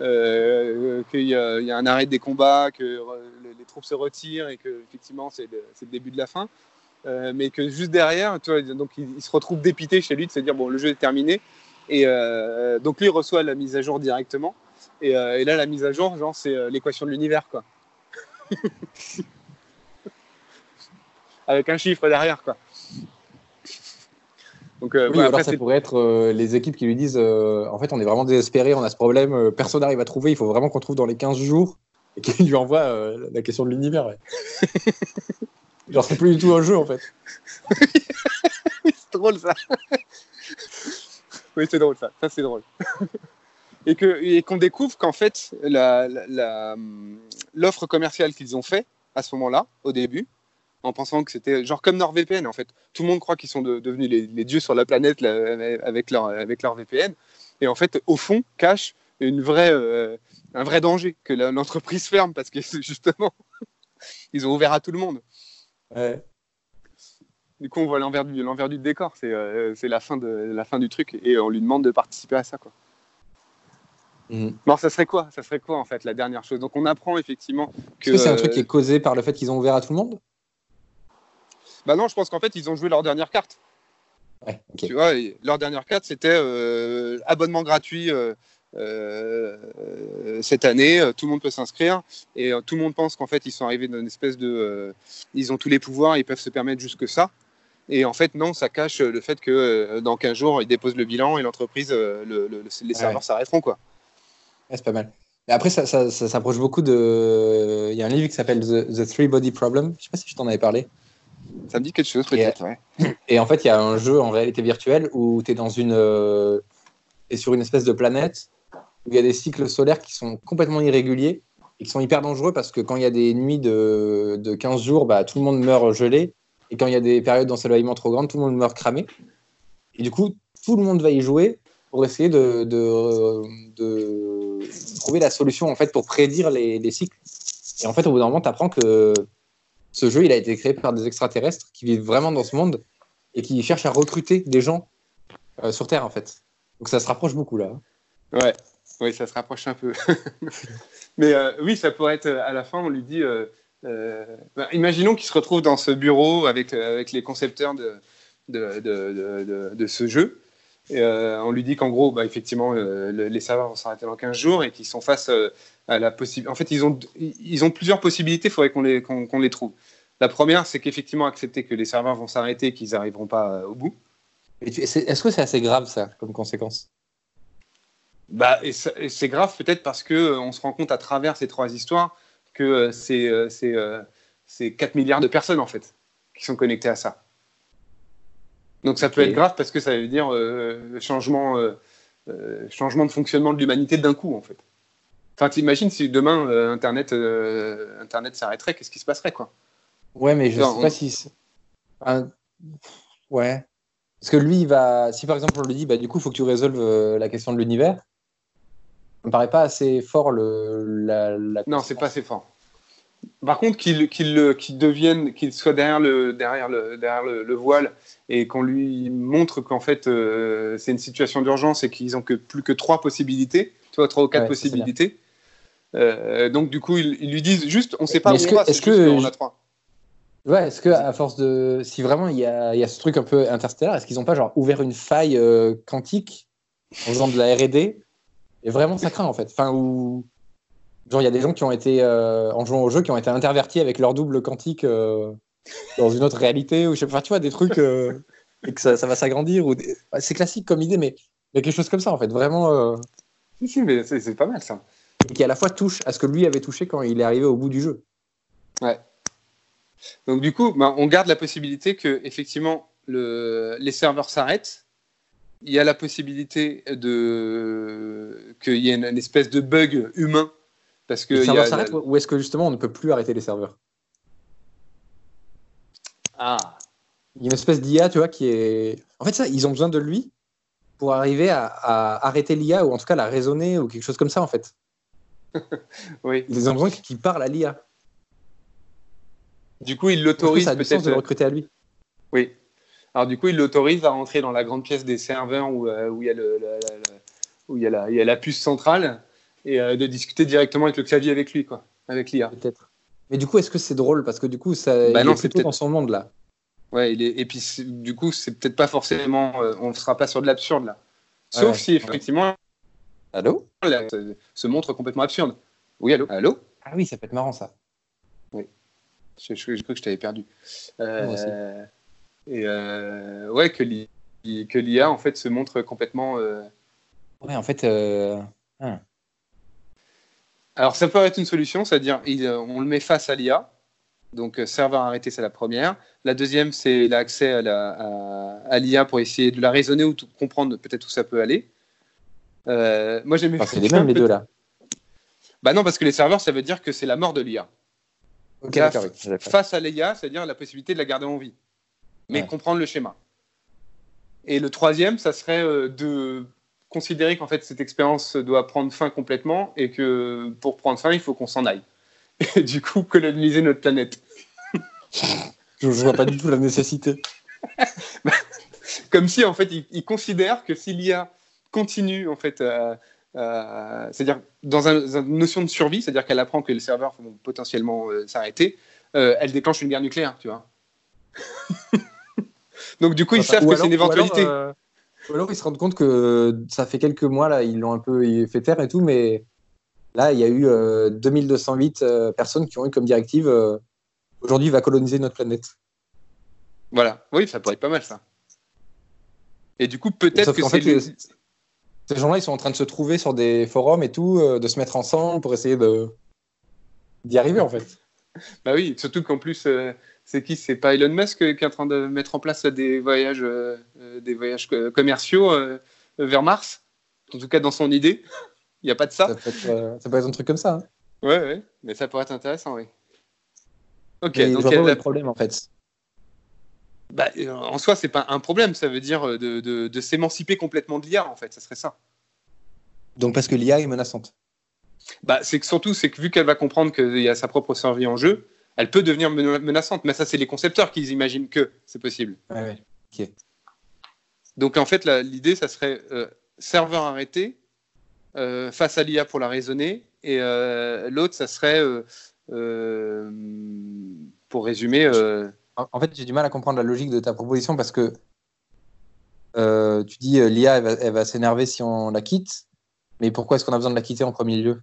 euh, qu'il y, a il y a un arrêt des combats, que les, troupes se retirent et que effectivement c'est le, c'est le début de la fin. Euh, mais que juste derrière, tu vois, donc il, il se retrouve dépité chez lui de se dire bon, le jeu est terminé. Et euh, donc lui il reçoit la mise à jour directement. Et, euh, et là, la mise à jour, genre, c'est l'équation de l'univers, quoi. (laughs) Avec un chiffre derrière, quoi. Donc, Oui, voilà, alors après, ça pourrait être les équipes qui lui disent en fait, on est vraiment désespéré, on a ce problème, personne n'arrive à trouver, il faut vraiment qu'on trouve dans les 15 jours. Et qui lui envoie euh, la question de l'univers. Ouais. (laughs) Genre, c'est plus du tout un jeu en fait. (laughs) c'est drôle ça. oui, c'est drôle ça. Ça, c'est drôle. et que et qu'on découvre qu'en fait, la- la- la, l'offre commerciale qu'ils ont fait à ce moment-là, au début, en pensant que c'était genre comme NordVPN en fait. Tout le monde croit qu'ils sont de- devenus les, dieux sur la planète avec, leur, avec leur VPN. Et en fait, au fond, cache une vraie, euh, un vrai danger que l'entreprise ferme parce que (laughs) justement, ils ont ouvert à tout le monde. Ouais. Du coup, on voit l'envers du, l'envers du décor. C'est, euh, c'est la, fin de, la fin du truc et on lui demande de participer à ça. Quoi. Mhm. Bon, ça serait quoi? Ça serait quoi en fait la dernière chose? Donc on apprend effectivement que. Est-ce que c'est un truc euh, qui est causé par le fait qu'ils ont ouvert à tout le monde? Bah non, je pense qu'en fait ils ont joué leur dernière carte. Ouais. Tu vois, leur dernière carte c'était euh, abonnement gratuit. euh, cette année, euh, tout le monde peut s'inscrire et euh, tout le monde pense qu'en fait ils sont arrivés dans une espèce de, euh, ils ont tous les pouvoirs, ils peuvent se permettre jusque ça. Et en fait non, ça cache le fait que euh, dans 15 jours ils déposent le bilan et l'entreprise, euh, le- le- les serveurs Ouais. s'arrêteront quoi. Ouais, c'est pas mal. Mais après, ça, ça, ça s'approche beaucoup de. Il y a un livre qui s'appelle The, The Three Body Problem. Je sais pas si je t'en avais parlé. Ça me dit quelque chose peut-être. ouais. Et en fait, il y a un jeu en réalité virtuelle où tu es dans une. euh, t'es sur une espèce de planète où il y a des cycles solaires qui sont complètement irréguliers et qui sont hyper dangereux parce que quand il y a des nuits de, de 15 jours, bah, tout le monde meurt gelé. Et quand il y a des périodes d'ensoleillement trop grandes, tout le monde meurt cramé. Et du coup, tout le monde va y jouer pour essayer de, de, trouver la solution en fait pour prédire les, les cycles. Et en fait, au bout d'un moment, tu apprends que ce jeu, il a été créé par des extraterrestres qui vivent vraiment dans ce monde et qui cherchent à recruter des gens euh, sur Terre en fait. Donc ça se rapproche beaucoup là. Ouais, oui, ça se rapproche un peu. (laughs) Mais euh, oui, ça pourrait être euh, à la fin, on lui dit euh, bah, imaginons qu'il se retrouve dans ce bureau avec, avec les concepteurs de, de, de, ce jeu. Et, on lui dit qu'en gros, bah, effectivement, le- les serveurs vont s'arrêter dans 15 jours et qu'ils sont face à la possibilité. En fait, ils ont, ils ont plusieurs possibilités, il faudrait qu'on les, qu'on, les trouve. La première, c'est qu'effectivement, accepter que les serveurs vont s'arrêter et qu'ils n'arriveront pas au bout. Est-ce que c'est assez grave ça comme conséquence? Bah, et c'est grave peut-être parce que euh, on se rend compte à travers ces trois histoires que euh, c'est euh, c'est, euh, c'est 4 milliards de personnes en fait qui sont connectées à ça. Donc ça peut être grave parce que ça veut dire euh, changement, euh, euh, changement de fonctionnement de l'humanité d'un coup en fait. Enfin, t'imagines si demain Internet, Internet s'arrêterait, qu'est-ce qui se passerait quoi? Ouais, mais je Non, sais on- pas si. Enfin, ouais. Parce que lui, il va. Si par exemple on lui dit, bah du coup, il faut que tu résolves la question de l'univers, me paraît pas assez fort le. La, la Non, c'est pas assez fort. Par contre, qu'il qu'il qu'il devienne, qu'il soit derrière le, derrière le, derrière le, le voile et qu'on lui montre qu'en fait euh, c'est une situation d'urgence et qu'ils ont que plus que trois possibilités, tu vois, trois ou quatre Ouais, possibilités. Euh, donc du coup, ils, ils lui disent juste, on sait pas Mais où est-ce on que- va, c'est est-ce que- qu'on a trois. Ouais, est-ce que à force de. Si vraiment il y a, y a ce truc un peu interstellaire, est-ce qu'ils n'ont pas genre ouvert une faille euh, quantique en faisant de la RD Et vraiment, ça craint en fait. Enfin, où. Genre, il y a des gens qui ont été, euh, en jouant au jeu, qui ont été intervertis avec leur double quantique euh, dans une autre réalité, ou je sais pas, tu vois, des trucs. euh, et que ça, ça va s'agrandir. Ou des- ouais, c'est classique comme idée, mais il y a quelque chose comme ça en fait. Vraiment. Si, si, mais c'est pas mal ça. et qui à la fois touche à ce que lui avait touché quand il est arrivé au bout du jeu. Donc du coup, ben, on garde la possibilité que effectivement le, les serveurs s'arrêtent. Il y a la possibilité de qu'il y ait une, une espèce de bug humain. Parce que Les serveurs s'arrêtent ou est-ce que justement on ne peut plus arrêter les serveurs? Ah, Il y a une espèce d'IA, tu vois, qui est. En fait, ça, ils ont besoin de lui pour arriver à, à arrêter l'IA ou en tout cas la raisonner ou quelque chose comme ça, en fait. (laughs) oui. Ils ont besoin qu'il parle à l'IA. Du coup, il Est-ce que l'autorise ça a du sens de le peut-être. recruter à lui? Oui. Alors du coup, il l'autorise à rentrer dans la grande pièce des serveurs où, euh, où il y a le, la- la- la- où il y a la, il y a la puce centrale et euh, de discuter directement avec le clavier avec lui, quoi, avec l'IA. Peut-être. Mais du coup, est-ce que c'est drôle? Parce que du coup, ça, Bah il non, est c'est plutôt peut-être- dans son monde là. Ouais, il est... et puis du coup, c'est peut-être pas forcément, euh, on ne sera pas sur de l'absurde là. Sauf Ouais. si effectivement, Allô? là, se montre complètement absurde. Oui, allô, allô? Ah oui, ça peut être marrant ça. Je, je- cru que je t'avais perdu. Euh, Moi aussi. Et euh, ouais, que l'I- que l'IA en fait se montre complètement. euh, Ouais, en fait, euh, Alors, ça peut être une solution, c'est-à-dire euh, on le met face à l'IA. Donc, serveur arrêté, c'est la première. La deuxième, c'est l'accès à la- l'IA pour essayer de la raisonner ou de comprendre peut-être où ça peut aller. Moi, j'aimais enfin, c'est les mêmes les deux là. Bah non, parce que les serveurs, ça veut dire que c'est la mort de l'IA. Face à l'IA, c'est-à-dire la possibilité de la garder en vie, mais Ouais. comprendre le schéma. Et le troisième, ça serait euh, de considérer qu'en fait cette expérience doit prendre fin complètement et que pour prendre fin, il faut qu'on s'en aille. (laughs) Et du coup, coloniser notre planète. Je, (laughs) je vois pas du tout la nécessité. (laughs) Comme si en fait, il, il considère que si l'IA continue en fait, euh, euh, c'est-à-dire dans un- dans une notion de survie, c'est-à-dire qu'elle apprend que les serveurs vont potentiellement euh, s'arrêter, elle déclenche une guerre nucléaire, tu vois. Donc du coup, ils savent que c'est une ou alors, éventualité. euh, Ou alors ils se rendent compte que ça fait quelques mois là, ils l'ont un peu fait taire et tout, mais là il y a eu euh, 2208 euh, personnes qui ont eu comme directive euh, aujourd'hui il va coloniser notre planète. Voilà, oui, ça pourrait être pas mal ça. Et du coup, peut-être que c'est les- Ces gens-là ils sont en train de se trouver sur des forums et tout, euh, de se mettre ensemble pour essayer de d'y arriver en fait. Bah oui, surtout qu'en plus, euh, c'est qui? C'est pas Elon Musk euh, qui est en train de mettre en place des voyages, euh, euh, des voyages commerciaux euh, vers Mars? En tout cas, dans son idée. (laughs) Il n'y a pas de ça Ça peut, être, euh, ça peut être un truc comme ça. hein. Ouais, ouais, mais ça pourrait être intéressant, oui. Ok, donc il y a le problème en fait. bah, en soi, c'est pas un problème, ça veut dire de, de- de s'émanciper complètement de l'IA, en fait, ça serait ça. Donc parce que l'IA est menaçante. Bah, c'est que surtout, c'est que vu qu'elle va comprendre qu'il y a sa propre survie en jeu, elle peut devenir mena- menaçante. Mais ça, c'est les concepteurs qui imaginent que c'est possible. Ouais, ouais. Donc en fait, l'idée, ça serait euh, serveur arrêté euh, face à l'IA pour la raisonner, et euh, l'autre, ça serait, pour résumer, En fait, j'ai du mal à comprendre la logique de ta proposition parce que tu dis l'IA elle va, elle va s'énerver si on la quitte, mais pourquoi est-ce qu'on a besoin de la quitter en premier lieu?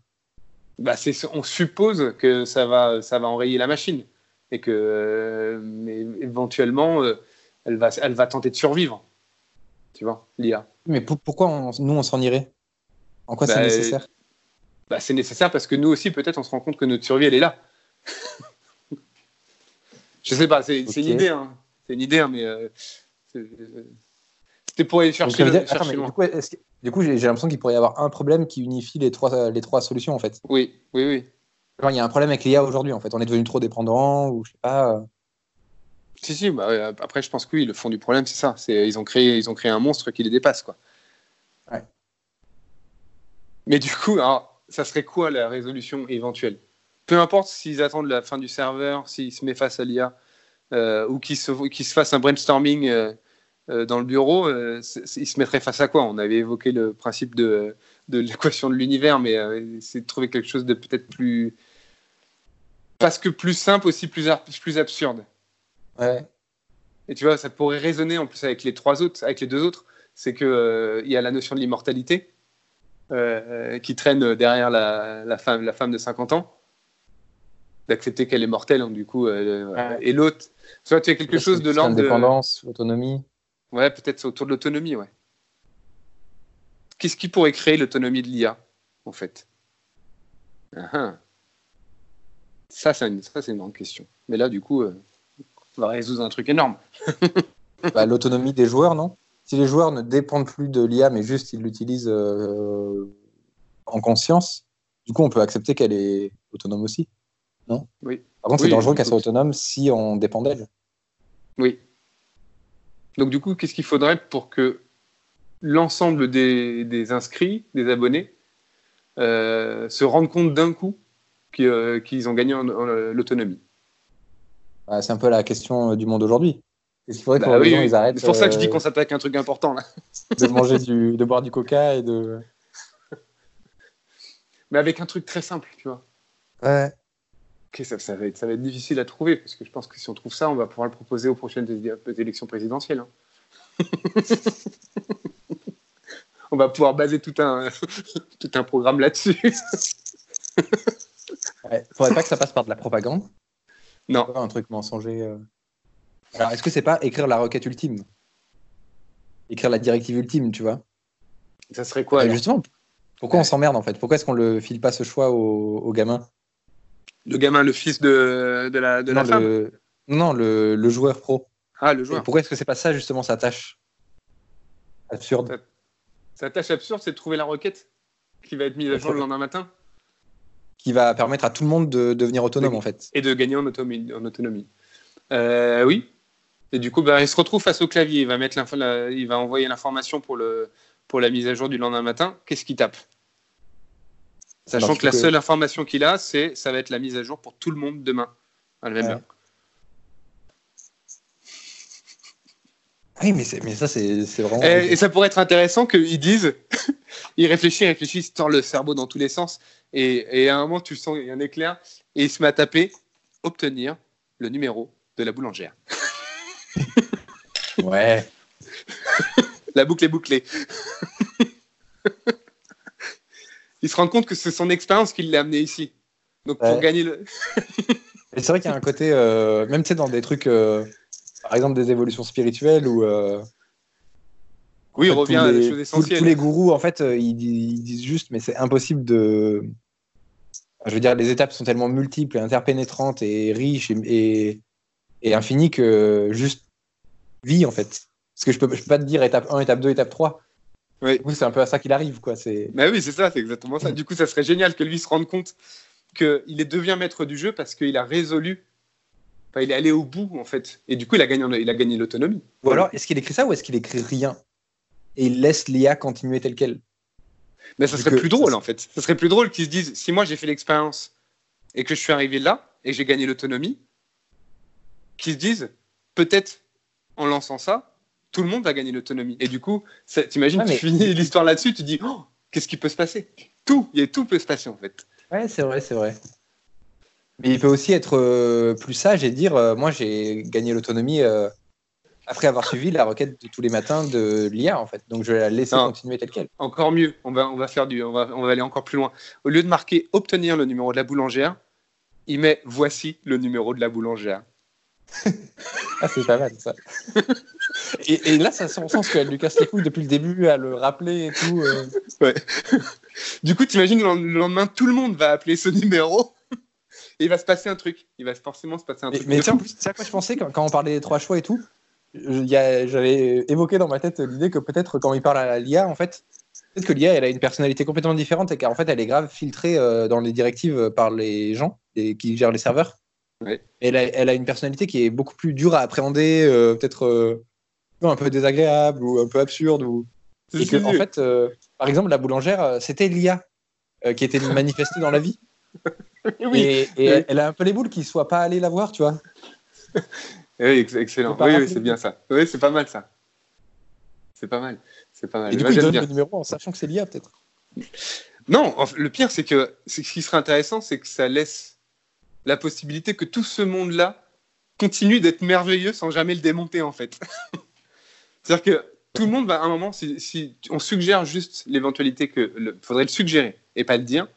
Bah, on suppose que ça va, ça va enrayer la machine, et que euh, mais éventuellement, euh, elle, va, elle va tenter de survivre. Tu vois, l'IA. Mais pour- pourquoi on- nous on s'en irait? En quoi c'est Bah, nécessaire? Bah, c'est nécessaire parce que nous aussi, peut-être, on se rend compte que notre survie, elle est là. (laughs) Je sais pas, c'est une idée, hein. C'est une idée, hein, mais euh, c'était pour aller chercher, dire- chercher est-ce que- du coup, j'ai l'impression qu'il pourrait y avoir un problème qui unifie les trois, les trois solutions en fait. Oui, oui, oui. Genre, il y a un problème avec l'IA aujourd'hui en fait. On est devenu trop dépendant ou je sais pas. euh. Si, si, bah, après, je pense que oui, le fond du problème, c'est ça. C'est ils ont créé, ils ont créé un monstre qui les dépasse, quoi. Ouais. Mais du coup, alors, ça serait quoi la résolution éventuelle? Peu importe s'ils attendent la fin du serveur, s'ils se mettent face à l'IA, euh, ou qu'ils se, qu'ils se fassent un brainstorming euh, dans le bureau, euh, ils se mettraient face à quoi? On avait évoqué le principe de, de l'équation de l'univers, mais euh, c'est de trouver quelque chose de peut-être plus. Parce que plus simple, aussi plus, absurde. Ouais. Et tu vois, ça pourrait résonner en plus avec les trois autres, avec les deux autres. C'est que euh, il y a la notion de l'immortalité euh, qui traîne derrière la, la femme, la femme de 50 ans, d'accepter qu'elle est mortelle, donc du coup, euh, Ouais. et l'autre. Vois, tu as quelque chose de l'ordre de. Indépendance, autonomie. Ouais, peut-être c'est autour de l'autonomie, ouais. Qu'est-ce qui pourrait créer l'autonomie de l'IA, en fait? Ah, ah. Ça, c'est une, grande question. Mais là, du coup, euh, on va résoudre un truc énorme. (laughs) Bah, l'autonomie des joueurs, non? Si les joueurs ne dépendent plus de l'IA, mais juste ils l'utilisent euh, en conscience, du coup, on peut accepter qu'elle est autonome aussi. Non? Oui. Par contre, Oui, c'est dangereux qu'elle soit autonome si on dépend d'elle. Oui. Donc du coup, qu'est-ce qu'il faudrait pour que l'ensemble des, des inscrits, des abonnés, euh, se rendent compte d'un coup qu'ils euh, qu'ils ont gagné en, en, euh, l'autonomie? Bah, c'est un peu la question du monde aujourd'hui. Est-ce qu'il faudrait que Bah les oui, gens oui. ils arrêtent C'est pour ça que je dis qu'on s'attaque à un truc important là. (laughs) de manger du, de boire du coca et de. Mais avec un truc très simple, tu vois. Ouais. Ok, ça, ça va être, ça va être difficile à trouver parce que je pense que si on trouve ça, on va pouvoir le proposer aux prochaines é- élections présidentielles. hein. (laughs) on va pouvoir baser tout un, (laughs) tout un programme là-dessus. (laughs) Ouais. Faudrait pas que ça passe par de la propagande? non. Un truc mensonger. euh. Alors, est-ce que c'est pas écrire la requête ultime? Écrire la directive ultime, tu vois? Ça serait quoi alors? Justement, pourquoi Ouais. on s'emmerde en fait? Pourquoi est-ce qu'on le file pas ce choix aux, aux gamins Le gamin, le fils de, de la, de la non, femme le... non, le, le joueur pro. Ah, le Et joueur. pourquoi est-ce que c'est pas ça justement sa tâche Absurde. Sa tâche absurde, c'est de trouver la requête qui va être mise à jour le lendemain matin Qui va permettre à tout le monde de devenir autonome en fait. et de gagner en autonomie. En autonomie. Euh, oui. Et du coup, bah, il se retrouve face au clavier. Il va, mettre l'info- la- il va envoyer l'information pour, le, pour la mise à jour du lendemain matin. Qu'est-ce qu'il tape? Sachant que la que- seule information qu'il a, c'est ça va être la mise à jour pour tout le monde demain, à la même Ouais. heure. Oui, mais, ça c'est vraiment. Et, et ça pourrait être intéressant qu'ils disent, (laughs) ils réfléchissent, ils réfléchissent, ils tordent le cerveau dans tous les sens, et, et à un moment, tu sens il y a un éclair, et il se met à taper obtenir le numéro de la boulangère. Ouais. (laughs) La boucle est bouclée. (laughs) il se rend compte que c'est son expérience qui l'a amené ici. Donc pour gagner le. Et c'est vrai qu'il y a un côté, euh, même dans des trucs, euh, par exemple des évolutions spirituelles ou. euh, Oui, fait, revient tous à les- des choses essentielles. Tous les gourous, en fait, euh, ils, di- ils disent juste, mais c'est impossible de. Je veux dire, les étapes sont tellement multiples et interpénétrantes et riches et, et, et infinies que juste vie, en fait. Parce que je peux, je peux pas te dire étape 1, étape 2, étape 3. Oui. C'est un peu à ça qu'il arrive, quoi. C'est. Bah oui, c'est ça, c'est exactement ça. Du coup, ça serait génial que lui se rende compte qu'il devient maître du jeu parce qu'il a résolu. Enfin, il est allé au bout, en fait. Et du coup, il a gagné, il a gagné l'autonomie. Ou alors, est-ce qu'il écrit ça ou est-ce qu'il écrit rien? Et il laisse l'IA continuer tel quel Mais ça Vu serait que- plus drôle, en fait. Ça serait plus drôle qu'ils se disent si moi j'ai fait l'expérience et que je suis arrivé là et j'ai gagné l'autonomie, qu'ils se disent peut-être en lançant ça, tout le monde va gagner l'autonomie. Et du coup, t'imagines, Ouais, mais- tu finis (laughs) l'histoire là-dessus, tu dis oh, qu'est-ce qui peut se passer? Tout, a tout peut se passer, en fait. Ouais, c'est vrai, c'est vrai. Mais il peut aussi être euh, plus sage et dire euh, Moi, j'ai gagné l'autonomie euh, après avoir suivi la requête de tous les matins de l'IA, en fait. Donc, je vais la laisser Non. continuer telle qu'elle. Encore mieux, on va, on va faire du, on va, on va aller encore plus loin. Au lieu de marquer obtenir le numéro de la boulangère, il met voici le numéro de la boulangère. (laughs) Ah, c'est pas mal, ça. et, et là, ça a son sens qu'elle lui casse les couilles depuis le début à le rappeler et tout. euh. Du coup, t'imagines le le lendemain, tout le monde va appeler ce numéro et il va se passer un truc. Il va forcément se passer un Mais, truc. mais tiens, en plus, tu sais à quoi je pensais quand, quand on parlait des trois choix et tout? J'avais évoqué dans ma tête l'idée que peut-être quand il parle à l'IA, en fait, peut-être que l'IA, elle a une personnalité complètement différente et qu'en fait, elle est grave filtrée euh, dans les directives par les gens et qui gèrent les serveurs. Ouais. Elle a, elle a une personnalité qui est beaucoup plus dure à appréhender, euh, peut-être euh, un peu désagréable ou un peu absurde. Ou... Et que, en fait, euh, par exemple, la boulangère, c'était l'IA euh, qui était manifestée dans la vie. (laughs) oui, Et, et Oui. elle, a un peu les boules qu'il soit pas allé la voir, tu vois. (laughs) Oui, ex- excellent. Oui, c'est bien ça. Oui, c'est pas mal ça. C'est pas mal. C'est pas mal. Et du Moi, coup, il donne bien. le numéro en sachant que c'est l'IA, peut-être. Non, en fait, le pire, c'est que ce qui serait intéressant, c'est que ça laisse la possibilité que tout ce monde-là continue d'être merveilleux sans jamais le démonter, en fait. (laughs) C'est-à-dire que tout le monde va à un moment, si, si on suggère juste l'éventualité que il faudrait le suggérer et pas le dire,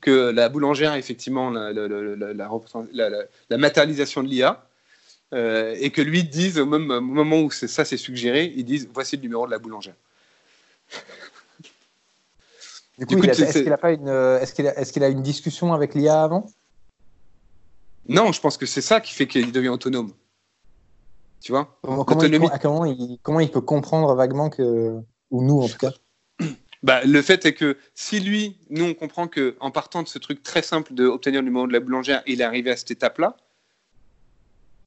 que la boulangère est effectivement la, matérialisation de l'IA, euh, et que lui dise au, même, au moment où ça c'est suggéré, ils disent voici le numéro de la boulangère. Du coup, a- est-ce qu'il a pas une, est-ce qu'il a, est-ce qu'il a une discussion avec l'IA avant? Non, je pense que c'est ça qui fait qu'il devient autonome. Tu vois? Comment, il, Autonomie. comment il, comment il peut comprendre vaguement que, ou nous en tout cas, (clears throat) Bah, le fait est que si lui, nous, on comprend que en partant de ce truc très simple d'obtenir le numéro de la boulangère, il est arrivé à cette étape-là,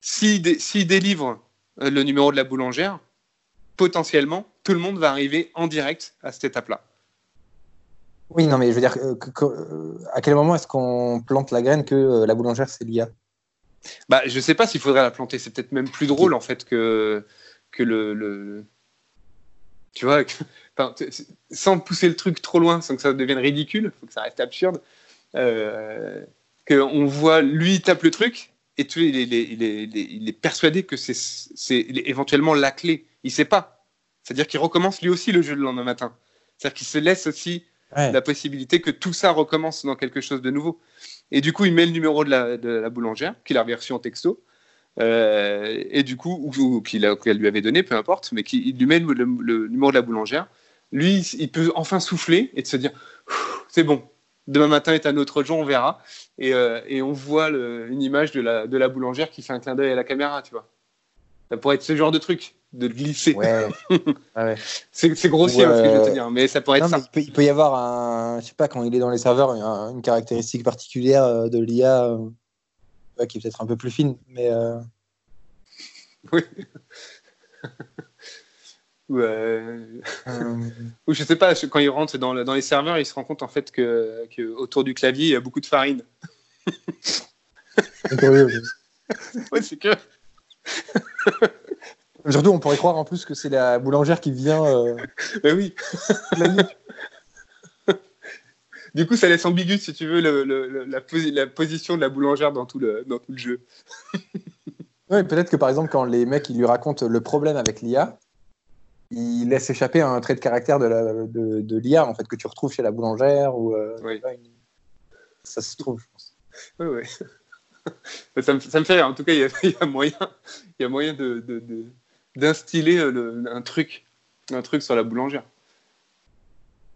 s'il dé délivre euh, le numéro de la boulangère, potentiellement, tout le monde va arriver en direct à cette étape-là. Oui, non, mais je veux dire, euh, à quel moment est-ce qu'on plante la graine que euh, la boulangère, c'est l'IA bah, Je ne sais pas s'il faudrait la planter. C'est peut-être même plus drôle, en fait, que, que le, Tu vois, (laughs) sans pousser le truc trop loin, sans que ça devienne ridicule, faut que ça reste absurde, euh, qu'on voit, lui, il tape le truc, et tu, il, est, il, est, il, est, persuadé que c'est éventuellement la clé. Il ne sait pas. C'est-à-dire qu'il recommence lui aussi le jeu le lendemain matin. C'est-à-dire qu'il se laisse aussi la possibilité que tout ça recommence dans quelque chose de nouveau. Et du coup, il met le numéro de la, de la boulangère, qu'il a reçu en texto, euh, et du coup, ou, qu'il lui avait donné, peu importe, mais qu'il lui met le, numéro de la boulangère. Lui, il peut enfin souffler et de se dire c'est bon, demain matin est un autre jour, on verra. Et, euh, et on voit une image de la, de la boulangère qui fait un clin d'œil à la caméra, tu vois. Ça pourrait être ce genre de truc de glisser. Ouais. (laughs) ouais. c'est grossier hein, ce que je veux te dire, mais ça pourrait être ça. Il peut, y avoir un, je sais pas, quand il est dans les serveurs, une caractéristique particulière euh, de l'IA euh, qui est peut-être un peu plus fine, mais. Euh... Oui. (laughs) Ou, euh... (laughs) Ou je sais pas, quand il rentre dans, dans, les serveurs, il se rend compte en fait que, que autour du clavier, il y a beaucoup de farine. ouais, c'est que. (laughs) Aujourd'hui, on pourrait croire en plus que c'est la boulangère qui vient. Euh... Ben oui. (laughs) du coup, ça laisse ambigu, si tu veux, le, le, la, la, position de la boulangère dans tout le, dans tout le jeu. (laughs) oui, peut-être que par exemple, quand les mecs ils lui racontent le problème avec l'IA, ils laissent échapper un trait de caractère de l'IA de, de en fait, que tu retrouves chez la boulangère. Ou, euh, oui. Ça se trouve, je pense. Oui, oui. Ça, me, ça me fait, en tout cas, il y a, il y a moyen, il y a moyen de, de d'instiller euh, un truc, un truc sur la boulangère.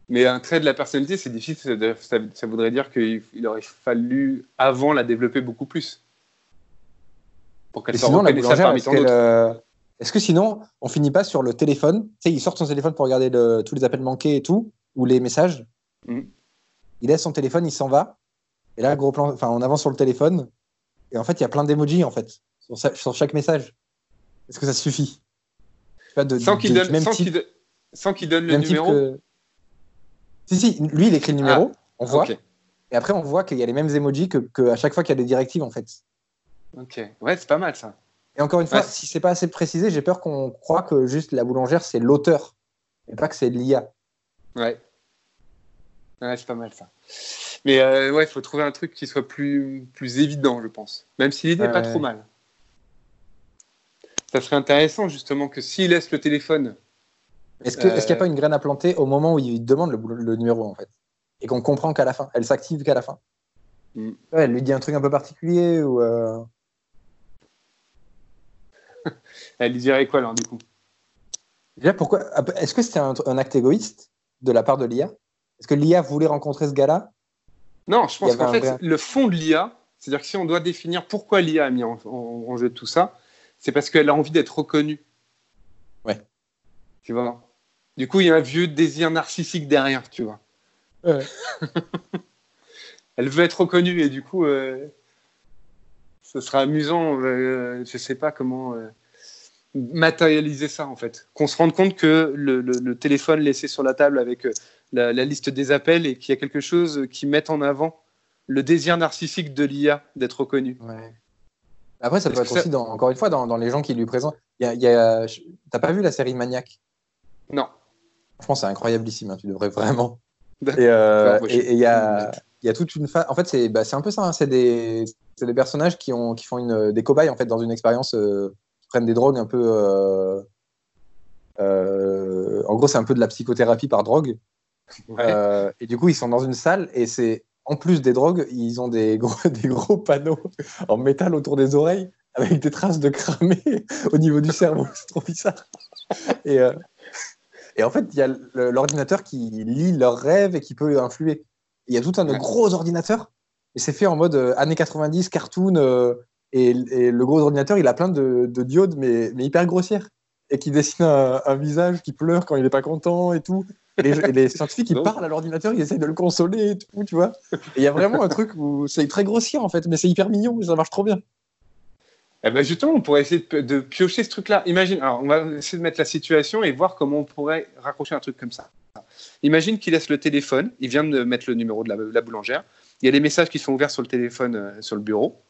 Mais un trait de la personnalité, c'est difficile. Ça, voudrait dire qu'il aurait fallu avant la développer beaucoup plus. Pour qu'elle soit reconnaissable parmi tant d'autres. Euh, est-ce que sinon, on finit pas sur le téléphone? Tu sais, il sort son téléphone pour regarder tous les appels manqués et tout, ou les messages. Mm. Il laisse son téléphone, il s'en va. Et là, gros plan, enfin, on avance sur le téléphone. Et en fait, il y a plein d'emojis en fait sur, sur chaque message. Est-ce que ça suffit? Sans qu'il donne, sans donne le numéro? Si, si, lui, il écrit le numéro, ah, on voit. Et après, on voit qu'il y a les mêmes emojis que, que, à chaque fois qu'il y a des directives, en fait. Ok, ouais, c'est pas mal ça. Et encore une fois, si c'est pas assez précisé, j'ai peur qu'on croit que juste la boulangère, c'est l'auteur, et pas que c'est l'IA. Ouais. Ouais, c'est pas mal ça. Mais euh, ouais, il faut trouver un truc qui soit plus, plus évident, je pense. Même si l'idée n'est pas trop mal ça serait intéressant justement que s'il laisse le téléphone. Est-ce qu'il n'y a euh, pas une graine à planter au moment où il demande le, numéro en fait? Et qu'on comprend qu'à la fin, elle s'active qu'à la fin? Mm. Elle lui dit un truc un peu particulier ou. Euh... (laughs) elle lui dirait quoi alors du coup? Déjà, pourquoi Est-ce que c'était un, acte égoïste de la part de l'IA? Est-ce que l'IA voulait rencontrer ce gars-là? Non, je pense qu'en fait, le fond de l'IA, c'est-à-dire que si on doit définir pourquoi l'IA a mis en jeu tout ça, c'est parce qu'elle a envie d'être reconnue. Ouais. Tu vois? Du coup, il y a un vieux désir narcissique derrière, tu vois. Ouais. (laughs) elle veut être reconnue et du coup, euh, ce sera amusant, euh, je sais pas comment euh, matérialiser ça en fait. Qu'on se rende compte que le, téléphone laissé sur la table avec euh, la, la, liste des appels et qu'il y a quelque chose qui met en avant le désir narcissique de l'IA d'être reconnu. Ouais. Après, ça peut être aussi, encore une fois, dans, les gens qui lui présentent. T'as pas vu la série Maniac? Non. Franchement, c'est incroyable ici, hein, tu devrais vraiment. Euh, et il y, a, y, a, toute une phase. En fait, c'est bah, un peu ça. Hein, c'est des, des, personnages qui, ont, qui font une, des cobayes en fait, dans une expérience, euh, qui prennent des drogues un peu. Euh, en gros, c'est un peu de la psychothérapie par drogue. Et du coup, ils sont dans une salle et c'est en plus des drogues, ils ont des gros, (laughs) des gros panneaux en métal autour des oreilles avec des traces de cramé (laughs) au niveau du cerveau. (laughs) C'est trop bizarre. Et, euh, et en fait, il y a l'ordinateur qui lit leurs rêves et qui peut influer. Il y a tout un gros ordinateur et c'est fait en mode euh, années 90, cartoon. Euh, et, le gros ordinateur, il a plein de, diodes, mais, mais, hyper grossières. Et qui dessine un, visage qui pleure quand il n'est pas content et tout. Les, les scientifiques, ils parlent à l'ordinateur, ils essayent de le consoler et tout, tu vois. Il y a vraiment un truc où c'est très grossier, en fait, mais c'est hyper mignon, ça marche trop bien. Eh ben justement, on pourrait essayer de, de piocher ce truc-là. Imagine, alors on va essayer de mettre la situation et voir comment on pourrait raccrocher un truc comme ça. Imagine qu'il laisse le téléphone, il vient de mettre le numéro de la, la boulangère, il y a des messages qui sont ouverts sur le téléphone, euh, sur le bureau,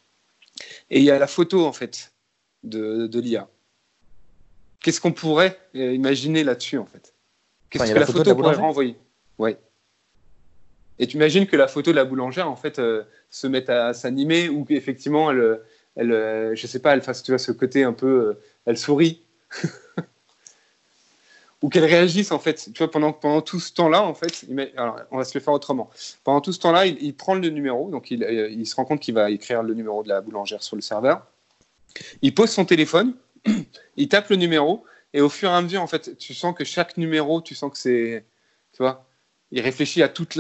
et il y a la photo, en fait, de, de l'IA. Qu'est-ce qu'on pourrait euh, imaginer là-dessus, en fait? Qu'est-ce Enfin, que la photo photo, de la pourrait renvoyer Ouais. Et tu imagines que la photo de la boulangère, en fait, euh, se mette à s'animer ou qu'effectivement, elle, elle, euh, je sais pas, elle fasse, tu vois, ce côté un peu, euh, elle sourit. (laughs) ou qu'elle réagisse, en fait. Tu vois, pendant, pendant tout ce temps-là, en fait, il met- alors, on va se le faire autrement. Pendant tout ce temps-là, il, il prend le numéro, donc il, il se rend compte qu'il va écrire le numéro de la boulangère sur le serveur. Il pose son téléphone, (clears throat) il tape le numéro, et au fur et à mesure, en fait, tu sens que chaque numéro, tu sens que c'est, tu vois, il réfléchit à toute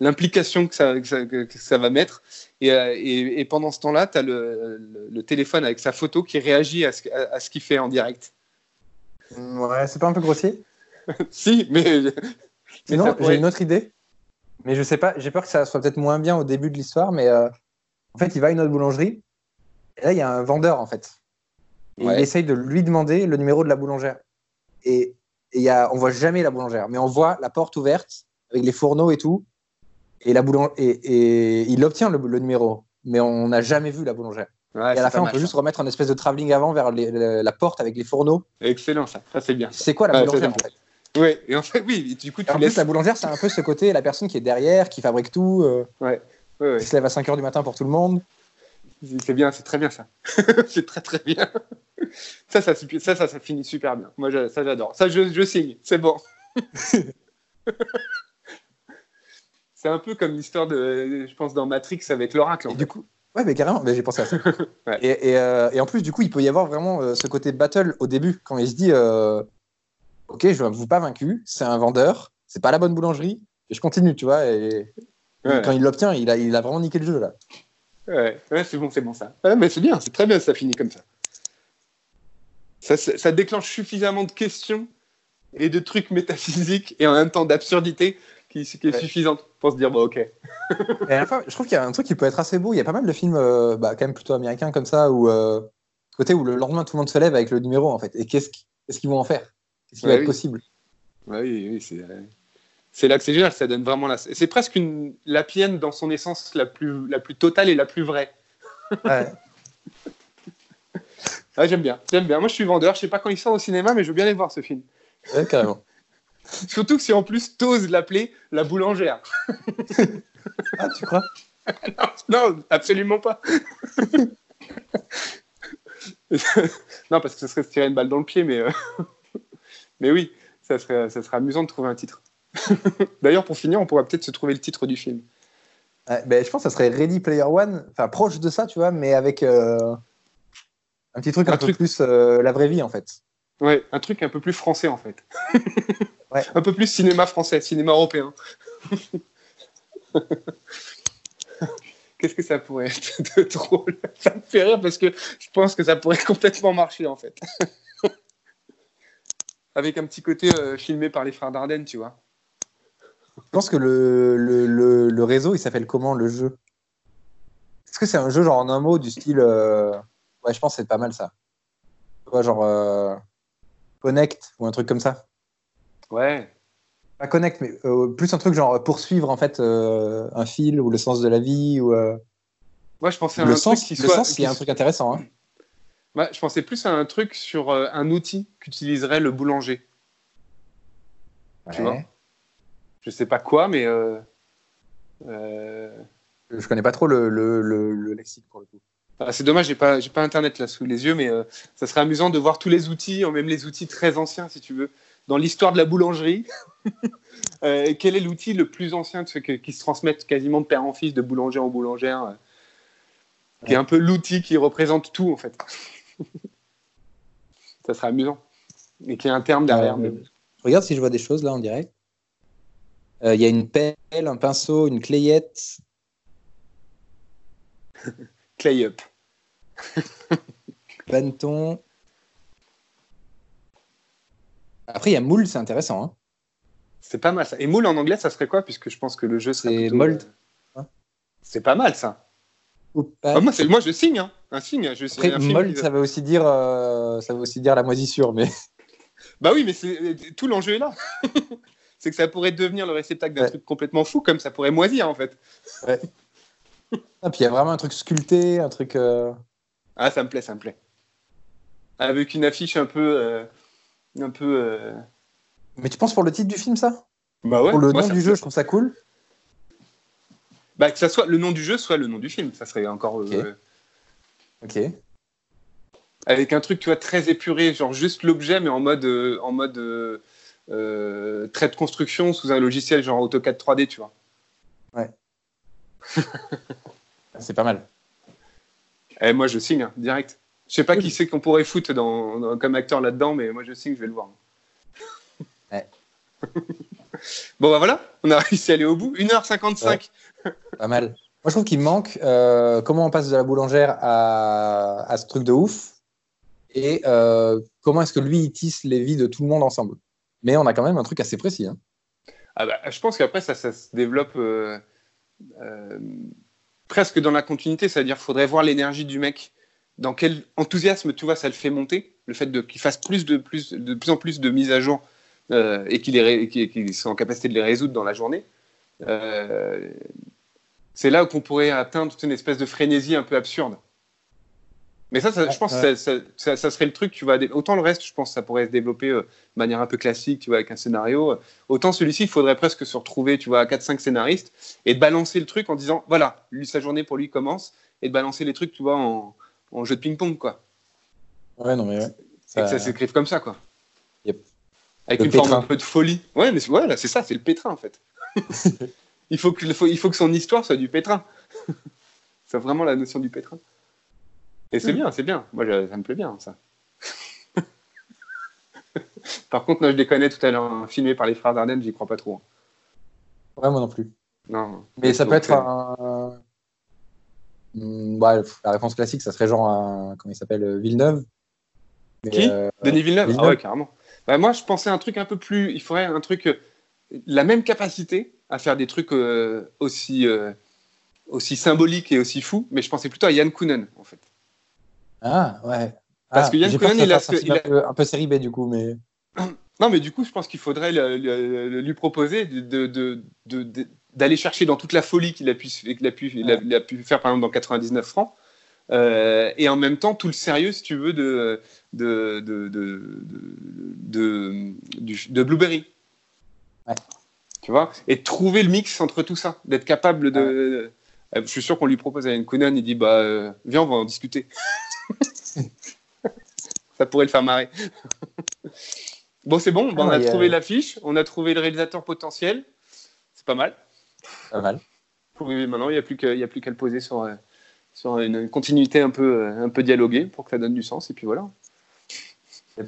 l'implication que ça, que, ça, que- que ça va mettre. Et, euh, et- et pendant ce temps-là, tu as le, le- le téléphone avec sa photo qui réagit à ce, à- à ce qu'il fait en direct. Ouais, c'est pas un peu grossier? (laughs) Si, mais. mais Sinon, j'ai une autre idée, mais je sais pas, j'ai peur que ça soit peut-être moins bien au début de l'histoire, mais euh, en fait, il va à une autre boulangerie, et là, il y a un vendeur, en fait. Et Ouais. il essaye de lui demander le numéro de la boulangère. Et, et y a, on voit jamais la boulangère, mais on voit la porte ouverte avec les fourneaux et tout, et, la et, et il obtient le, le numéro, mais on n'a jamais vu la boulangère. Ouais, et à la fin, on peut juste remettre un espèce de travelling avant vers les- la porte avec les fourneaux. Excellent, ça. Ça, c'est bien. C'est quoi la Ouais, boulangère, en fait? Ouais, et en fait, oui, du coup, tu En laisses. plus, la boulangère, c'est un peu ce côté, la personne qui est derrière, qui fabrique tout. euh, Ouais, ouais. qui se lève à 5 h du matin pour tout le monde. C'est bien, c'est très bien ça. (laughs) c'est très très bien. Ça ça, ça, ça, ça finit super bien. Moi, je- ça, j'adore. Ça, je, je signe. C'est bon. (laughs) c'est un peu comme l'histoire de, je pense, dans Matrix avec l'oracle. Et fait. du coup, ouais, mais carrément, mais j'ai pensé à ça. (laughs) Ouais. et, et, euh, et en plus, du coup, il peut y avoir vraiment euh, ce côté battle au début, quand il se dit euh, Ok, je ne vous pas vaincu, c'est un vendeur, c'est pas la bonne boulangerie, et je continue, tu vois. Et Ouais. quand il l'obtient, il a, il a vraiment niqué le jeu, là. Ouais, ouais, c'est bon, c'est bon ça. Ouais, mais c'est bien, c'est très bien, ça finit comme ça. Ça, ça. déclenche suffisamment de questions et de trucs métaphysiques et en même temps d'absurdité qui, qui est Ouais. suffisante pour se dire, bon, ok. Et à la fin, je trouve qu'il y a un truc qui peut être assez beau. Il y a pas mal de films, euh, bah, quand même plutôt américains comme ça, où, euh, côté où le lendemain, tout le monde se lève avec le numéro, en fait. Et qu'est-ce qu'ils vont en faire? Qu'est-ce qui Ouais, va être possible? Ouais, oui, oui, c'est. C'est là que c'est génial, ça donne vraiment la. C'est presque une l'APN dans son essence la plus, la plus totale et la plus vraie. Ouais. (laughs) Ah, j'aime bien, j'aime bien. Moi, je suis vendeur, je sais pas quand il sort au cinéma, mais je veux bien aller voir ce film. Ouais, carrément. (laughs) Surtout que si en plus t'oses l'appeler la boulangère. (laughs) Ah, tu crois? Non, absolument pas. non, parce que ce serait se tirer une balle dans le pied, mais, euh, mais oui, ça serait, ça serait amusant de trouver un titre. (laughs) D'ailleurs, pour finir, on pourrait peut-être se trouver le titre du film. Ben, je pense que ça serait Ready Player One, enfin proche de ça, tu vois, mais avec euh, un petit truc un, Un peu truc- plus euh, la vraie vie, en fait. Ouais, un truc un peu plus français en fait. (laughs) Ouais. Un peu plus cinéma français, cinéma européen. (laughs) Qu'est-ce que ça pourrait être de drôle? Ça me fait rire parce que je pense que ça pourrait complètement marcher en fait. Avec un petit côté euh, filmé par les frères Dardenne, tu vois. Je pense que le, le, le, le réseau, il s'appelle comment le jeu? Est-ce que c'est un jeu genre en un mot du style. euh, Ouais, je pense que c'est pas mal ça. Tu vois, genre. euh, Connect ou un truc comme ça. Ouais. Pas Connect, mais euh, plus un truc genre poursuivre en fait un fil ou le sens de la vie ou. Moi, je pensais à le un sens, truc qui le sens, il y a un truc intéressant. Hein. Ouais, je pensais plus à un truc sur un outil qu'utiliserait le boulanger. Tu vois? Je sais pas quoi, mais. euh, euh, Je connais pas trop le, le, le, le lexique pour le coup. Ah, c'est dommage, j'ai pas, j'ai pas internet là sous les yeux, mais euh, ça serait amusant de voir tous les outils, même les outils très anciens, si tu veux, dans l'histoire de la boulangerie. (laughs) Euh, quel est l'outil le plus ancien de ceux que- qui se transmettent quasiment de père en fils, de boulanger en boulangère, euh, qui est un peu l'outil qui représente tout en fait. (laughs) ça serait amusant. Et qui a un terme derrière. Euh, mais- Je regarde si je vois des choses là en direct. Euh, Il y a une pelle, un pinceau, une clayette. (laughs) Clay up. (laughs) Bâton. Après, il y a moule, c'est intéressant. hein. C'est pas mal ça. Et moule en anglais, ça serait quoi? Puisque je pense que le jeu serait. C'est plutôt, mold. euh, C'est pas mal ça. Ah, moi, je signe. Hein. Un signe. Je, Après, un film mold, qui- ça veut aussi dire, euh, ça veut aussi dire la moisissure, mais Bah oui, mais tout l'enjeu est là. (laughs) c'est que ça pourrait devenir le réceptacle d'un Ouais. truc complètement fou, comme ça pourrait moisir en fait. Ah, puis il y a vraiment un truc sculpté, un truc. euh, Ah, ça me plaît, ça me plaît. Avec une affiche un peu. euh, un peu. euh, Mais tu penses pour le titre du film, ça? Bah ouais. Pour le moi, nom du jeu, je trouve ça cool. Bah, que ça soit le nom du jeu, soit le nom du film. Ça serait encore. euh, Ok. avec un truc, tu vois, très épuré, genre juste l'objet, mais en mode. euh, en mode euh, euh, trait de construction sous un logiciel genre AutoCAD 3D, tu vois. (laughs) C'est pas mal. Eh, moi, je signe, hein, direct. Je sais pas qui c'est qu'on pourrait foutre dans, dans- comme acteur là-dedans, mais moi, je signe, je vais le voir. (laughs) Ouais. (laughs) bon, bah voilà, on a réussi à aller au bout. 1h55. Pas mal. Moi, je trouve qu'il manque euh, comment on passe de la boulangère à, à ce truc de ouf et euh, comment est-ce que lui, il tisse les vies de tout le monde ensemble? Mais on a quand même un truc assez précis. hein. Ah bah, je pense qu'après, ça, se développe euh, euh, presque dans la continuité. C'est-à-dire qu'il faudrait voir l'énergie du mec. Dans quel enthousiasme, tu vois, ça le fait monter? Le fait qu'il fasse plus de, plus, de plus en plus de mises à jour euh, et qu'il soit en capacité de les résoudre dans la journée. C'est là qu'on pourrait atteindre toute une espèce de frénésie un peu absurde. Mais ça, ça je pense que ça, ça- ça- ça serait le truc, tu vois. Autant le reste, je pense que ça pourrait se développer euh, de manière un peu classique, tu vois, avec un scénario. Autant celui-ci, il faudrait presque se retrouver, tu vois, à 4-5 scénaristes et de balancer le truc en disant, voilà, lui, sa journée pour lui commence, et de balancer les trucs, tu vois, en, en jeu de ping-pong, quoi. Ouais, non, mais ouais. Et que ça s'écrive comme ça, quoi. Yep. Avec Le une forme un peu de folie. Ouais, mais voilà, c'est ça, c'est le pétrin, en fait. (laughs) il, faut que, il faut que son histoire soit du pétrin. (laughs) c'est vraiment la notion du pétrin. Et c'est Mm. bien, c'est bien. Moi, je- ça me plaît bien, ça. (laughs) Par contre, moi, je déconnais tout à l'heure, hein, filmé par les frères Dardenne, j'y crois pas trop. hein. Ouais, moi non plus. Non. Mais ça peut être euh, un. Hmm, ouais, la réponse classique, ça serait genre un. Comment il s'appelle euh, Villeneuve. Mais, Qui? euh, Denis Villeneuve, Villeneuve. Ah ouais, carrément. Bah, moi, je pensais à un truc un peu plus. Il faudrait un truc. La même capacité à faire des trucs euh, aussi, euh, aussi symboliques et aussi fous, mais je pensais plutôt à Yann Kounen, en fait. Ah, ouais. Parce Ah, que Yann Cohen, que il a fasse ce un, il peu, un peu série B du coup, mais. (clears throat) Non, mais du coup, je pense qu'il faudrait le- le- le- lui proposer de- de- de- de- de- d'aller chercher dans toute la folie qu'il a, pu, qu'il a, pu, il a, il a pu faire, par exemple, dans 99 francs. euh, et en même temps, tout le sérieux, si tu veux, de, de, de, de, de, de- du- de Blueberry. Ouais. Tu vois? Et trouver le mix entre tout ça, d'être capable de. euh, Je suis sûr qu'on lui propose à Yann Kounen, il dit bah, euh, Viens, on va en discuter. (laughs) ça pourrait le faire marrer. bon, c'est bon, bah, on Ah, a trouvé l'affiche, on a trouvé le réalisateur potentiel. C'est pas mal. Pas mal. Oui, maintenant, il n'y a plus qu'à le poser sur, euh, sur une, une continuité un peu, euh, un peu dialoguée pour que ça donne du sens, et puis voilà. (laughs)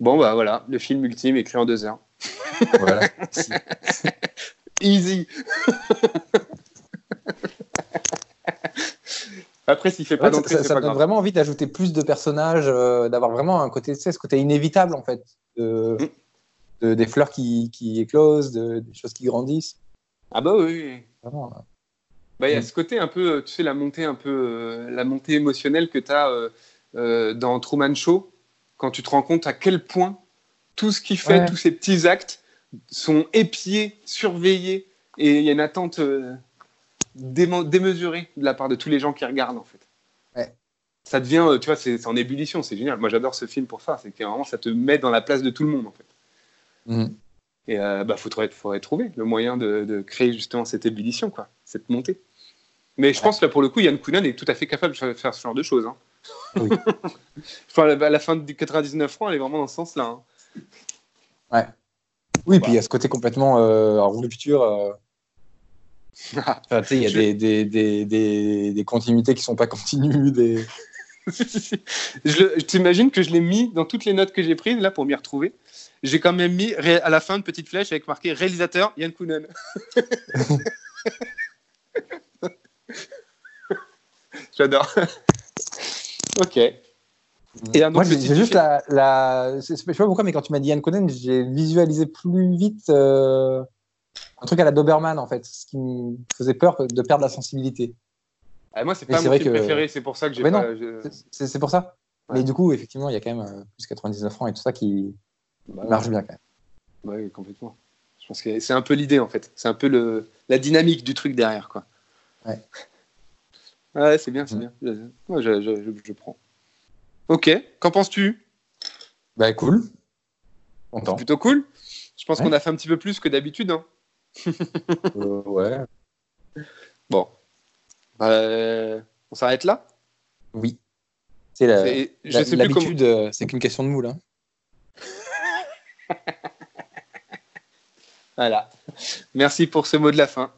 bon, bah voilà, le film ultime écrit en deux heures. Voilà. (laughs) Easy (laughs) Après, s'il fait pas Ouais, d'entrée, ça- ça me donne grave. vraiment envie d'ajouter plus de personnages, euh, d'avoir vraiment un côté, tu sais, ce côté inévitable en fait, de, Mm. de- des fleurs qui, qui éclosent, de- des choses qui grandissent. Ah bah oui. Vraiment, euh, Bah, il y a Mm. ce côté un peu, tu sais, la montée un peu, euh, la montée émotionnelle que tu as dans Truman Show, quand tu te rends compte à quel point tout ce qu'il fait, Ouais. tous ces petits actes sont épiés, surveillés, et il y a une attente démesurée de la part de tous les gens qui regardent, en fait. Ouais. Ça devient, euh, tu vois, c'est en ébullition, c'est génial. Moi, j'adore ce film pour ça, c'est que vraiment, ça te met dans la place de tout le monde, en fait. mhm. Et euh, bah, faudrait, faudrait trouver le moyen de, de créer justement cette ébullition, quoi, cette montée. Mais je pense que là, pour le coup, Yann Kounen est tout à fait capable de faire ce genre de choses. hein. Oui. (laughs) enfin, à la- fin du 99 francs, elle est vraiment dans ce sens-là. hein. Oui, puis il y a ce côté complètement euh, en rupture. euh, (laughs) enfin, il y a Je- des, des, des, des, des continuités qui sont pas continues. Des... (laughs) je t'imagine que je l'ai mis dans toutes les notes que j'ai prises là pour m'y retrouver. J'ai quand même mis à la fin une petite flèche avec marqué réalisateur Yann Kounen. (laughs) J'adore. ok. Et Moi, j'ai juste la, la... Je sais pas pourquoi, mais quand tu m'as dit Yann Conan, j'ai visualisé plus vite euh, un truc à la Doberman, en fait, ce qui me faisait peur de perdre la sensibilité. Ah, moi, c'est pas mon film préféré, c'est pour ça que j'ai pas. C'est pour ça. Mais du coup, effectivement, il y a quand même euh, plus 99 francs et tout ça qui bah marche bien quand même. Oui, complètement. Je pense que c'est un peu l'idée en fait. C'est un peu le, la dynamique du truc derrière. Quoi. Ouais. Ouais, c'est bien, c'est mm. bien. je, je, je, prends. Ok, qu'en penses-tu? Bah cool. C'est plutôt cool. Je pense qu'on a fait un petit peu plus que d'habitude. Hein. (laughs) euh, ouais. Bon. Bah, on s'arrête là? Oui. C'est la, l'habitude, euh, c'est qu'une question de moule. Hein. (laughs) voilà. Merci pour ce mot de la fin.